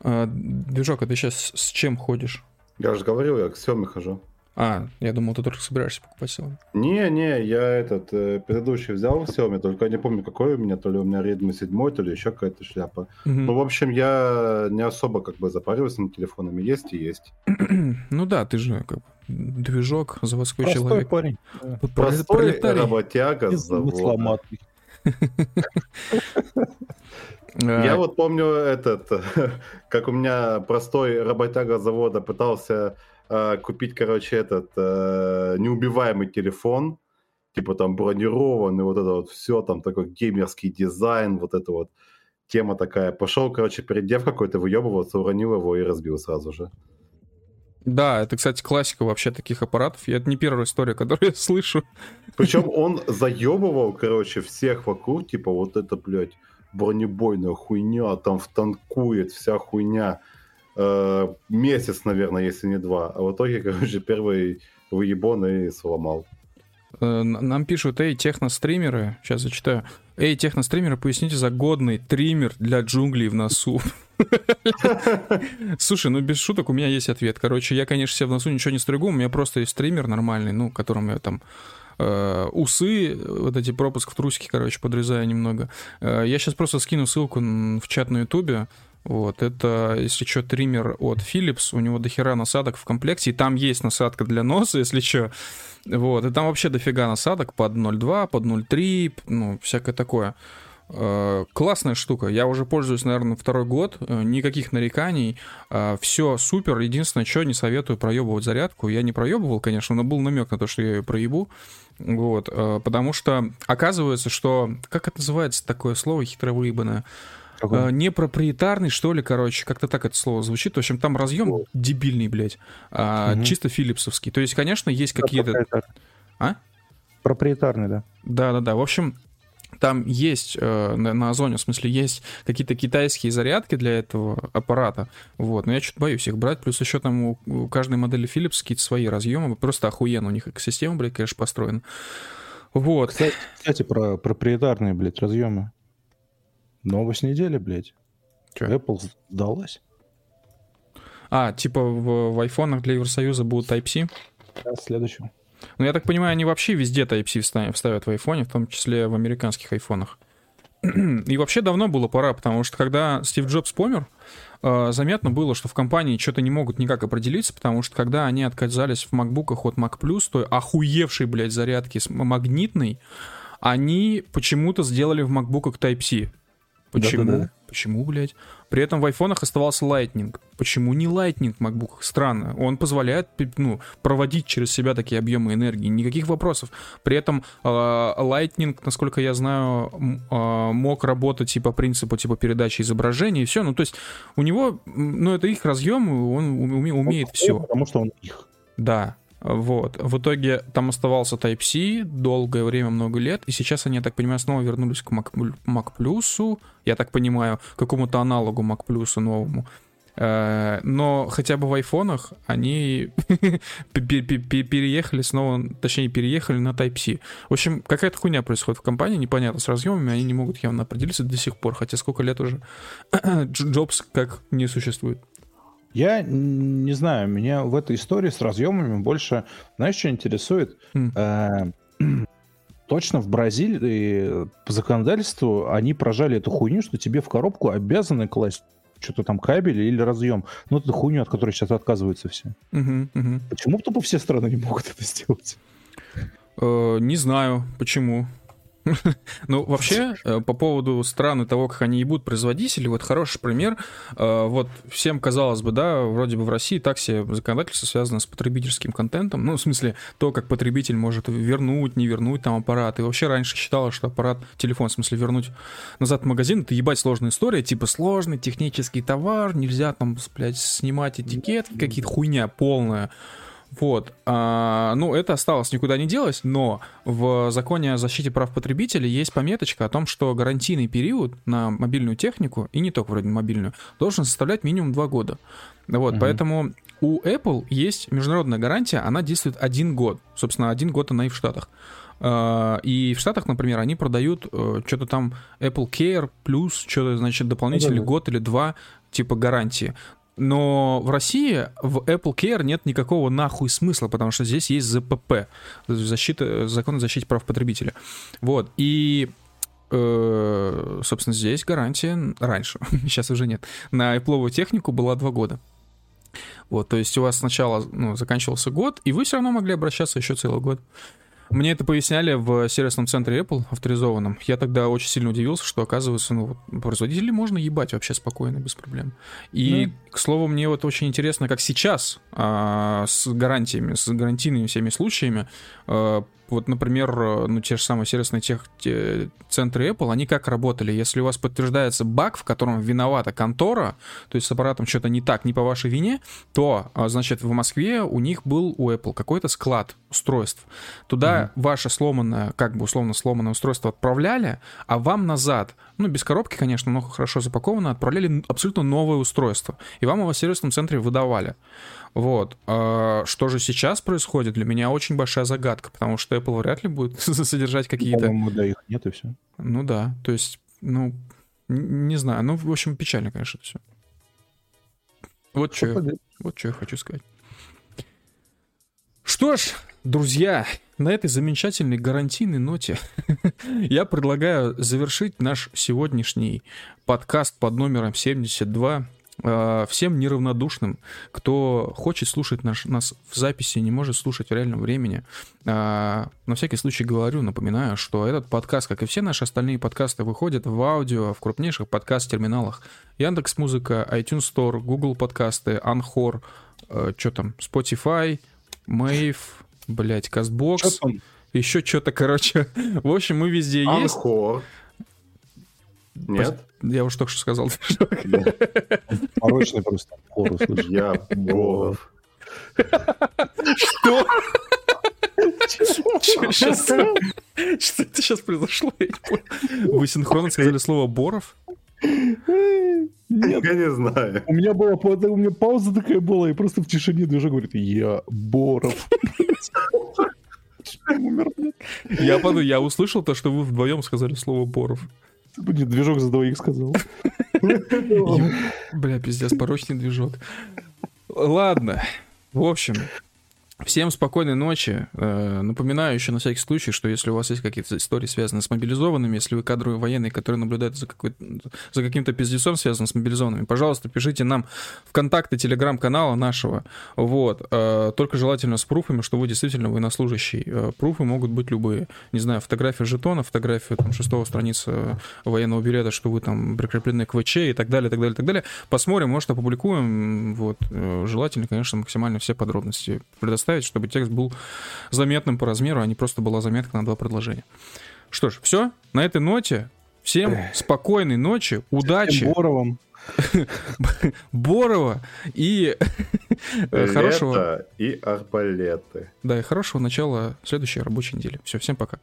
А, Движок, а ты сейчас с чем ходишь? Я же говорил, я к Xiaomi хожу. А, я думал, ты только собираешься покупать Xiaomi. Не-не, я этот э, предыдущий взял Xiaomi, только я не помню, какой у меня, то ли у меня Redmi 7, то ли еще какая-то шляпа. Мгм. Ну, в общем, я не особо как бы запариваюсь над телефонами, есть и есть. *clears throat* Ну да, ты же как бы движок, заводской Простой человек. парень. Простой пролетарий. работяга с завода. замысломатый. *laughs* А, Я вот помню этот, *laughs* как у меня простой работяга завода пытался э, купить, короче, этот э, неубиваемый телефон, типа там бронированный, вот это вот все, там такой геймерский дизайн, вот это вот тема такая. Пошел, короче, перед дев какой-то выебываться, уронил его и разбил сразу же. Да, это, кстати, классика вообще таких аппаратов. И это не первая история, *laughs* которую я слышу. Причем он заебывал, короче, всех вокруг, типа вот это, блядь, бронебойная хуйня, там втанкует вся хуйня. Э, месяц, наверное, если не два. А в итоге, *laughs* короче, первый выебон и сломал. Э, Нам пишут, эй, техностримеры, сейчас зачитаю. Эй, техностримеры, поясните за годный триммер для джунглей в носу. *laughs* Слушай, ну без шуток у меня есть ответ. Короче, я, конечно, себе в носу ничего не стригу, у меня просто есть стример нормальный, ну, которым я там э, усы, вот эти пропуск в трусики, короче, подрезаю немного. Я сейчас просто скину ссылку в чат на ютубе. Вот, это, если что, триммер от Philips, у него дохера насадок в комплекте, и там есть насадка для носа, *laughs* если что. Вот, и там вообще дофига насадок под 0.2, под 0.3, ну, всякое такое. Э, классная штука. Я уже пользуюсь, наверное, второй год. Э, никаких нареканий. Э, все супер. Единственное, что не советую проебывать зарядку. Я не проебывал, конечно, но был намек на то, что я ее проебу. Вот. Потому что оказывается, что... Как это называется такое слово хитро выебанное? Какой? Непроприетарный, что ли, короче, как-то так это слово звучит. В общем, там разъем О. дебильный, блядь. А, угу. Чисто филипсовский. То есть, конечно, есть какие-то... А? Проприетарный, да. Да-да-да. В общем, там есть э, на, на Озоне, в смысле, есть какие-то китайские зарядки для этого аппарата, вот, но я что-то боюсь их брать, плюс еще там у, у каждой модели Philips какие-то свои разъемы, просто охуенно у них экосистема, блядь, конечно, построена. Вот. Кстати, кстати про проприетарные, блядь, разъемы. Новость недели, блядь. Че? Apple сдалась. А, типа в, в айфонах для Евросоюза будут Type-C? Да, следующий. Ну, я так понимаю, они вообще везде Type-C вставят в айфоне, в том числе в американских айфонах. *clears throat* И вообще давно было пора, потому что когда Стив Джобс помер, э, заметно было, что в компании что-то не могут никак определиться, потому что когда они отказались в макбуках от Mac Plus, той охуевшей, блядь, зарядки магнитной, они почему-то сделали в макбуках Type-C. Почему? Да-да-да. Почему, блядь? При этом в айфонах оставался Lightning. Почему не Lightning в MacBook? Странно. Он позволяет ну, проводить через себя такие объемы энергии. Никаких вопросов. При этом э, Lightning, насколько я знаю, э, мог работать типа принципу типа передачи изображений и все. Ну, то есть у него, ну, это их разъем, он уме, умеет он, все. Потому что он их. Да, вот. В итоге там оставался Type-C долгое время, много лет, и сейчас они, я так понимаю, снова вернулись к Mac, Mac Plus, я так понимаю, к какому-то аналогу Mac Plus новому. Э, но хотя бы в айфонах они *laughs* переехали снова, точнее, переехали на Type-C. В общем, какая-то хуйня происходит в компании, непонятно, с разъемами, они не могут явно определиться до сих пор, хотя сколько лет уже *clears throat* Джобс как не существует. Я не знаю, меня в этой истории с разъемами больше, знаешь, что интересует? Mm. *clears throat* точно в Бразилии по законодательству они прожали эту хуйню, что тебе в коробку обязаны класть что-то там кабель или разъем. Ну, это хуйню, от которой сейчас отказываются все. Uh-huh, uh-huh. Почему тупо все страны не могут это сделать? Uh, не знаю, почему. *laughs* Ну, вообще, э, по поводу стран и того, как они ебут производителей, вот хороший пример. Э, вот всем казалось бы, да, вроде бы в России так себе законодательство связано с потребительским контентом. Ну, в смысле, то, как потребитель может вернуть, не вернуть там аппарат. И вообще раньше считалось, что аппарат, телефон, в смысле, вернуть назад в магазин, это ебать сложная история, типа сложный технический товар, нельзя там, блядь, снимать этикетки, какие-то хуйня полная. Вот. А, ну, это осталось никуда не делось, но в законе о защите прав потребителей есть пометочка о том, что гарантийный период на мобильную технику, и не только вроде мобильную, должен составлять минимум два года. Вот, угу. поэтому у Apple есть международная гарантия, она действует один год. Собственно, один год она и в Штатах. А, и в Штатах, например, они продают э, что-то там Apple Care плюс, что-то, значит, дополнительный да, да. год или два типа гарантии. Но в России в Apple Care нет никакого нахуй смысла, потому что здесь есть ЗПП, защита, закон о защите прав потребителя. Вот, и э, собственно, здесь гарантия раньше, *laughs* сейчас уже нет. На Apple технику была два года. Вот, то есть у вас сначала ну, заканчивался год, и вы все равно могли обращаться еще целый год. Мне это поясняли в сервисном центре Apple, авторизованном. Я тогда очень сильно удивился, что, оказывается, ну, производителей можно ебать вообще спокойно, без проблем. И, да. к слову, мне вот очень интересно, как сейчас а, с гарантиями, с гарантийными всеми случаями а, вот, например, ну, те же самые сервисные тех, те, центры Apple, они как работали? Если у вас подтверждается баг, в котором виновата контора, то есть с аппаратом что-то не так, не по вашей вине, то, а, значит, в Москве у них был у Apple какой-то склад устройств. Туда mm-hmm. ваше сломанное, как бы условно сломанное устройство отправляли, а вам назад, ну, без коробки, конечно, но хорошо запакованно, отправляли абсолютно новое устройство. И вам его в сервисном центре выдавали. Вот. А что же сейчас происходит, для меня очень большая загадка, потому что Apple вряд ли будет *laughs* содержать какие-то... По-моему, да, их нет и все. Ну да, то есть, ну, не знаю. Ну, в общем, печально, конечно, это все. Вот что, я, вот что я хочу сказать. Что ж, друзья, на этой замечательной гарантийной ноте *laughs* я предлагаю завершить наш сегодняшний подкаст под номером 72 э, всем неравнодушным, кто хочет слушать наш, нас в записи, не может слушать в реальном времени. Э, на всякий случай говорю, напоминаю, что этот подкаст, как и все наши остальные подкасты, выходят в аудио в крупнейших подкаст-терминалах. Яндекс Музыка, iTunes Store, Google подкасты, Anchor, э, что там, Spotify, Блять, Castbox, еще что-то, короче. В общем, мы везде есть. Анхор. Нет? Я уж только что сказал. Порочный просто. Я Боров. Что? Что это сейчас произошло? Вы синхронно сказали слово Боров? Нет, Я не знаю. у меня была у меня пауза такая была, и просто в тишине движок говорит, я Боров. Я подумал, я услышал то, что вы вдвоем сказали слово Боров. Блин, движок за двоих сказал. Бля, пиздец, порочный движок. Ладно. В общем, всем спокойной ночи. Э, Напоминаю еще на всякий случай, что если у вас есть какие-то истории, связанные с мобилизованными, если вы кадровые военные, которые наблюдают за, за каким-то пиздецом, связанным с мобилизованными, пожалуйста, пишите нам в контакты телеграм-канала нашего. Вот. Э, Только желательно с пруфами, что вы действительно военнослужащий. Э, Пруфы могут быть любые. Не знаю, фотография жетона, фотография там, шестого страницы военного билета, что вы там прикреплены к ВЧ и так далее, так далее, так далее. Посмотрим, может, опубликуем. Вот. Желательно, конечно, максимально все подробности предоставить, чтобы текст был заметным по размеру, а не просто была заметка на два предложения. Что ж, все. На этой ноте всем спокойной ночи, удачи, Боровым. *laughs* Борова и э, хорошего, и арбалеты. да, и хорошего начала следующей рабочей недели. Все, всем пока.